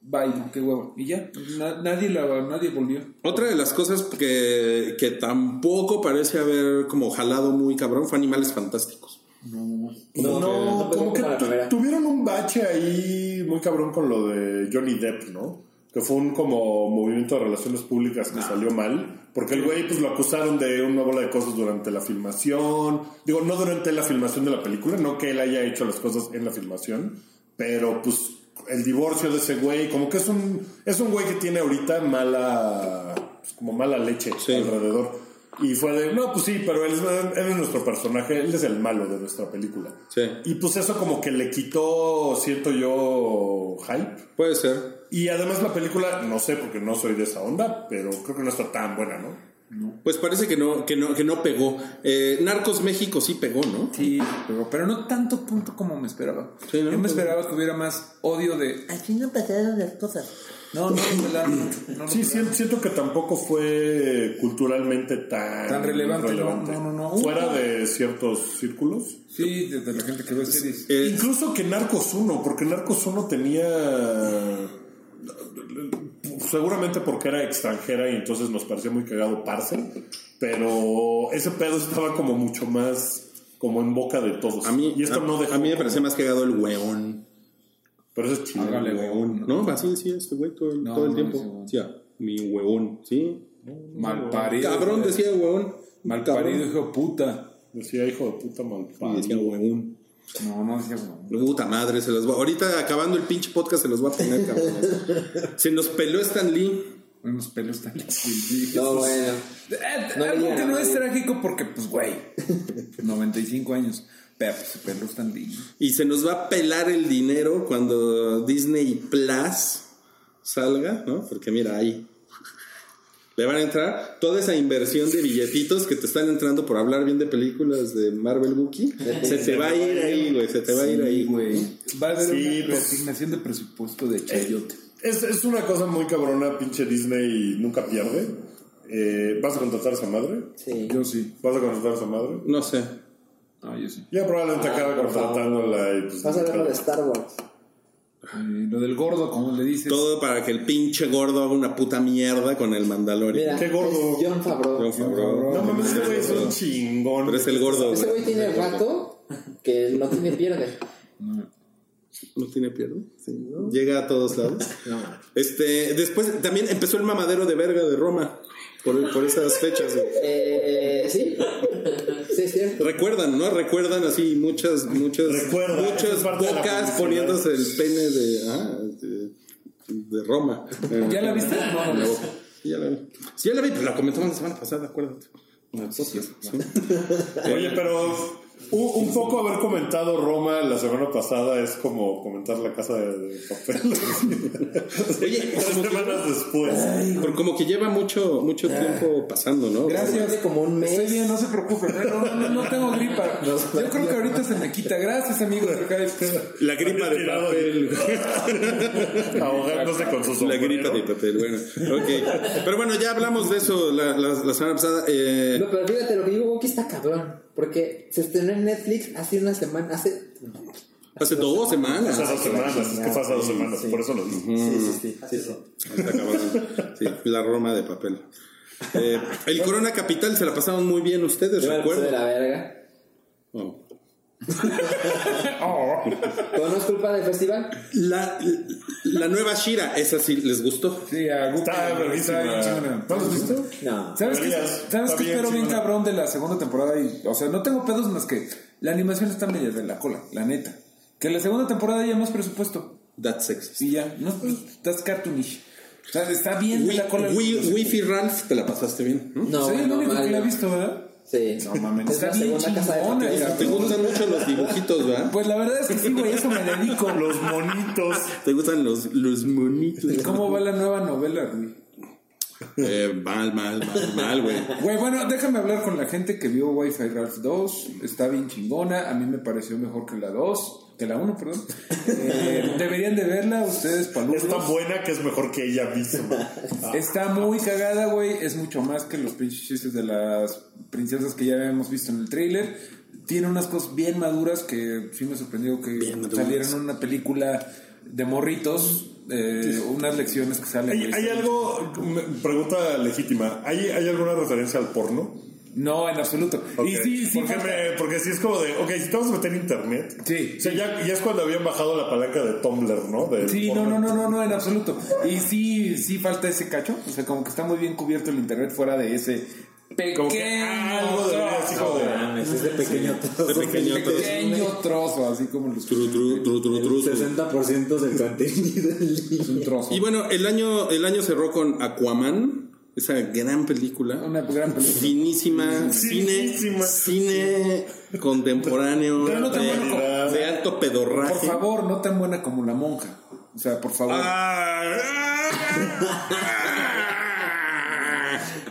Bye, qué huevo. Y ya. Na- nadie, la, nadie volvió. Otra de las cosas que, que tampoco parece haber como jalado muy cabrón fue Animales Fantásticos. No, no como que como primera. tuvieron un bache ahí muy cabrón con lo de Johnny Depp, ¿no? Que fue un como movimiento de relaciones públicas que salió mal. Porque el güey pues lo acusaron de una bola de cosas durante la filmación. Digo, no durante la filmación de la película, no que él haya hecho las cosas en la filmación. Pero pues el divorcio de ese güey, como que es un, es un güey que tiene ahorita mala, pues, como mala leche Sí. alrededor. Y fue de, no, pues sí, pero él es, él es nuestro personaje, él es el malo de nuestra película. Sí. Y pues eso como que le quitó, siento yo, hype. Puede ser. Y además la película, no sé porque no soy de esa onda, pero creo que no está tan buena, ¿no? Pues parece que no, que no, que no pegó. Eh, Narcos México sí pegó, ¿no? Sí, pero, pero no tanto punto como me esperaba. Sí, ¿no? Yo me esperaba que hubiera más odio de. Así no pasaron las cosas. No, no. No Sí, siento, siento que tampoco fue culturalmente tan, Tan relevante, no, no, no, no. Fuera de ciertos círculos. Sí, desde la gente que ve series. Eh, Incluso que Narcos 1, porque Narcos 1 tenía. Seguramente porque era extranjera y entonces nos parecía muy cagado Parce, pero ese pedo estaba como mucho más como en boca de todos. a mí, y esto a, no dejó a mí me como- parecía más cagado el weón. Pero eso es chido. Hágale, huevón. ¿No? Así decía este güey todo el, No, todo el no, tiempo. Decía, mi huevón, ¿sí? Mal parido. Cabrón decía huevón. Mal parido, hijo de puta. Decía hijo de puta mal Y decía huevón. No, no decía bueno. Puta madre, se los va. Ahorita acabando el pinche podcast se los va a poner, cabrón. se nos peló Stan Lee. Unos pelos tan No, Jesús. bueno. Eh, No algo que no es trágico porque, pues, güey, 95 años. Pero pues, se peló Stan Lee. Y se nos va a pelar el dinero cuando Disney Plus salga, ¿no? Porque mira, ahí le van a entrar toda esa inversión de billetitos que te están entrando por hablar bien de películas de Marvel Wookiee. Se te va a ir ahí, güey, se te va a ir ahí, güey. Va a haber Sí, una pues- reasignación de presupuesto de Chayote. Es, es una cosa muy cabrona, pinche Disney nunca pierde. Eh, ¿Vas a contratar a esa madre? Sí. Yo sí. ¿Vas a contratar a esa madre? No sé. Ah, yo sí. Ya probablemente acabe por favor. contratándola y pues. Vas a ver lo de Star Wars. Eh, lo del gordo, como le dices. Todo para que el pinche gordo haga una puta mierda con el Mandalorian. Mira, Qué gordo. es John Favreau. John Favreau. No mames, ese güey es un chingón. Pero es el gordo, Ese güey. tiene rato que no tiene pierde. No tiene pierde. Sí. Llega a todos lados. No. Este, después también empezó el mamadero de verga de Roma. Por, por esas fechas. Eh, sí. Sí. Recuerdan, ¿no? Recuerdan así muchas, muchas, Recuerda, muchas bocas poniéndose el pene de, ah, de, de Roma. ¿Ya la viste? No, la no. boca. Sí, ya la vi. Sí, ya la vi, pero la comentamos la semana pasada, acuérdate. Sí. Oye, pero un, un poco haber comentado Roma la semana pasada es como comentar la casa de, de papel. Oye, Tres como que, semanas después. pero como que lleva mucho, mucho tiempo pasando, ¿no? Gracias. Hace como un mes. Estoy bien, no se preocupe. No, no, no, no tengo gripa. Yo creo que ahorita se me quita. Gracias, amigos. La gripa de papel. Ahogándose con su La gripa de papel, bueno. Ok. Pero bueno, ya hablamos de eso la, la, la semana pasada. Eh, No, pero fíjate, lo que digo que está cabrón. Porque se estrenó en Netflix hace una semana. Hace. hace dos semanas. Hace dos semanas, es que fue hace dos semanas, por eso lo digo. Sí, sí, sí. sí, sí. Está cabrón. Sí, la Roma de papel. Eh, el Corona Capital se la pasaron muy bien ustedes, puse de recuerdo. la verga. Oh. ¿Todo no es culpa del festival? La, la nueva Shira, esa sí les gustó. Sí, a. Está verguísima. bien chingona. ¿No lo has visto? No. ¿Sabes qué. ¿sabes qué bien espero bien cabrón de la segunda temporada? Y, o sea, no tengo pedos más que la animación está media de la cola, la neta. Que la segunda temporada haya más presupuesto. That's sexist. Y ya, no, that's cartoonish. O sea, está bien de la cola. Wi- Wi-Fi Ralph, te la pasaste bien. ¿no? No, Soy el bueno, único que mal. la ha visto, ¿verdad? Sí. No mames, Es está bien chingona. Te gustan mucho los dibujitos, ¿verdad? Pues la verdad es que sí, güey, eso me dedico. Los monitos. Te gustan los, los monitos. ¿Cómo va la nueva novela, güey? Eh, mal, mal, mal, mal, güey. Güey, bueno, déjame hablar con la gente que vio Wi-Fi Ralph 2. Está bien chingona. A mí me pareció mejor que la 2. Que la 1, perdón. Eh, deberían de verla ustedes, paludos. Es tan buena que es mejor que ella misma. Está muy cagada, güey. Es mucho más que los pinches chistes de las princesas que ya habíamos visto en el tráiler. Tiene unas cosas bien maduras que sí me sorprendió que Bien salieran en una película de morritos. eh, unas lecciones que salen. ¿Hay, hay algo, me- pregunta legítima, ¿hay, ¿hay alguna referencia al porno? No, en absoluto. Y sí, sí. porque, falta- me- porque sí es como de, ok, si te vas a meter en internet. Sí. O sea, ya, ya es cuando habían bajado la palanca de Tumblr, ¿no? Del Sí, no, no, no, no, no, en absoluto. Y sí, sí falta ese cacho. O sea, como que está muy bien cubierto el internet fuera de ese pequeño Como que algo debería así como de- No mames, es de pequeño trozo. De pequeño trozo. pequeño trozo, así como los Tru, tru, tru, tru, tru, El tru. 60% del contenido del un trozo. Y bueno, el año, el año cerró con Aquaman, esa gran película. Una gran película. Finísima, cine, cine contemporáneo Pero no tan de, bueno de alto pedorraje. Por favor, no tan buena como la monja. O sea, por favor.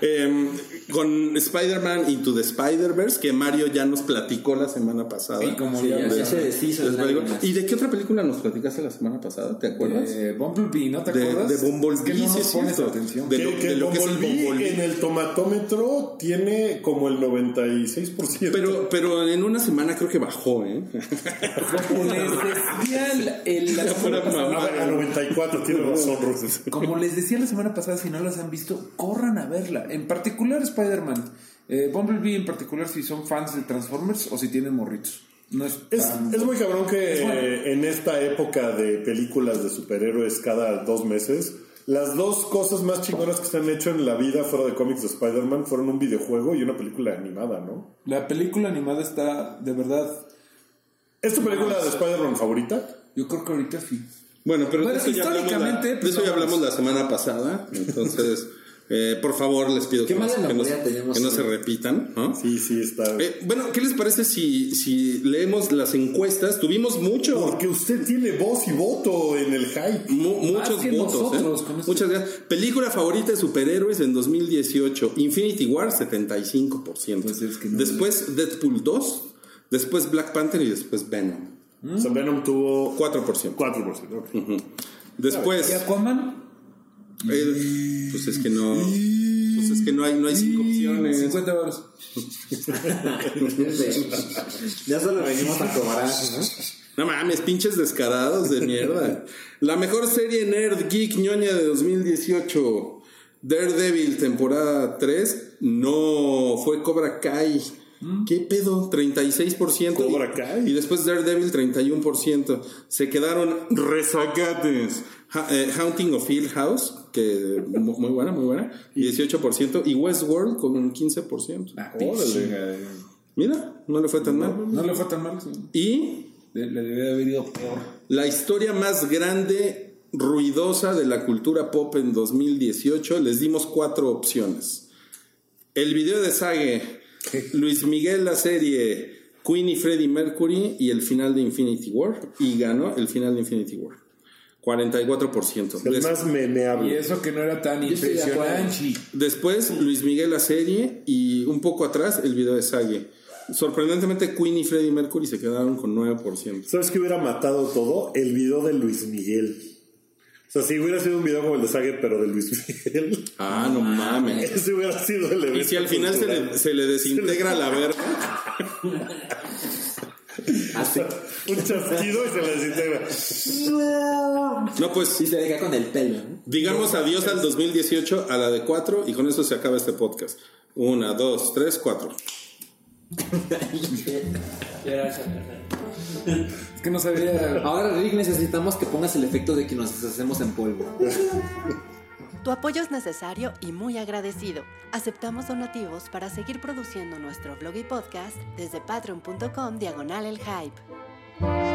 Em, con Spider-Man Into the Spider-Verse, que Mario ya nos platicó la semana pasada. Sí, como Sí, ya- se deshizo lágrimas. ¿Y de qué otra película nos platicaste la semana pasada? ¿Te acuerdas? Eh, Bumblebee, ¿no te de, acuerdas? de Bumblebee, Es que no sí, nos es pones cierto. atención. De Que, lo, que de lo que es el Bumblebee Bumblebee. en el tomatómetro tiene como el 96%. Pero, pero en una semana creo que bajó, ¿eh? Como les decía la, el- la semana pasada, ver, a 94 tiene razón, Roses. como les decía la semana pasada, si no las han visto, corran a verla. En particular Spider-Man. Eh, Bumblebee en particular si son fans de Transformers o si tienen morritos. No es, Es, tan- es muy cabrón que Es bueno. eh, en esta época de películas de superhéroes cada dos meses, las dos cosas más chingonas que se han hecho en la vida fuera de cómics de Spider-Man fueron un videojuego y una película animada, ¿no? La película animada está de verdad. ¿Es tu película de Spider-Man favorita? Yo creo que ahorita sí. Bueno, pero Bueno, de eso ya hablamos, la, históricamente, de pues, eso ya hablamos la semana pasada. Entonces, eh, por favor, les pido que, no, que que se repitan. ¿no? Sí, sí, está. Eh, bueno, ¿qué les parece si, si leemos las encuestas? Tuvimos mucho. Porque usted tiene voz y voto en el hype. Mu- muchos que votos, nosotros, ¿eh? Muchas gracias. Película favorita de superhéroes en 2018. Infinity War, 75%. Pues es que no- después Deadpool 2. Después Black Panther y después Venom. O sea, Venom tuvo 4%. 4%. ok. Después, ¿Y Aquaman? El- pues es que no. Pues es que no hay, no hay cinco opciones. 50 dólares. ya solo venimos a cobrar, ¿no? No mames, pinches descarados de mierda. La mejor serie nerd geek ñoña de 2018. Daredevil, temporada 3. No, fue Cobra Kai. ¿Qué pedo? 36%. Cobra Y- Kai. Y después Daredevil, 31%. Se quedaron rezagates. Ha- eh, Haunting of Hill House, que mu- muy buena, muy buena. 18%. Y Westworld con un 15%. Órale. Mira, no le fue tan mal. No le fue tan mal. sí. Y Le, le debe haber ido peor. La historia más grande, ruidosa de la cultura pop en 2018, les dimos cuatro opciones. El video de Sage, Luis Miguel la serie, Queen y Freddie Mercury y el final de Infinity War. Y ganó el final de Infinity War. 44%. El más memeable. Y eso que no era tan impresionante. Después Luis Miguel la serie y un poco atrás el video de Sage. Sorprendentemente Queen y Freddie Mercury se quedaron con 9%. ¿Sabes qué hubiera matado todo? El video de Luis Miguel. O sea, si hubiera sido un video como el de Sage, pero de Luis Miguel, Ah, no mames. ese hubiera sido el evento. Y si al final se le, se le desintegra la verga. Así. Un chasquido y se le desintegra. No, pues Sí se deja con el pelo, ¿no? digamos adiós al 2018 a la de 4 y con eso se acaba este podcast. Una, dos, tres, cuatro. Es que no sabía. Ahora, Rick, necesitamos que pongas el efecto de que nos deshacemos en polvo. Tu apoyo es necesario y muy agradecido. Aceptamos donativos para seguir produciendo nuestro blog y podcast desde patreon.com diagonal el hype.